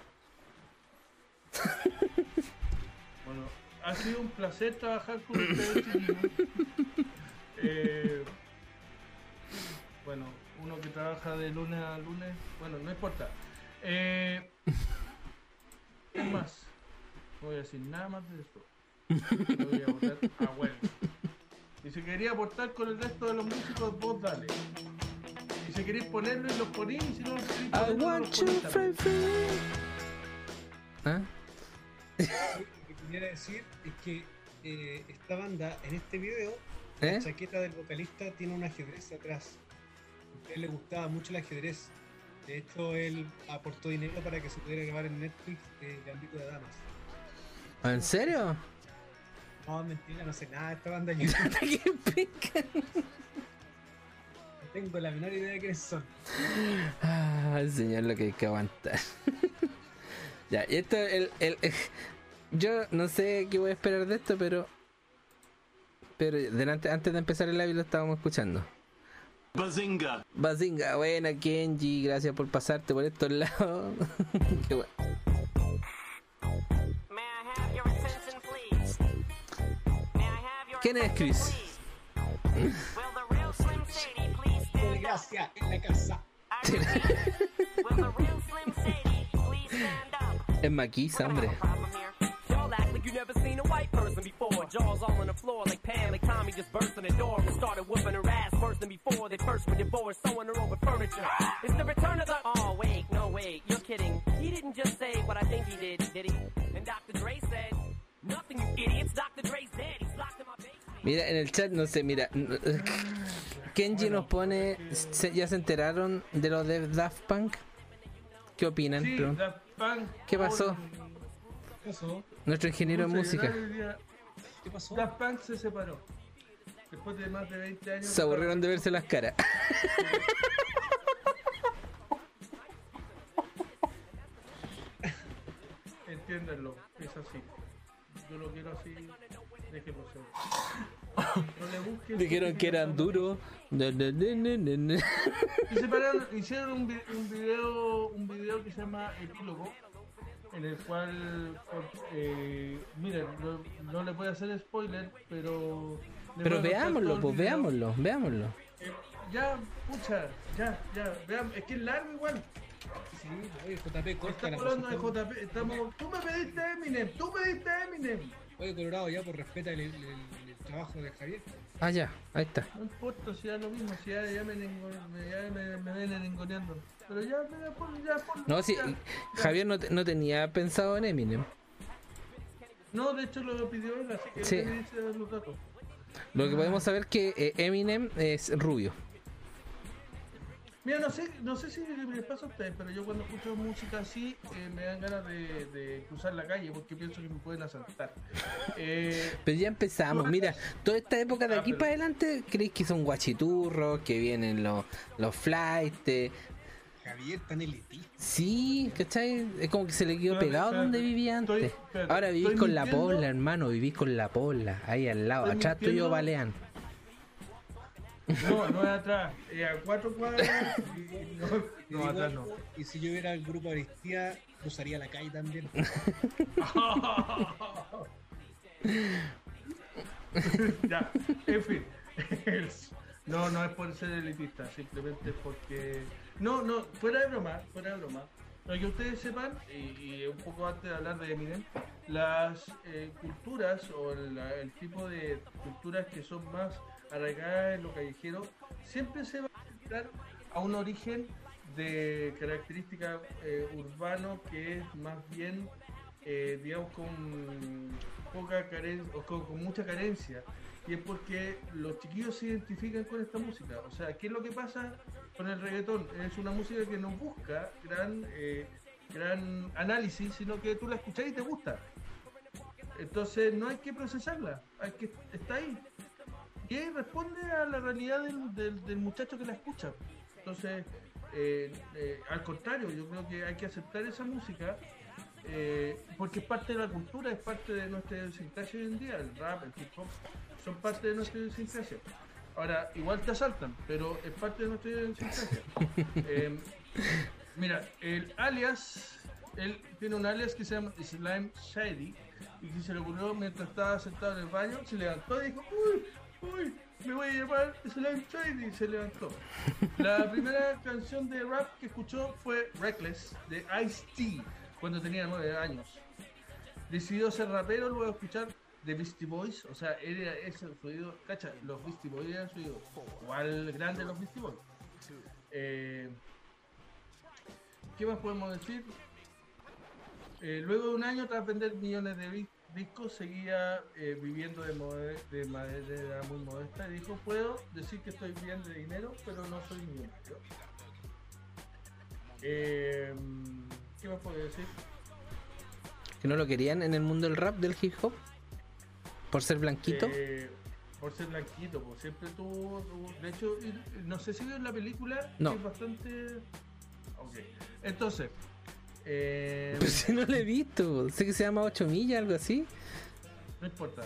Bueno, ha sido un placer trabajar con ustedes. Eh, bueno, uno que trabaja de lunes a lunes, bueno, no importa. Eh, es más, no voy a decir nada más de eso. Lo voy a votar a Bueno. Y si quería aportar con el resto de los músicos, vos dale. Y si queréis ponerlo, los ponís, y si no los queréis I no want los ponís. ¿Ah? Lo que quería decir es que eh, esta banda, en este video, ¿Eh? la chaqueta del vocalista tiene un ajedrez atrás. Él le gustaba mucho el ajedrez. De hecho, él aportó dinero para que se pudiera grabar en Netflix eh, Gambito de Damas. ¿En serio? No, mentira, no sé nada de esta banda. No tengo la menor idea de quiénes son. Ah, señor, lo que hay que aguantar. ya, y esto, el, el, yo no sé qué voy a esperar de esto, pero. Pero delante, antes de empezar el live lo estábamos escuchando. Bazinga. Bazinga, buena Kenji, gracias por pasarte por estos lados. qué bueno. ¿Quién es Chris? Desgracia en la casa. Es maquisa, hombre. Y'all act like you never seen a white person before. Jaws all on the floor like Pam, like Tommy just burst in the door and started whooping her ass worse than before. They first were divorced, sewing her over furniture. It's the return of the. Oh wait, no wait, you're kidding. He didn't just say what I think he did, did he? And Dr. Dre said, nothing, you idiots. Dr. Dre's dead. He's locked in my basement. Mira, en el chat, no sé, mira. Kenji nos pone. ¿se- ¿Ya se enteraron de lo de Daft Punk? ¿Qué opinan? Sí, Pregun- Daft Punk, ¿Qué pasó? ¿Qué pasó? Nuestro ingeniero en ¿cómo se música. día? ¿Qué pasó? Daft Punk se separó. Después de más de 20 años. Se aburrieron de verse las caras. Entiéndanlo, es así. Yo lo quiero así, déjenlo ser. No le busquen Dijeron que eran duros. Y separaron, hicieron un, vi- un video un video que se llama Epílogo, en el cual, eh, miren, no, no le voy a hacer spoiler, pero... Pero veámoslo, pues veámoslo, veámoslo. Eh, ya, pucha, ya, ya, vean, es que es largo igual. Sí, oye, JP corta Estamos la hablando de. JP, estamos, tú me pediste Eminem, tú pediste Eminem. Oye, Colorado, ya por el- el- el trabajo de Javier. Ah, ya, ahí está. No importa si ya lo mismo, si ya, ya me, me- ya me, me. Pero ya, ya, pon- ya, pon- No, sí, ya. Javier no, te- no tenía pensado en Eminem. No, de hecho lo pidió él, así que Sí. me los datos. Lo que podemos saber es que eh, Eminem es rubio. Mira, no sé, no sé si les pasa a ustedes, pero yo cuando escucho música así eh, me dan ganas de, de cruzar la calle porque pienso que me pueden asaltar. Eh, Pero ya empezamos, mira, toda esta época de Ah, aquí para adelante, creéis que son guachiturros, que vienen los, los flights. Javier tan elitista. Sí, ¿cachai? Es como que se le quedó pegado donde vivía Estoy- antes. Ahora vivís con la pola, hermano, vivís con la pola, ahí al lado, Estoy atrás tuyo balean. No, no es atrás, es a cuatro cuadras y no, no, atrás no. Y si yo hubiera el grupo Aristía, cruzaría la calle también. ya, en fin. No, no es por ser elitista, simplemente porque. No, no, fuera de broma, fuera de broma. Para que ustedes sepan, y, y un poco antes de hablar de Eminem, las eh, culturas o la- el tipo de culturas que son más arraigadas en lo callejero, siempre se va a encontrar a un origen de característica eh, urbano que es más bien, eh, digamos, con poca carencia o con, con mucha carencia. Y es porque los chiquillos se identifican con esta música. O sea, ¿qué es lo que pasa con el reggaetón? Es una música que no busca gran, eh, gran análisis, sino que tú la escuchas y te gusta. Entonces no hay que procesarla, hay que está ahí. Y ahí responde a la realidad del, del- del muchacho que la escucha. Entonces, eh, eh, al contrario, yo creo que hay que aceptar esa música eh, porque es parte de la cultura, es parte de nuestra idiosincrasia hoy en día, el rap, el hip hop, son parte de nuestra idiosincrasia. Ahora, igual te asaltan, pero es parte de nuestra idiosincrasia. Mira, el alias, él tiene un alias que se llama Slime Shady y que se le ocurrió mientras estaba sentado en el baño, se levantó y dijo, uy, uy, me voy a llamar Slime Shady y se levantó. La primera canción de rap que escuchó fue Reckless de Ice-T cuando tenía nueve años. Decidió ser rapero luego de escuchar The Beastie Boys, o sea, era ese su ídolo, cacha, los Beastie Boys eran su ídolo, igual grande los Beastie Boys. Eh, ¿Qué más podemos decir? Eh, luego de un año tras vender millones de discos, seguía eh, viviendo de, de manera muy modesta y dijo, puedo decir que estoy bien de dinero, pero no soy millonario. Eh, ¿Qué más puedo decir? Que no lo querían en el mundo del rap, del hip hop, por ser blanquito. Eh, por ser blanquito, pues siempre tuvo, tuvo- de hecho, no sé si vieron la película, No. es bastante... Ok, entonces, eh, Pero si no lo he visto, sé que se llama 8 millas, algo así. no importa.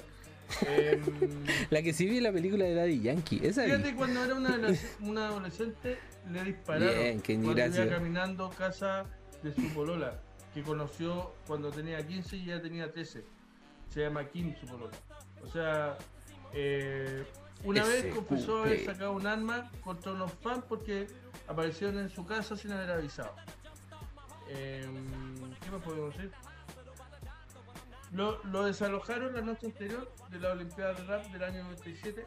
Em, La que sí vi la película de Daddy Yankee, esa vi. Fíjate cuando era una, adolesc- una adolescente le dispararon Bien, qué cuando iba caminando casa de su polola que conoció cuando tenía 15 y ya tenía 13 se llama Kim su polola o sea eh, una vez confesó haber sacado un arma contra unos fans porque aparecieron en su casa sin haber avisado Em, ¿qué más podemos decir? Lo, lo desalojaron la noche anterior de la Olimpiada de Rap del año 97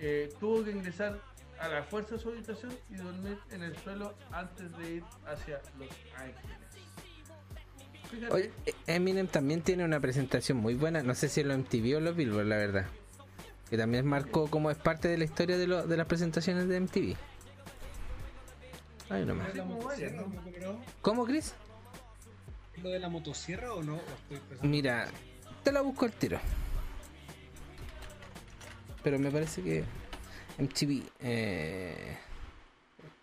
eh, tuvo que ingresar a la fuerza de su habitación y dormir en el suelo antes de ir hacia Los Ángeles. Eh, Eminem también tiene una presentación muy buena, no sé si lo MTV o los Billboard, la verdad. Que también marcó como es parte de la historia de, lo- de las presentaciones de MTV. ¿Cómo, Chris? ¿Lo de la motosierra o no? ¿O estoy pensando? Mira, te la busco al tiro. Pero me parece que MTV. Eh,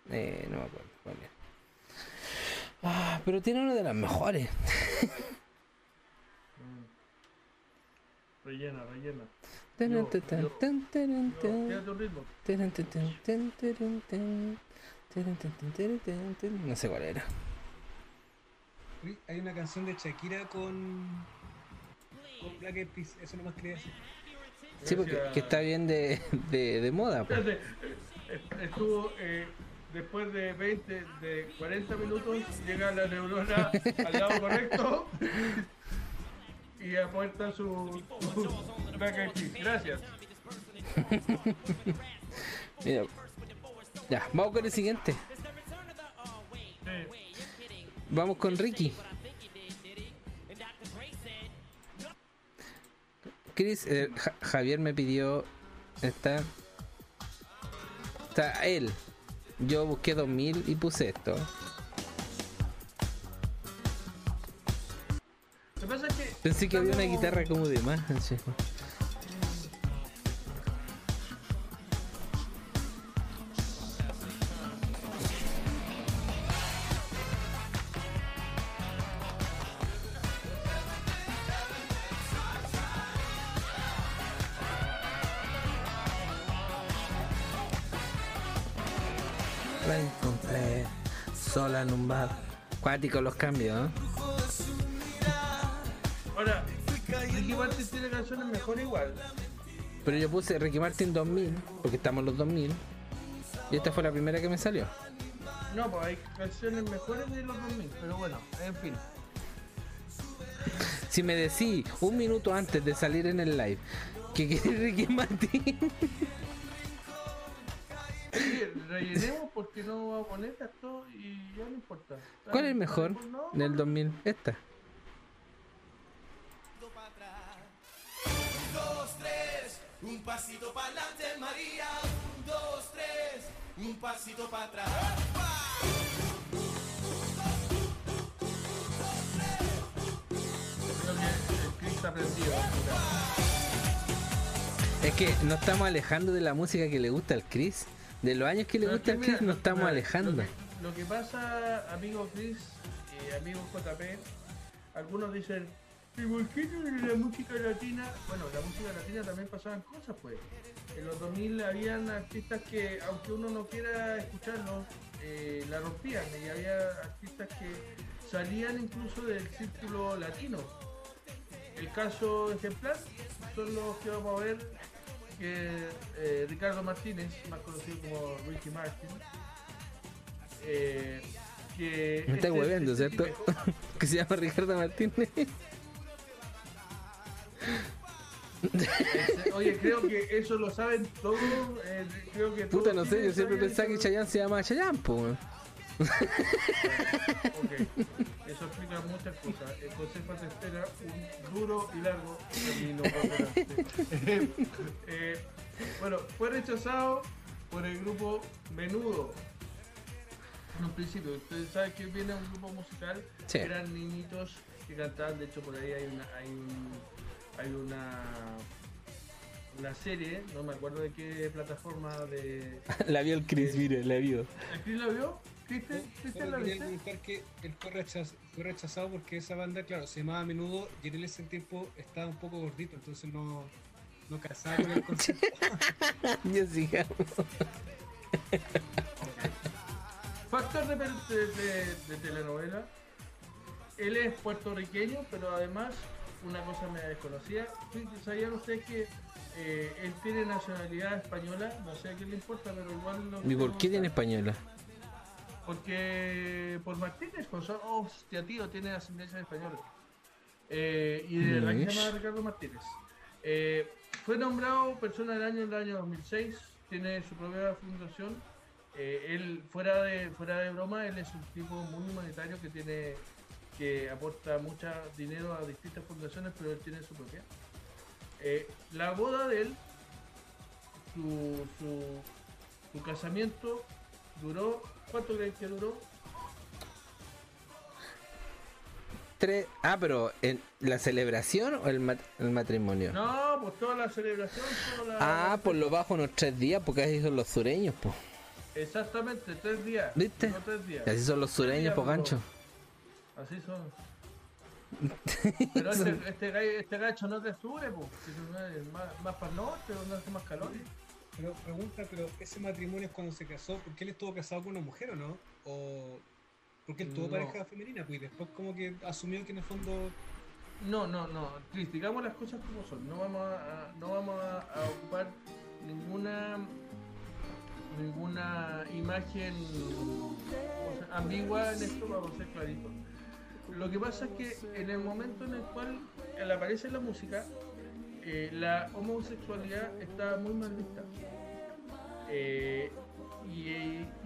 eh, no me acuerdo es. Ah, pero tiene una de las mejores. Rellena, rellena. Yo- yo- Yo, un ritmo. No sé cuál era. Uy, Hay una canción de Shakira con. con Black Eyed Peas, eso nomás quería decir. Sí, porque que está bien de, de, de moda. pues. Estuvo eh, después de 20, de 40 minutos, llega la neurona al lado correcto y apuesta su, su mac and cheese. Gracias. Mira. Ya, vamos con el siguiente. Vamos con Ricky. Chris, eh, Ja- Javier me pidió esta. Está él. Yo busqué 2000 y puse esto. Pensé que había una guitarra como de más. Cuático los cambios, ¿eh? Ahora, Ricky Martin tiene canciones mejor igual. Pero yo puse Ricky Martin 2000, porque estamos los 2000. Y esta fue la primera que me salió. No, pues hay canciones mejores de los 2000, pero bueno, en fin. Si me decís un minuto antes de salir en el live que querés Ricky Martin, rellenemos porque no va a poner esto y ya no importa. ¿cuál es el mejor No, del 2000? Esta. dos, tres, un pasito para adelante, María. Un, dos, tres, un pasito para atrás. Es que nos estamos alejando de la música que le gusta al Chris. De los años que le gusta al Chris nos estamos mira, alejando. Lo que, lo que pasa, amigo Chris y amigo JP, algunos dicen, ¿y por qué no la música latina? Bueno, la música latina también pasaban cosas, pues. En los 2000 habían artistas que, aunque uno no quiera escucharlos, eh, la rompían. Y había artistas que salían incluso del círculo latino. El caso ejemplar son los que vamos a ver que eh, Ricardo Martínez, más conocido como Ricky Martin, eh, que Me estás este- hueveando, este ¿cierto? tipo- que se llama Ricardo Martínez. Este, Oye, creo que eso lo saben todos. eh, creo que Puta, todos no sé, yo siempre pensaba que. Chayanne se llama Chayanne, po. Weón. Ok, eso explica muchas cosas. El consejo te espera un duro y largo camino. Eh, bueno, fue rechazado por el grupo Menudo. En un principio, ustedes saben que viene un grupo musical, Sí. eran niñitos que cantaban, de hecho por ahí hay una, hay un, hay una, una serie, no me acuerdo de qué plataforma de. La vio el Chris, mire, la vio. ¿El Chris la vio? ¿Cristian Solo la quería comentar que él fue, rechaz- fue rechazado porque esa banda, claro, se llamaba a menudo y en ese tiempo estaba un poco gordito, entonces no, no casaba con el concepto. Ya sigamos. Factor de, de- de- de telenovela. Él es puertorriqueño, pero además, una cosa me desconocía. ¿Sabían ustedes que eh, él tiene nacionalidad española? No sé a quién le importa, pero igual lo ¿Y por qué tiene española? Porque por Martínez, pues, son- hostia tío, tiene ascendencia española. Eh, y de verdad que se llama Ricardo Martínez. Eh, fue nombrado persona del año en el año 2006, tiene su propia fundación. Eh, él, fuera de, fuera de broma, él es un tipo muy humanitario que tiene que aporta mucho dinero a distintas fundaciones, pero él tiene su propia. Eh, la boda de él, su, su, su casamiento duró, ¿cuánto creen que duró? Tres. Ah, pero ¿en la celebración o el, mat- el matrimonio? No, pues toda la celebración, toda la... Ah, por lo bajo unos tres días, porque así son los sureños, pues. Exactamente, tres días. ¿Viste? No tres días. Y así son los sureños, po, gancho. Así son. Pero este, este, este gacho no te sube, pues. Es más, más para el norte, donde hace más calor. Pero pregunta, pero ese matrimonio es cuando se casó, ¿por qué él estuvo casado con una mujer o no? ¿O porque él tuvo No. pareja femenina? Pues y después como que asumió que en el fondo... No, no, no. Chris, digamos las cosas como son. No vamos a, no vamos a, a ocupar ninguna ninguna imagen o sea, ambigua en esto, vamos a ser claritos. Lo que pasa es que en el momento en el cual aparece la música, eh, la homosexualidad está muy mal vista. Eh, y,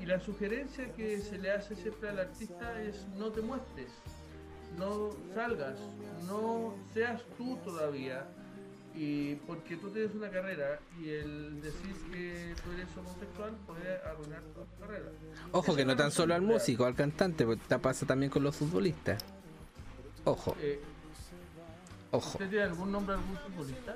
y la sugerencia que se le hace siempre al artista es no te muestres, no salgas, no seas tú todavía, y porque tú tienes una carrera y el decir que tú eres homosexual puede arruinar tu carrera. Ojo Esa que no tan solo al músico, al cantante, porque te pasa también con los futbolistas. Ojo, Eh, ojo. ¿Usted tiene algún nombre algún futbolista?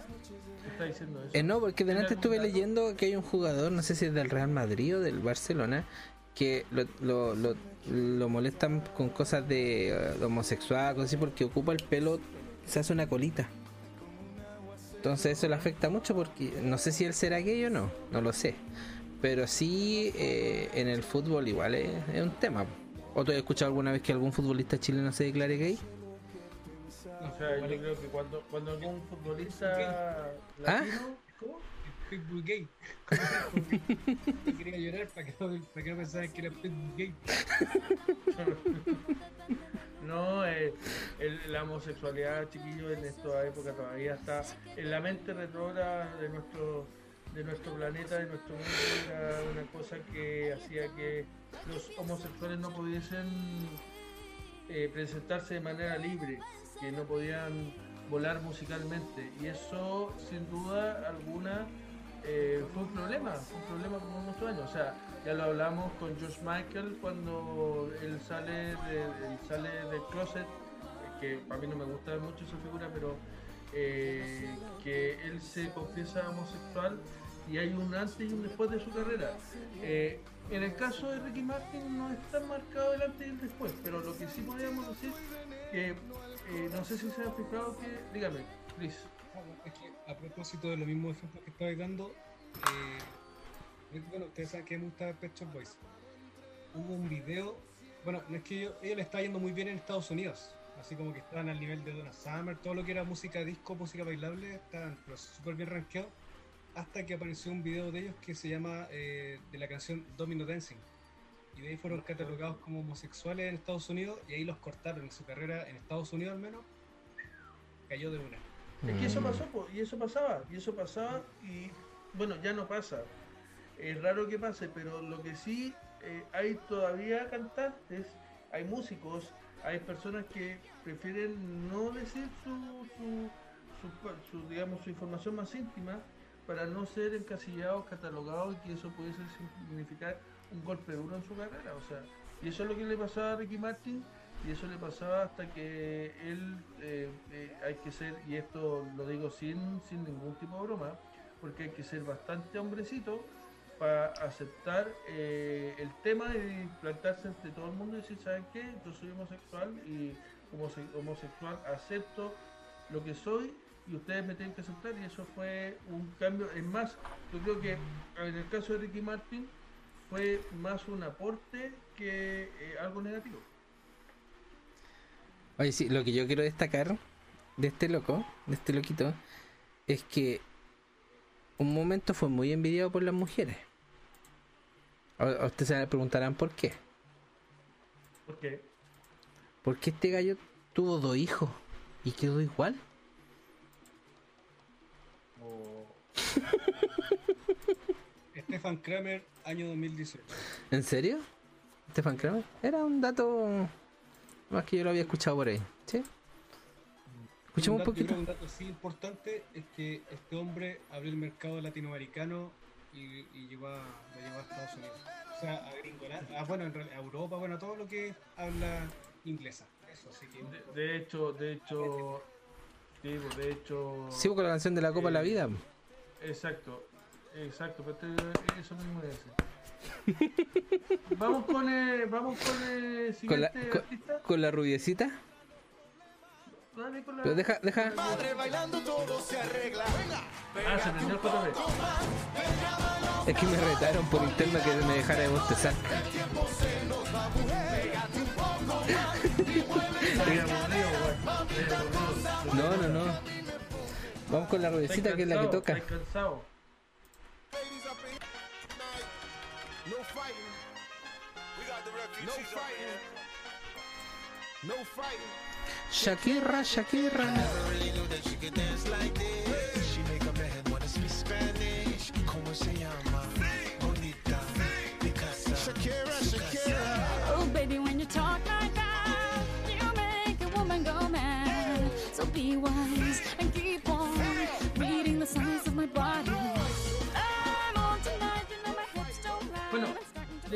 ¿Qué está diciendo eso? Eh, no, porque ¿Tiene delante estuve dato? leyendo que hay un jugador, no sé si es del Real Madrid o del Barcelona, que lo, lo, lo, lo molestan con cosas de eh, homosexual, cosas así, porque ocupa el pelo, se hace una colita. Entonces eso le afecta mucho porque no sé si él será gay o no, no lo sé. Pero sí eh, en el fútbol igual es, es un tema. ¿O tú has escuchado alguna vez que algún futbolista chileno se declare gay? O sea, yo creo que cuando, cuando algún futbolista ¿Ah? latino... ¿Cómo? Pitbull gay. Quería llorar para que no, para que no pensaran que era Pitbull gay. No, eh, el- la homosexualidad, chiquillos, en esta época todavía está en la mente retrógrada de nuestro de nuestro planeta, de nuestro mundo, era una cosa que hacía que los homosexuales no pudiesen eh, presentarse de manera libre, que no podían volar musicalmente. Y eso, sin duda alguna, eh, fue un problema, fue un problema por muchos años. O sea, ya lo hablamos con George Michael cuando él sale, de, él sale del closet, que a mí no me gusta mucho esa figura, pero eh, que él se confiesa homosexual y hay un antes y un después de su carrera. Eh, en el caso de Ricky Martin no está marcado el antes y el después, pero lo que sí podríamos decir que eh, no sé si se han fijado que, dígame, Chris. A propósito de los mismos ejemplos que estabais dando, eh, bueno, ustedes saben que me gusta Pet Boys. Hubo un video, bueno, no es que yo, ellos le está yendo muy bien en Estados Unidos, así como que estaban al nivel de Donna Summer, todo lo que era música disco, música bailable, estaban súper bien rankeados, hasta que apareció un video de ellos que se llama eh, de la canción Domino Dancing. Y de ahí fueron catalogados como homosexuales en Estados Unidos y ahí los cortaron en su carrera en Estados Unidos al menos. Cayó de una. Es que eso pasó, po, y eso pasaba, y eso pasaba, y bueno, ya no pasa. Es raro que pase, pero lo que sí eh, hay todavía cantantes, hay músicos, hay personas que prefieren no decir su, su, su- su, digamos, su información más íntima para no ser encasillados, catalogados y que eso pudiese significar un golpe duro en su carrera. O sea, y eso es lo que le pasaba a Ricky Martin y eso le pasaba hasta que él eh, eh, hay que ser, y esto lo digo sin, sin ningún tipo de broma, porque hay que ser bastante hombrecito para aceptar eh, el tema y plantarse entre todo el mundo y decir, ¿saben qué? Yo soy homosexual y como homosexual acepto lo que soy y ustedes me tienen que aceptar y eso fue un cambio. Es más, yo creo que en el caso de Ricky Martin fue más un aporte que eh, algo negativo. Oye, sí, lo que yo quiero destacar de este loco, de este loquito, es que un momento fue muy envidiado por las mujeres. A, ustedes se preguntarán por qué. ¿Por qué? Porque este gallo tuvo dos hijos y quedó igual. Stefan Kramer, año 2018. ¿En serio? Stefan Kramer. Era un dato más que yo lo había escuchado por ahí. ¿Sí? Escuchemos un dato- yo poquito. Un dato sí importante es que este hombre abrió el mercado latinoamericano y, y llevó a, lo llevó a Estados Unidos. O sea, a Gringolandia, ah, bueno, en realidad, a Europa, bueno, a todo lo que habla inglesa. Eso sí que. De, de hecho, de hecho, sí, pues, de hecho. Sí, con la canción de la Copa de la eh, Vida. Exacto, exacto, pero eso mismo es. vamos con el, vamos con el Con la, siguiente con, artista. con la rubiecita. Dale con la- Pero deja, deja. bailando todo se arregla. Ah, se prendió el JB. Es que me retaron por interno que me dejara de bostezar. No, no, no. Vamos con la rubiecita que es la que cansado, toca. up in. No fighting. We got the refugees. No fighting. No fighting. Shakira, Shakira.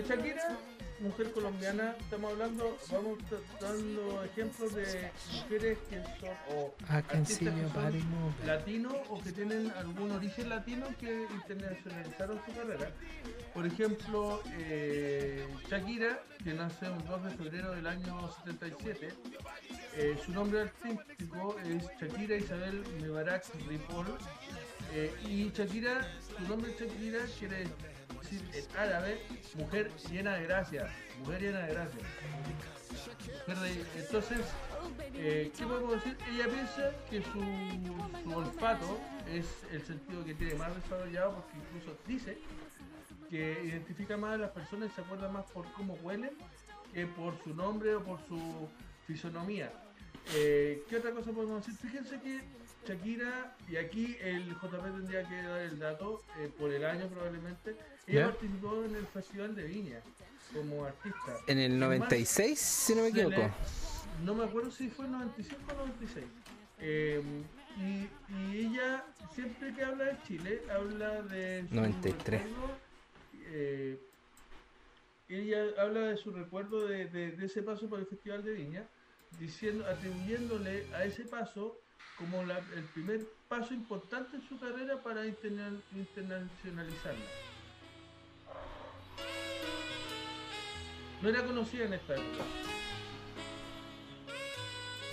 De Shakira, mujer colombiana, estamos hablando, vamos dando ejemplos de mujeres que son o see artistas que son latinos o que tienen algún origen latino que internacionalizaron su carrera. Por ejemplo, eh, Shakira, que nace el 2 de febrero del año 77, eh, su nombre artístico es Shakira Isabel Mebarak Ripoll. eh, y Shakira, su nombre Shakira quiere decir en árabe mujer llena de gracia. Mujer llena de gracia. Entonces, eh, ¿qué podemos decir? Ella piensa que su, su olfato es el sentido que tiene más desarrollado porque incluso dice que identifica más a las personas y se acuerda más por cómo huelen que por su nombre o por su fisonomía. Eh, ¿Qué otra cosa podemos decir? Fíjense que Shakira, y aquí el JP tendría que dar el dato, eh, por el año probablemente, ella ¿Ya? participó en el Festival de Viña como artista. En el Es más, 96, si no me le- equivoco. no me acuerdo si fue 95 o 96. Eh, y, y ella, siempre que habla de Chile, habla de su 93. recuerdo, eh, ella habla de su recuerdo de, de- de ese paso por el Festival de Viña, diciendo, atribuyéndole a ese paso como la- el primer paso importante en su carrera para interna- internacionalizarla. No era conocida en esta época.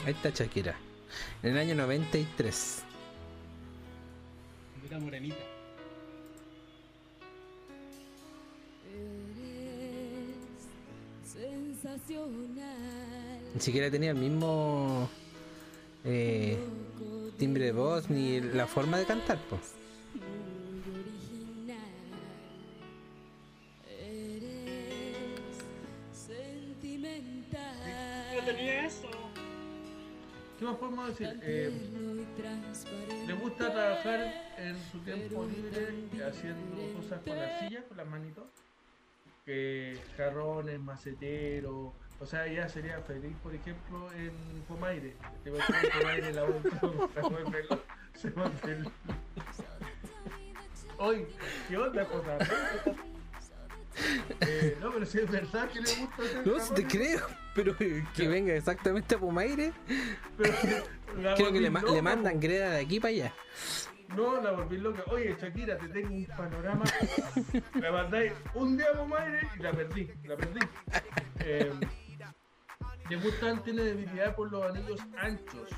Ahí está Shakira. En el año 93. Mira morenita. Sensacional. Ni siquiera tenía el mismo eh, timbre de voz ni la forma de cantar, pues. Yo tenía eso. ¿Qué más podemos decir? Eh, le gusta trabajar en su tiempo libre haciendo cosas con la silla, con las manitos. Que jarrones, maceteros. O sea, ella sería feliz, por ejemplo, en Pomaire. Te va a poner Pomaire en la boca, se vuelve lo- Oye, ¿qué onda, cosa? Eh, no, pero si es verdad que le gusta hacer No, si te creo, pero que venga exactamente a Pumaire. pero que la Creo que le, loca, mandan greda de aquí para allá. No, la volví loca. Oye, Shakira, te tengo un panorama. Me mandáis un día a aire y la perdí, la perdí. Eh, le gustan, tiene debilidad por los anillos anchos.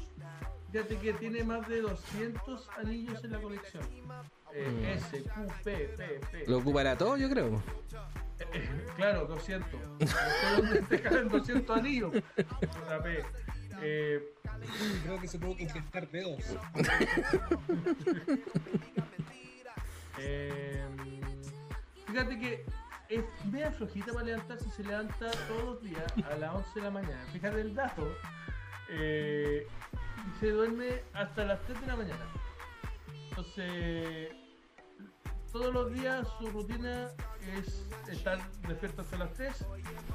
Fíjate que tiene más de 200 anillos en la colección. Eh, Mm. S, Q, P, P, P. Lo ocupará todo, yo creo. Eh, eh, claro, 200. No sé dónde te caen 200 anillos. La P. Eh, Creo que se puede inyectar dedos. Eh, fíjate que es media flojita para levantarse, se levanta todos los días a las 11 de la mañana. Fíjate el dato. eh, y se duerme hasta las 3 de la mañana. Entonces, todos los días su rutina es estar despierto hasta las 3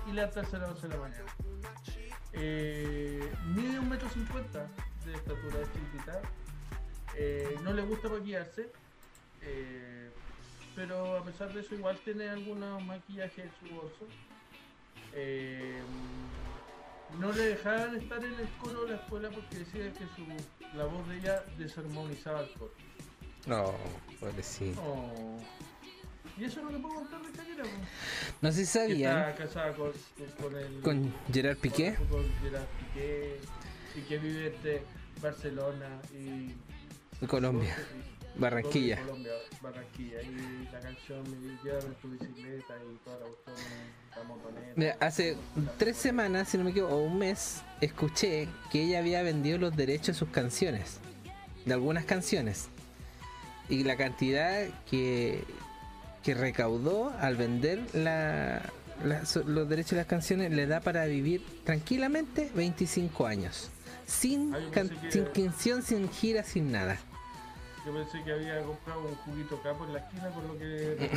y levantarse a las 11 de la mañana. Eh, mide un metro cincuenta de estatura, es chiquitita. Eh, no le gusta maquillarse. eh, pero a pesar de eso igual tiene algunos maquillajes en su bolso. Eh, no le dejaban estar en el coro de la escuela porque decían que su, la voz de ella desarmonizaba el coro. No, pobrecito. Oh. Y eso es lo que puedo contar de Shakira. pues. No sé si Que sabían Está casada con, con el con Gerard Piqué. con Gerard Piqué y que vive entre Barcelona y Colombia. Barranquilla. Colombia, Barranquilla. Y la canción me lleva en tu bicicleta y toda la cuestión, la motoneta. Mira, hace tres semanas, si no me equivoco, o un mes, escuché que ella había vendido los derechos de sus canciones. De algunas canciones. Y la cantidad que, que recaudó al vender la, los derechos de las canciones le da para vivir tranquilamente 25 años. Sin, can- sin canción, sin gira, sin nada. Yo pensé que había comprado un juguito capo en la esquina con lo que.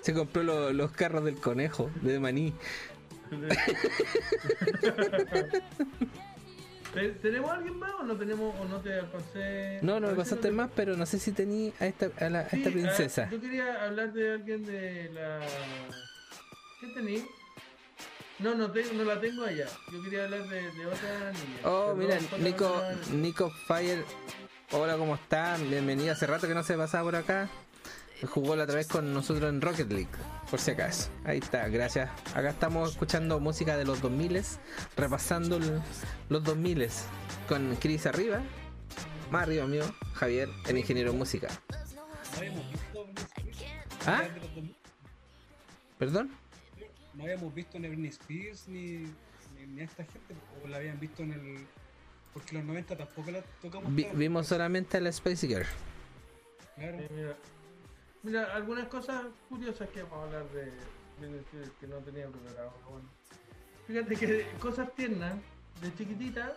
Se compró lo- los carros del conejo, de maní. ¿Te- ¿Tenemos alguien más o no tenemos o no te alcancé? No, no me pasaste más, pero no sé si tení a esta, a la- a esta princesa. yo quería hablar de alguien de la. ¿Qué tení? No, no, tengo, no la tengo allá. Yo quería hablar de, de otra niña. Oh, mira, por Nico, Nico Fire. Hola, ¿cómo están? Bienvenido. Hace rato que no se pasaba por acá. Jugó la otra vez con nosotros en Rocket League, por si acaso. Ahí está, gracias. Acá estamos escuchando música de los 2000 repasando los 2000 con Chris arriba, más arriba mío, Javier, el ingeniero en música. ¿Ah? ¿Perdón? No habíamos visto ni Britney Spears ni, ni, ni a esta gente, o la habían visto en el. Porque los 90 tampoco la tocamos. Vi- vimos solamente a la Space Girl. Claro. Sí, mira. Mira, algunas cosas curiosas que vamos a hablar de que no tenía preparado. Bueno. Fíjate que cosas tiernas, de chiquitita,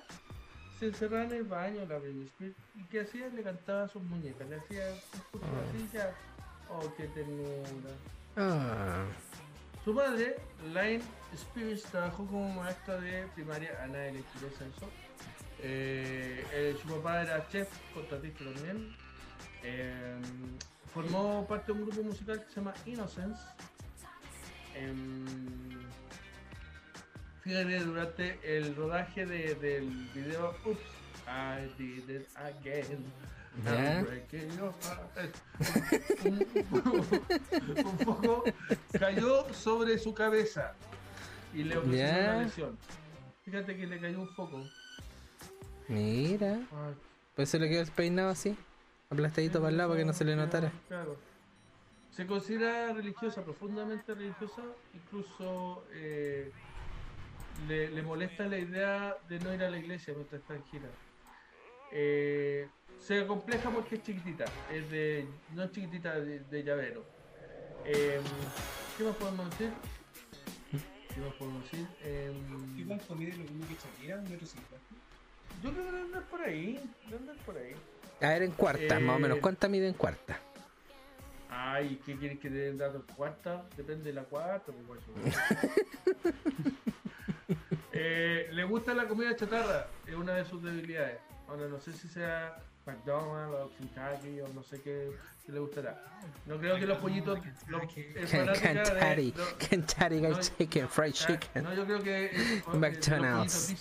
se encerraba en el baño la Britney Spears y que hacía le cantaba a sus muñecas, le hacía sus Ah. cosas Oh, qué ternura. Ah, Su madre, Line Spears, trabajó como maestra de primaria, a nadie le eso. Eh, eh, su papá era chef, contratista también. Eh, formó parte de un grupo musical que se llama Innocence. Em, fíjate, durante el rodaje de- del video Oops, I did it again. Un, un poco cayó sobre su cabeza y le Ya. una lesión. Fíjate que le cayó un foco. Mira. Pues se le quedó el peinado así, aplastadito para el lado para que no se le notara. Claro. Se considera religiosa, profundamente religiosa, incluso eh, le, le molesta la idea de no ir a la iglesia mientras está en gira. Eh, se compleja porque es chiquitita, es de, no es chiquitita de, de llavero. Eh, ¿Qué más podemos decir? ¿Qué más podemos decir? Em, ¿Y cuánto mide lo mismo que Shakira? ¿Un metro cincuenta? Yo creo que debe andar por ahí, debe andar por ahí. A ver, en cuarta, más o menos. Eh, ¿Cuánta mide en cuarta? Ay, ¿qué quieres que te den datos cuarta? Depende de la cuarta, pues, eh, Le gusta la comida chatarra, es una de sus debilidades. Ahora no sé si sea McDonald's o Kentucky o no sé qué, qué le gustará. No creo que los pollitos, los, Kentucky, no- Kentucky no, Chicken, Fried ah, Chicken. No, yo creo que eh, eh, McDonald's.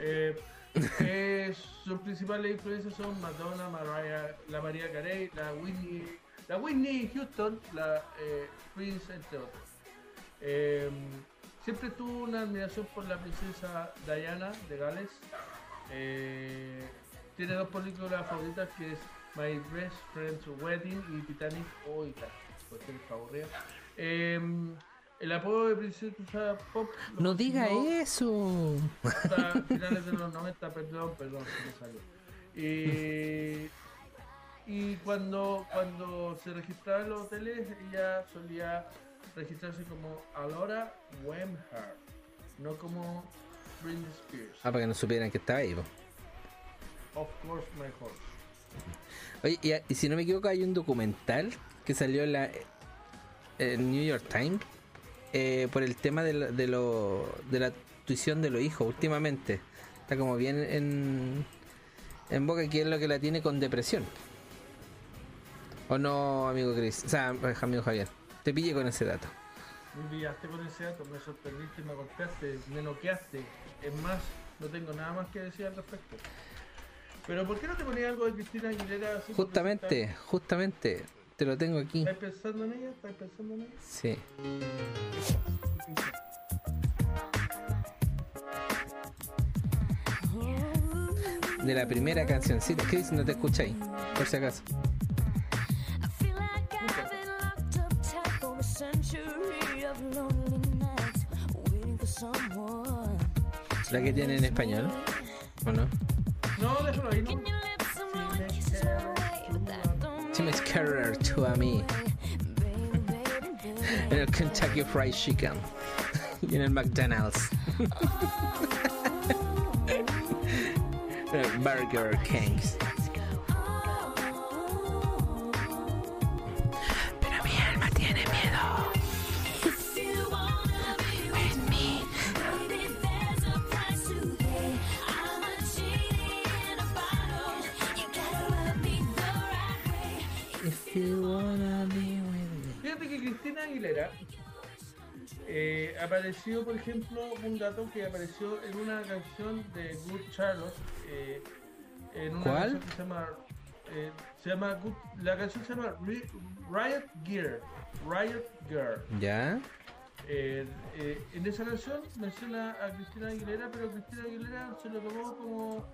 Eh, eh, sus principales influencias son Madonna, Mariah, la María Carey, la Whitney, la Whitney Houston, la eh, Prince, entre otros. Siempre tuvo una admiración por la princesa Diana de Gales. Tiene dos películas favoritas que es My Best Friend's Wedding y Titanic o. Eh, el apodo de princesa pop No diga eso. hasta finales de los 90, perdón, perdón, salió. Y, y cuando, cuando se registraba en los hoteles, ella solía registrarse como Alora Wemhart, no como Britney Spears. Ah, para que no supieran que estaba ahí. po. Of course, my horse. Oye, y, y si no me equivoco, hay un documental que salió en la en New York Times eh, por el tema de, la- de, lo, de la tuición de los hijos últimamente. Está como bien en, en boca que es lo que la tiene con depresión. ¿O no, amigo Chris? O sea, amigo Javier. Te pillé con ese dato. Me pillaste con ese dato, me sorprendiste, me golpeaste, me noqueaste. Es más, no tengo nada más que decir al respecto. Pero ¿por qué no te ponías algo de Cristina Aguilera? Justamente, justamente, te lo tengo aquí. ¿Estás pensando en ella? ¿Estás pensando en ella? Sí. De la primera cancioncita. Chris, no te escucháis, por si acaso. La que tiene en español, ¿o no? No, déjalo ahí, ¿no? She makes career to a mí. en el Kentucky Fried Chicken y en el McDonald's. En el Burger Kings. Fíjate que Cristina Aguilera eh, apareció, por ejemplo, un dato que apareció en una canción de Good Charlotte. eh, en una ¿Cuál? canción que se llama. eh, se llama Good- la canción se llama Ri- Riot Gear. Riot Girl. ¿Ya? Eh, eh, en esa canción menciona a Cristina Aguilera, pero Cristina Aguilera se lo tomó como,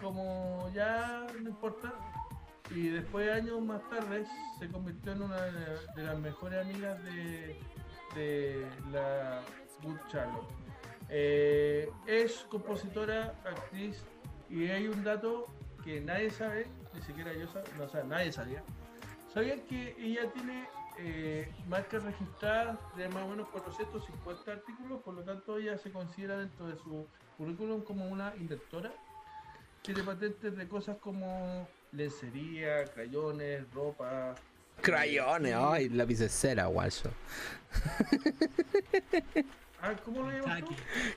como ya no importa. Y después, años más tarde, se convirtió en una de, las mejores amigas de, de la Good Charlotte. Eh, es compositora, actriz, y hay un dato que nadie sabe, ni siquiera yo sabía, no, o sea, nadie sabía. ¿Sabían que ella tiene eh, marcas registradas de más o menos 450 artículos? Por lo tanto, ella se considera dentro de su currículum como una inventora. Tiene patentes de cosas como lencería, crayones, ropa. Crayones, ay, lápiz de cera, guacho. Ah, ¿cómo lo llamas?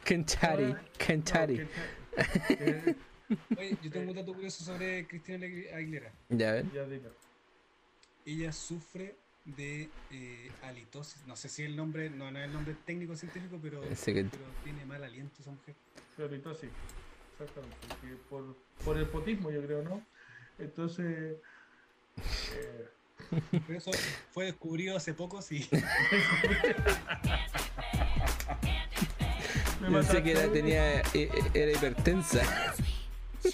Kentucky, Kentucky. Eh, Oye, yo tengo un dato curioso sobre Cristina Agui- Aguilera. Ya ven. ya dime. Ella sufre de eh, halitosis. No sé si el nombre, no, no es el nombre técnico científico, pero, Ese que- pero tiene mal aliento esa mujer. Sí. Exactamente. que por, por el potismo, yo creo, ¿no? Entonces. eh, Pero eso fue descubrido hace poco, sí. me Pensé que era, tenía, eh, era hipertensa.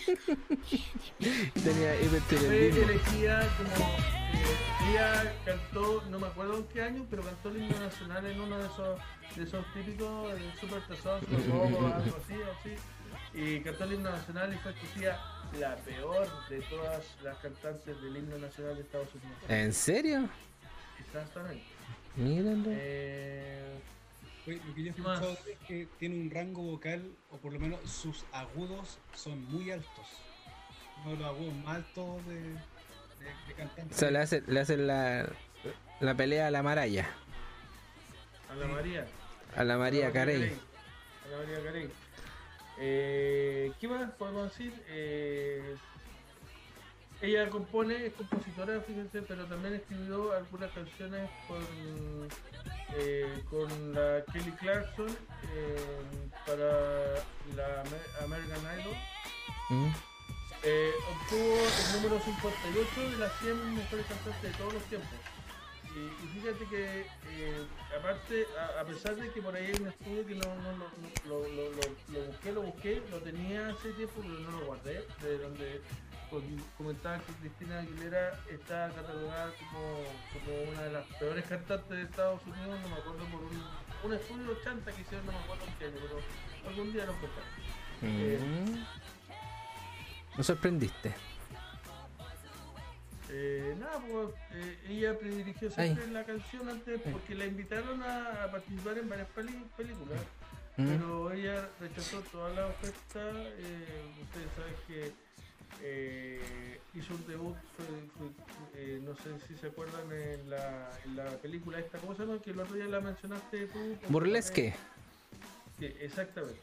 tenía fue hipertiroidismo. elegida como eh, ella cantó no me acuerdo en qué año pero cantó el himno nacional en uno de esos de esos típicos Super Bobo, algo así así y cantó el himno nacional y fue escogida la peor de todas las cantantes del himno nacional de Estados Unidos ¿En serio? exactamente Míralo. eh, Oye, Lo que yo he escuchado es que tiene un rango vocal, o por lo menos sus agudos son muy altos. Uno de los agudos más altos de, de, de cantante. O sea, le hacen le hace la, la pelea a la Maraya. a la María A la María Carey. A la María Carey. Eh, ¿Qué más podemos decir? Eh, ella compone, es compositora, fíjense, pero también escribió algunas canciones con, eh, con la Kelly Clarkson eh, para la Amer- American Idol. ¿Mm? Obtuvo el número 58 de las 100 mejores cantantes de todos los tiempos. Y, y fíjate que, eh, aparte, a, a pesar de que por ahí hay un estudio que no, no, no- no- lo, lo- lo- lo busqué, lo busqué, lo tenía hace tiempo, pero no lo guardé, de donde comentaba que Cristina Aguilera está catalogada como, como una de las peores cantantes de Estados Unidos, no me acuerdo por un, un estudio de 80 que hicieron, no me acuerdo en qué año, pero algún día lo contaré. Eh, Mm. Me sorprendiste. Eh, nada, pues eh, ella predirigió siempre la canción antes porque la invitaron a, a participar en varias peli- películas, Mm. pero ella rechazó toda la oferta. Eh, ustedes saben que eh, hizo un debut, fue- fue, no sé si se acuerdan, en la, en la película esta, ¿cómo se llama? Que el otro día la mencionaste tú. Burlesque. Sí, exactamente.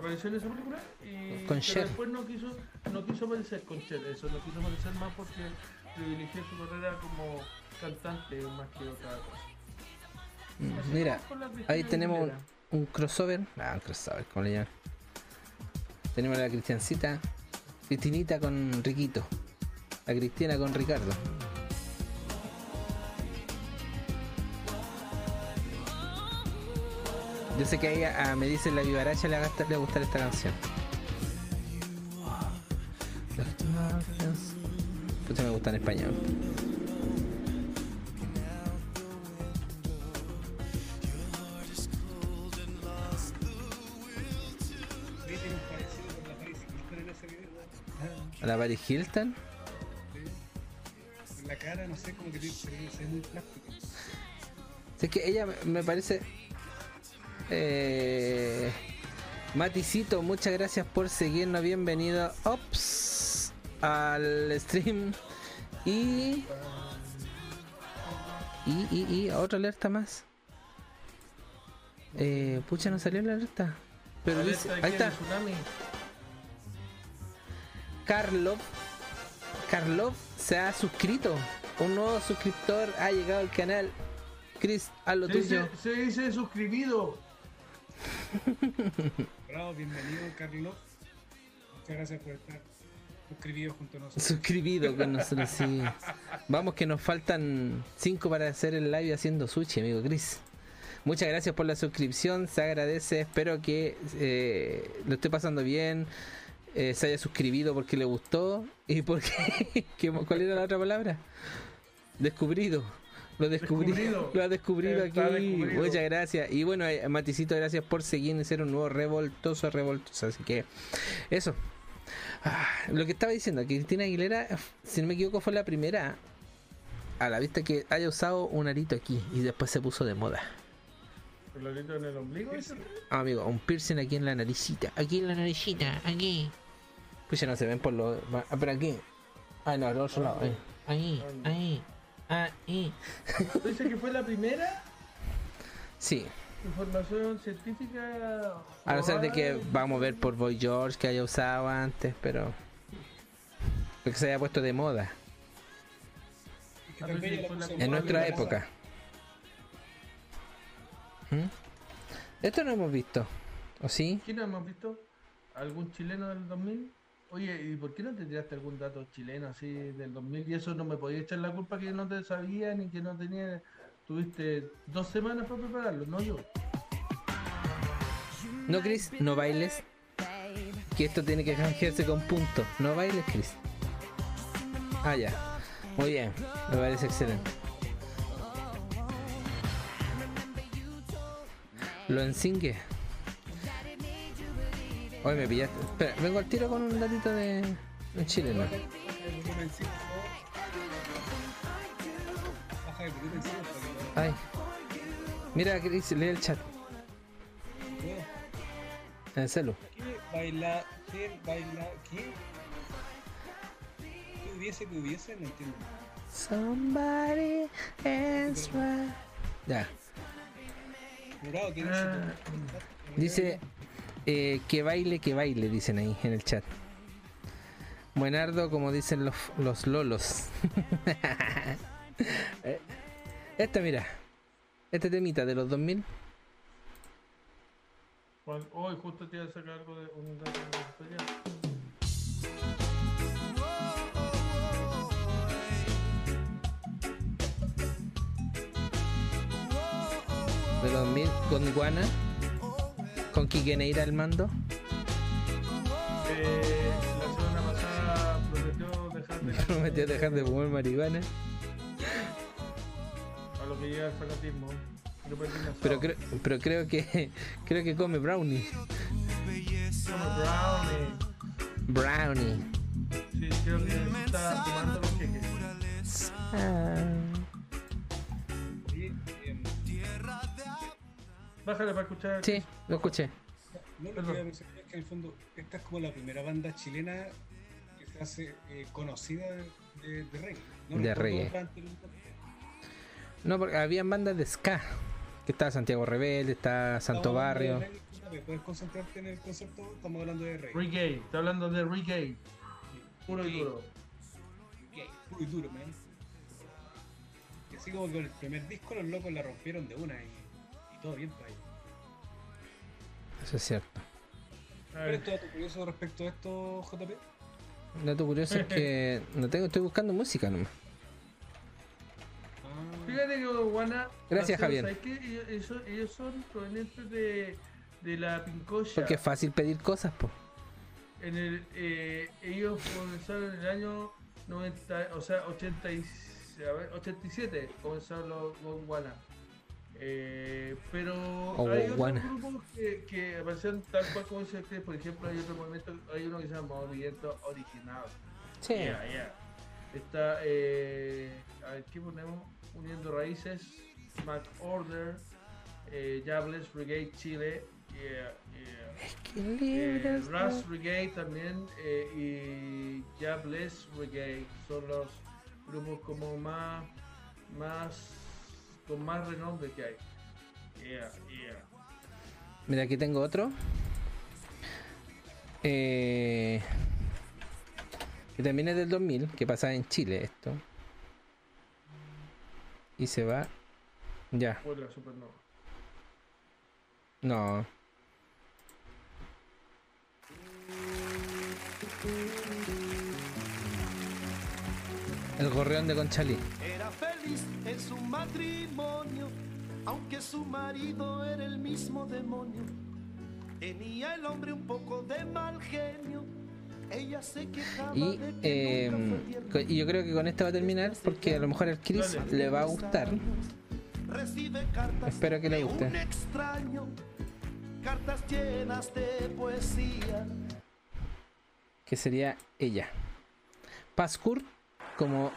Apareció en esa película y Con pero después no quiso, no quiso aparecer con Cher, eso no quiso aparecer más porque privilegió su carrera como cantante más que otra cosa. Mm, Así Mira, ahí tenemos un, crossover. Ah, un crossover, ¿cómo le llaman? Tenemos a la Cristiancita, Cristinita con Riquito. La Cristiana con Ricardo. Yo sé que a ella, a me dice la vivaracha le va a gustar, a esta canción. Pucha, me gusta en español. Ahí. A la Paris Hilton. La cara no sé, como que tiene- se ve muy plástica. Es que ella me parece. Eh, Maticito, muchas gracias por seguirnos. Bienvenido ops, al stream. Y. Y, y, y otra alerta más. Eh, pucha, no salió la alerta. Pero Alerta dice- ahí está. Carlov. Carlov se ha suscrito. Un nuevo suscriptor ha llegado al canal. Chris, haz lo Se tuyo. dice, se dice suscribido. Bravo, bienvenido, Carlos. Muchas gracias por estar suscribido junto a nosotros. Suscribido con nosotros, sí. Vamos que nos faltan 5 para hacer el live haciendo sushi, amigo Chris. Muchas gracias por la suscripción, se agradece. Espero que eh, lo esté pasando bien, eh, se haya suscribido porque le gustó y porque. ¿qué- ¿Cuál era la otra palabra? Descubrido. Lo descubrí, Descubrido. lo ha descubrido aquí. Descubrido. Muchas gracias. Y bueno, eh, Maticito, gracias por seguir y ser un nuevo revoltoso, revoltoso. Así que, eso. Ah, lo que estaba diciendo, que Cristina Aguilera, si no me equivoco, fue la primera a la vista que haya usado un arito aquí y después se puso de moda. El lorito en el ombligo. Ah, amigo, un piercing aquí en la naricita. Aquí en la naricita, aquí. Pues ya no se ven por los. Ah, pero aquí. Ah, no, al otro lado. Ahí, ahí, ahí. Ahí. Dice que fue la primera Sí. información científica. A no ser de que vamos a ver por Boy George que haya usado antes, pero. Que se haya puesto de moda. Que En nuestra época. ¿Mm? Esto no hemos visto. ¿O sí? ¿Quién no hemos visto? ¿Algún chileno del 2000? Oye, ¿y por qué no te tiraste algún dato chileno así del 2000? Y eso no me podía echar la culpa que no te sabía ni que no tenía. Tuviste dos semanas para prepararlo, no yo. No, Chris, no bailes. Que esto tiene que canjearse con puntos. No bailes, Chris. Ah, ya. Muy bien. Me parece excelente. Lo ensingue. Hoy me pillaste. Espera, vengo al tiro con un datito de cinco para que Ay. Mira, Chris, lee el chat. En el celu. ¿Qué baila? ¿Qué baila? ¿Qué? ¿Qué hubiese que hubiese? No entiendo. Somebody else right. Ya. Morado, ¿quién Ah, Dice eh, que baile, que baile, dicen ahí en el chat. Buenardo, como dicen los, los lolos. Eh, Esta, mira. Este temita de los 2000. Juan, hoy justo te iba a sacar algo de un dato de. De los 2000 con Iguana. Con Quique Neira al mando. Eh, la semana pasada prometió dejar de Prometió dejar de fumar marihuana. a lo que llega el fanatismo. Pero, creo pero creo que creo que come brownie. Brownie. Brownie. Sí, creo que está tomando los queques. Ah. Bájale para escuchar. Sí, lo escuché. No, lo que mencionar es que en el fondo esta es como la primera banda chilena que se hace eh, conocida de, de reggae. No De reggae. No, porque habían bandas de ska. Que está Santiago Rebelde, está Santo Barrio. reggae, Puedes concentrarte en el concepto, estamos hablando de reggae. Reggae, está hablando de reggae. Puro y duro. Reggae, puro y duro, man. Y así como con el primer disco los locos la rompieron de una y todo bien para ellos. Eso es cierto. A ¿Cuál ver, es tu dato curioso respecto a esto, JP? Un dato curioso es que no tengo, estoy buscando música nomás. Ah, Fíjate que Guana. Gracias, Javier. ¿sabes qué? Ellos, ellos- ellos son provenientes de, de la Pincoya. Porque es fácil pedir cosas, po. En el, eh, ellos comenzaron en el año 90, o sea, 80 y- a ver, 87 comenzaron los Gondwana. Eh, pero Oh, hay otros grupos que, que aparecieron tal cual como dice usted, por ejemplo, hay otro movimiento, hay uno que se llama Movimiento Original. Sí. Yeah, yeah. Está, eh, a ver, ¿qué ponemos? Uniendo Raíces, Mac Order, eh, Jables Brigade Chile, yeah, yeah. Eh, Ras Brigade también eh, y Jables Brigade son los grupos como más, más, con más renombre que hay. Yeah, yeah. Mira, aquí tengo otro. Eh, que también es del 2000, que pasaba en Chile esto. Y se va. Ya, Fue la supernova. no. El gorreón de Conchalí. Feliz en su matrimonio, aunque su marido era el mismo demonio. Tenía el hombre un poco de mal genio. Ella se quejaba Y, de que eh, nunca fue co- y yo creo que con esto va a terminar porque a lo mejor al Chris le va a gustar. Recibe cartas Espero que le guste. un extraño, cartas llenas de poesía. Que sería ella. Pascur como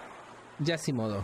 Yasimodo.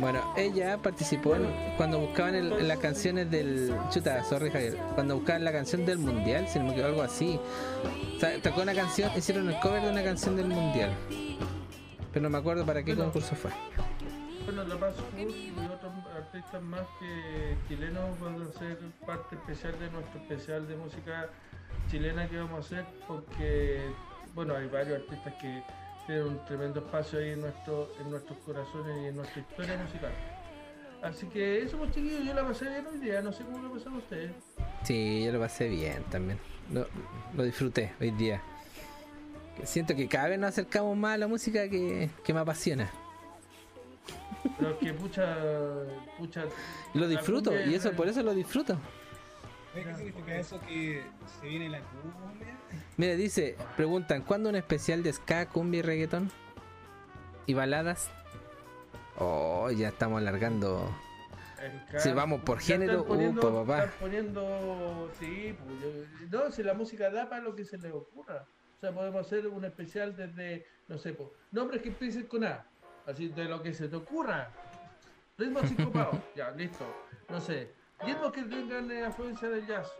Bueno, ella participó en, cuando buscaban el- en las canciones del. Chuta, sorry Javier. Cuando buscaban la canción del mundial, si no me equivoco, algo así. Tocó una canción, hicieron el cover de una canción del mundial. Pero no me acuerdo para qué concurso fue. Bueno, La Paz y otros artistas más que chilenos van a ser parte especial de nuestro especial de música chilena que vamos a hacer porque, bueno, hay varios artistas que un tremendo espacio ahí en, nuestro, en nuestros corazones y en nuestra historia musical. Así que eso, pues chiquillos, yo la pasé bien hoy día, no sé cómo lo pasaron ustedes. Sí, yo lo pasé bien también. Lo, lo disfruté hoy día. Siento que cada vez nos acercamos más a la música que, que me apasiona. Pero que pucha, pucha... Lo disfruto, y es- eso por eso lo disfruto. ¿Qué significa eso? Que se viene la cumbia. Mira, dice, preguntan, ¿cuándo un especial de ska, cumbia y reggaetón? ¿Y baladas? Oh, ya estamos alargando. Si vamos por género, están poniendo, upa, papá. están poniendo, sí, pues, yo- no, si la música da para lo que se le ocurra. O sea, podemos hacer un especial desde, no sé, pues, nombres que empiecen con A, así de lo que se te ocurra. Ritmos ya, listo. No sé, ritmos que tengan eh, afluencia del jazz,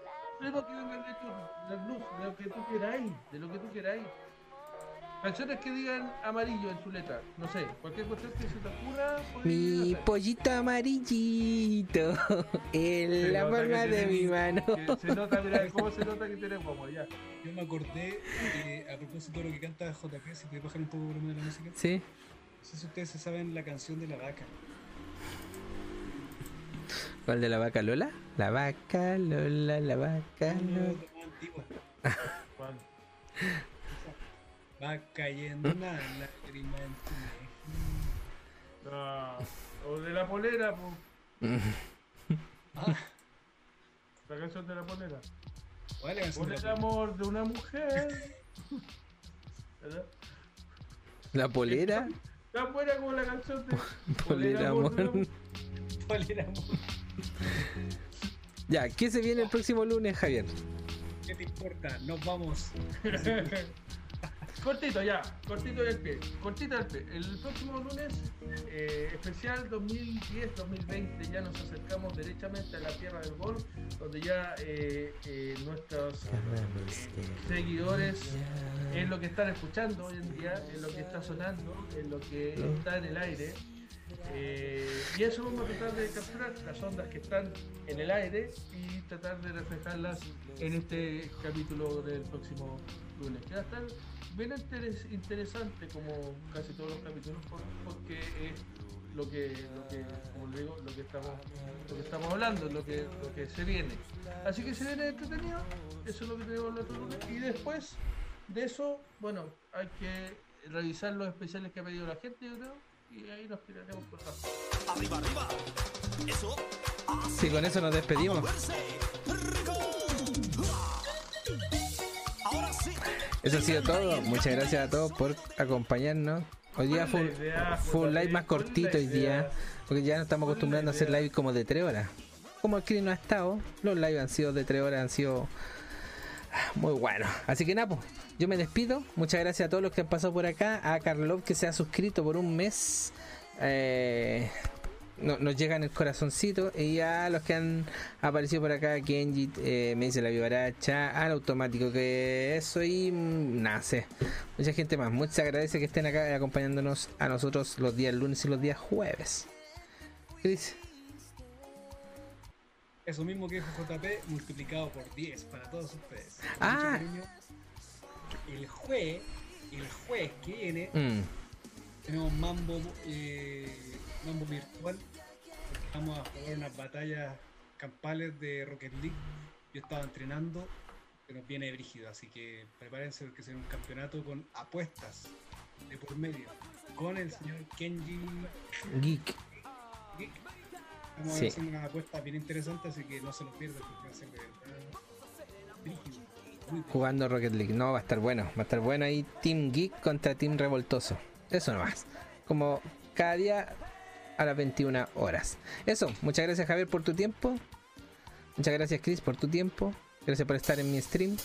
ritmos que vengan de tu- del blues, de lo que tú queráis, de lo que tú queráis. Canciones que digan amarillo en su letra, no sé, cualquier cuestión que se te ocurra. podéis Mi hacer. pollito amarillito en Se la palma de mi mano. Se nota, mira, cómo se nota que tenemos ya. Yo me acordé que a propósito de lo que canta JP, si puede bajar un poco el volumen de la música. Sí. No sé si ustedes se saben la canción de la vaca. ¿Cuál de la vaca Lola? La vaca Lola, la vaca Lola. antigua. Va cayendo una lágrima en tu o de la polera, pues. Ah. La canción de la polera. ¿Cuál es Por el amor de una mujer. ¿Verdad? La polera. Tan buena como la canción de Polera, amor de una amor. Ya, ¿qué se viene el próximo lunes, Javier? ¿Qué te importa? Nos vamos. Cortito ya, cortito del pie, cortito del pie. El próximo lunes, eh, especial 2010-2020, ya nos acercamos derechamente a la tierra del golf, donde ya eh, eh, nuestros seguidores es lo que están escuchando hoy en día, es lo que está sonando, es lo que está en el aire. Eh, y eso vamos a tratar de capturar, las ondas que están en el aire y tratar de reflejarlas en este capítulo del próximo lunes. Que va a estar bien interes- interesante como casi todos los capítulos por- porque es lo que, lo que, estamos, lo que estamos hablando, lo que, lo que se viene. Así que se viene entretenido, eso es lo que tenemos lunes. Y después de eso, bueno, hay que revisar los especiales que ha pedido la gente, yo creo, y ahí nos tiraremos por rato. Arriba, arriba. Eso. Sí, con eso nos despedimos. Ahora sí. Eso ha sido todo. Muchas gracias a todos por acompañarnos. Hoy día fue, un- ¿Cuál es la idea, fue un live más ¿Cuál es cortito hoy día. Porque ya nos estamos ¿Cuál es la acostumbrando a hacer live como de 3 horas. Como el no ha estado, los live han sido de 3 horas, han sido muy buenos. Así que nada, pues, yo me despido. Muchas gracias a todos los que han pasado por acá. A Carlov que se ha suscrito por un mes. Eh, no- nos llega en el corazoncito. Y a los que han aparecido por acá, Kenji, eh, me dice la vivaracha, al automático que eso y mm, sé. Mucha gente más. Muchas agradece que estén acá acompañándonos a nosotros los días lunes y los días jueves. ¿Qué dice? Eso mismo que dijo JP multiplicado por 10 para todos ustedes. Con Ah. mucho. El juez, el juez que viene, Mm, tenemos mambo, eh, mambo virtual. Vamos a jugar unas batallas campales de Rocket League. Yo estaba entrenando, nos viene brígido, así que prepárense porque será un campeonato con apuestas de por medio. Con el señor Kenji. Geek. Vamos Sí. a hacer una apuesta bien interesante, así que no se lo pierdan porque va a ser. Jugando Rocket League. No, va a estar bueno. Va a estar bueno ahí. Team Geek contra Team Revoltoso. Eso nomás. Como cada día a las 21 horas. Eso. Muchas gracias Javier por tu tiempo. Muchas gracias Chris por tu tiempo. Gracias por estar en mi stream.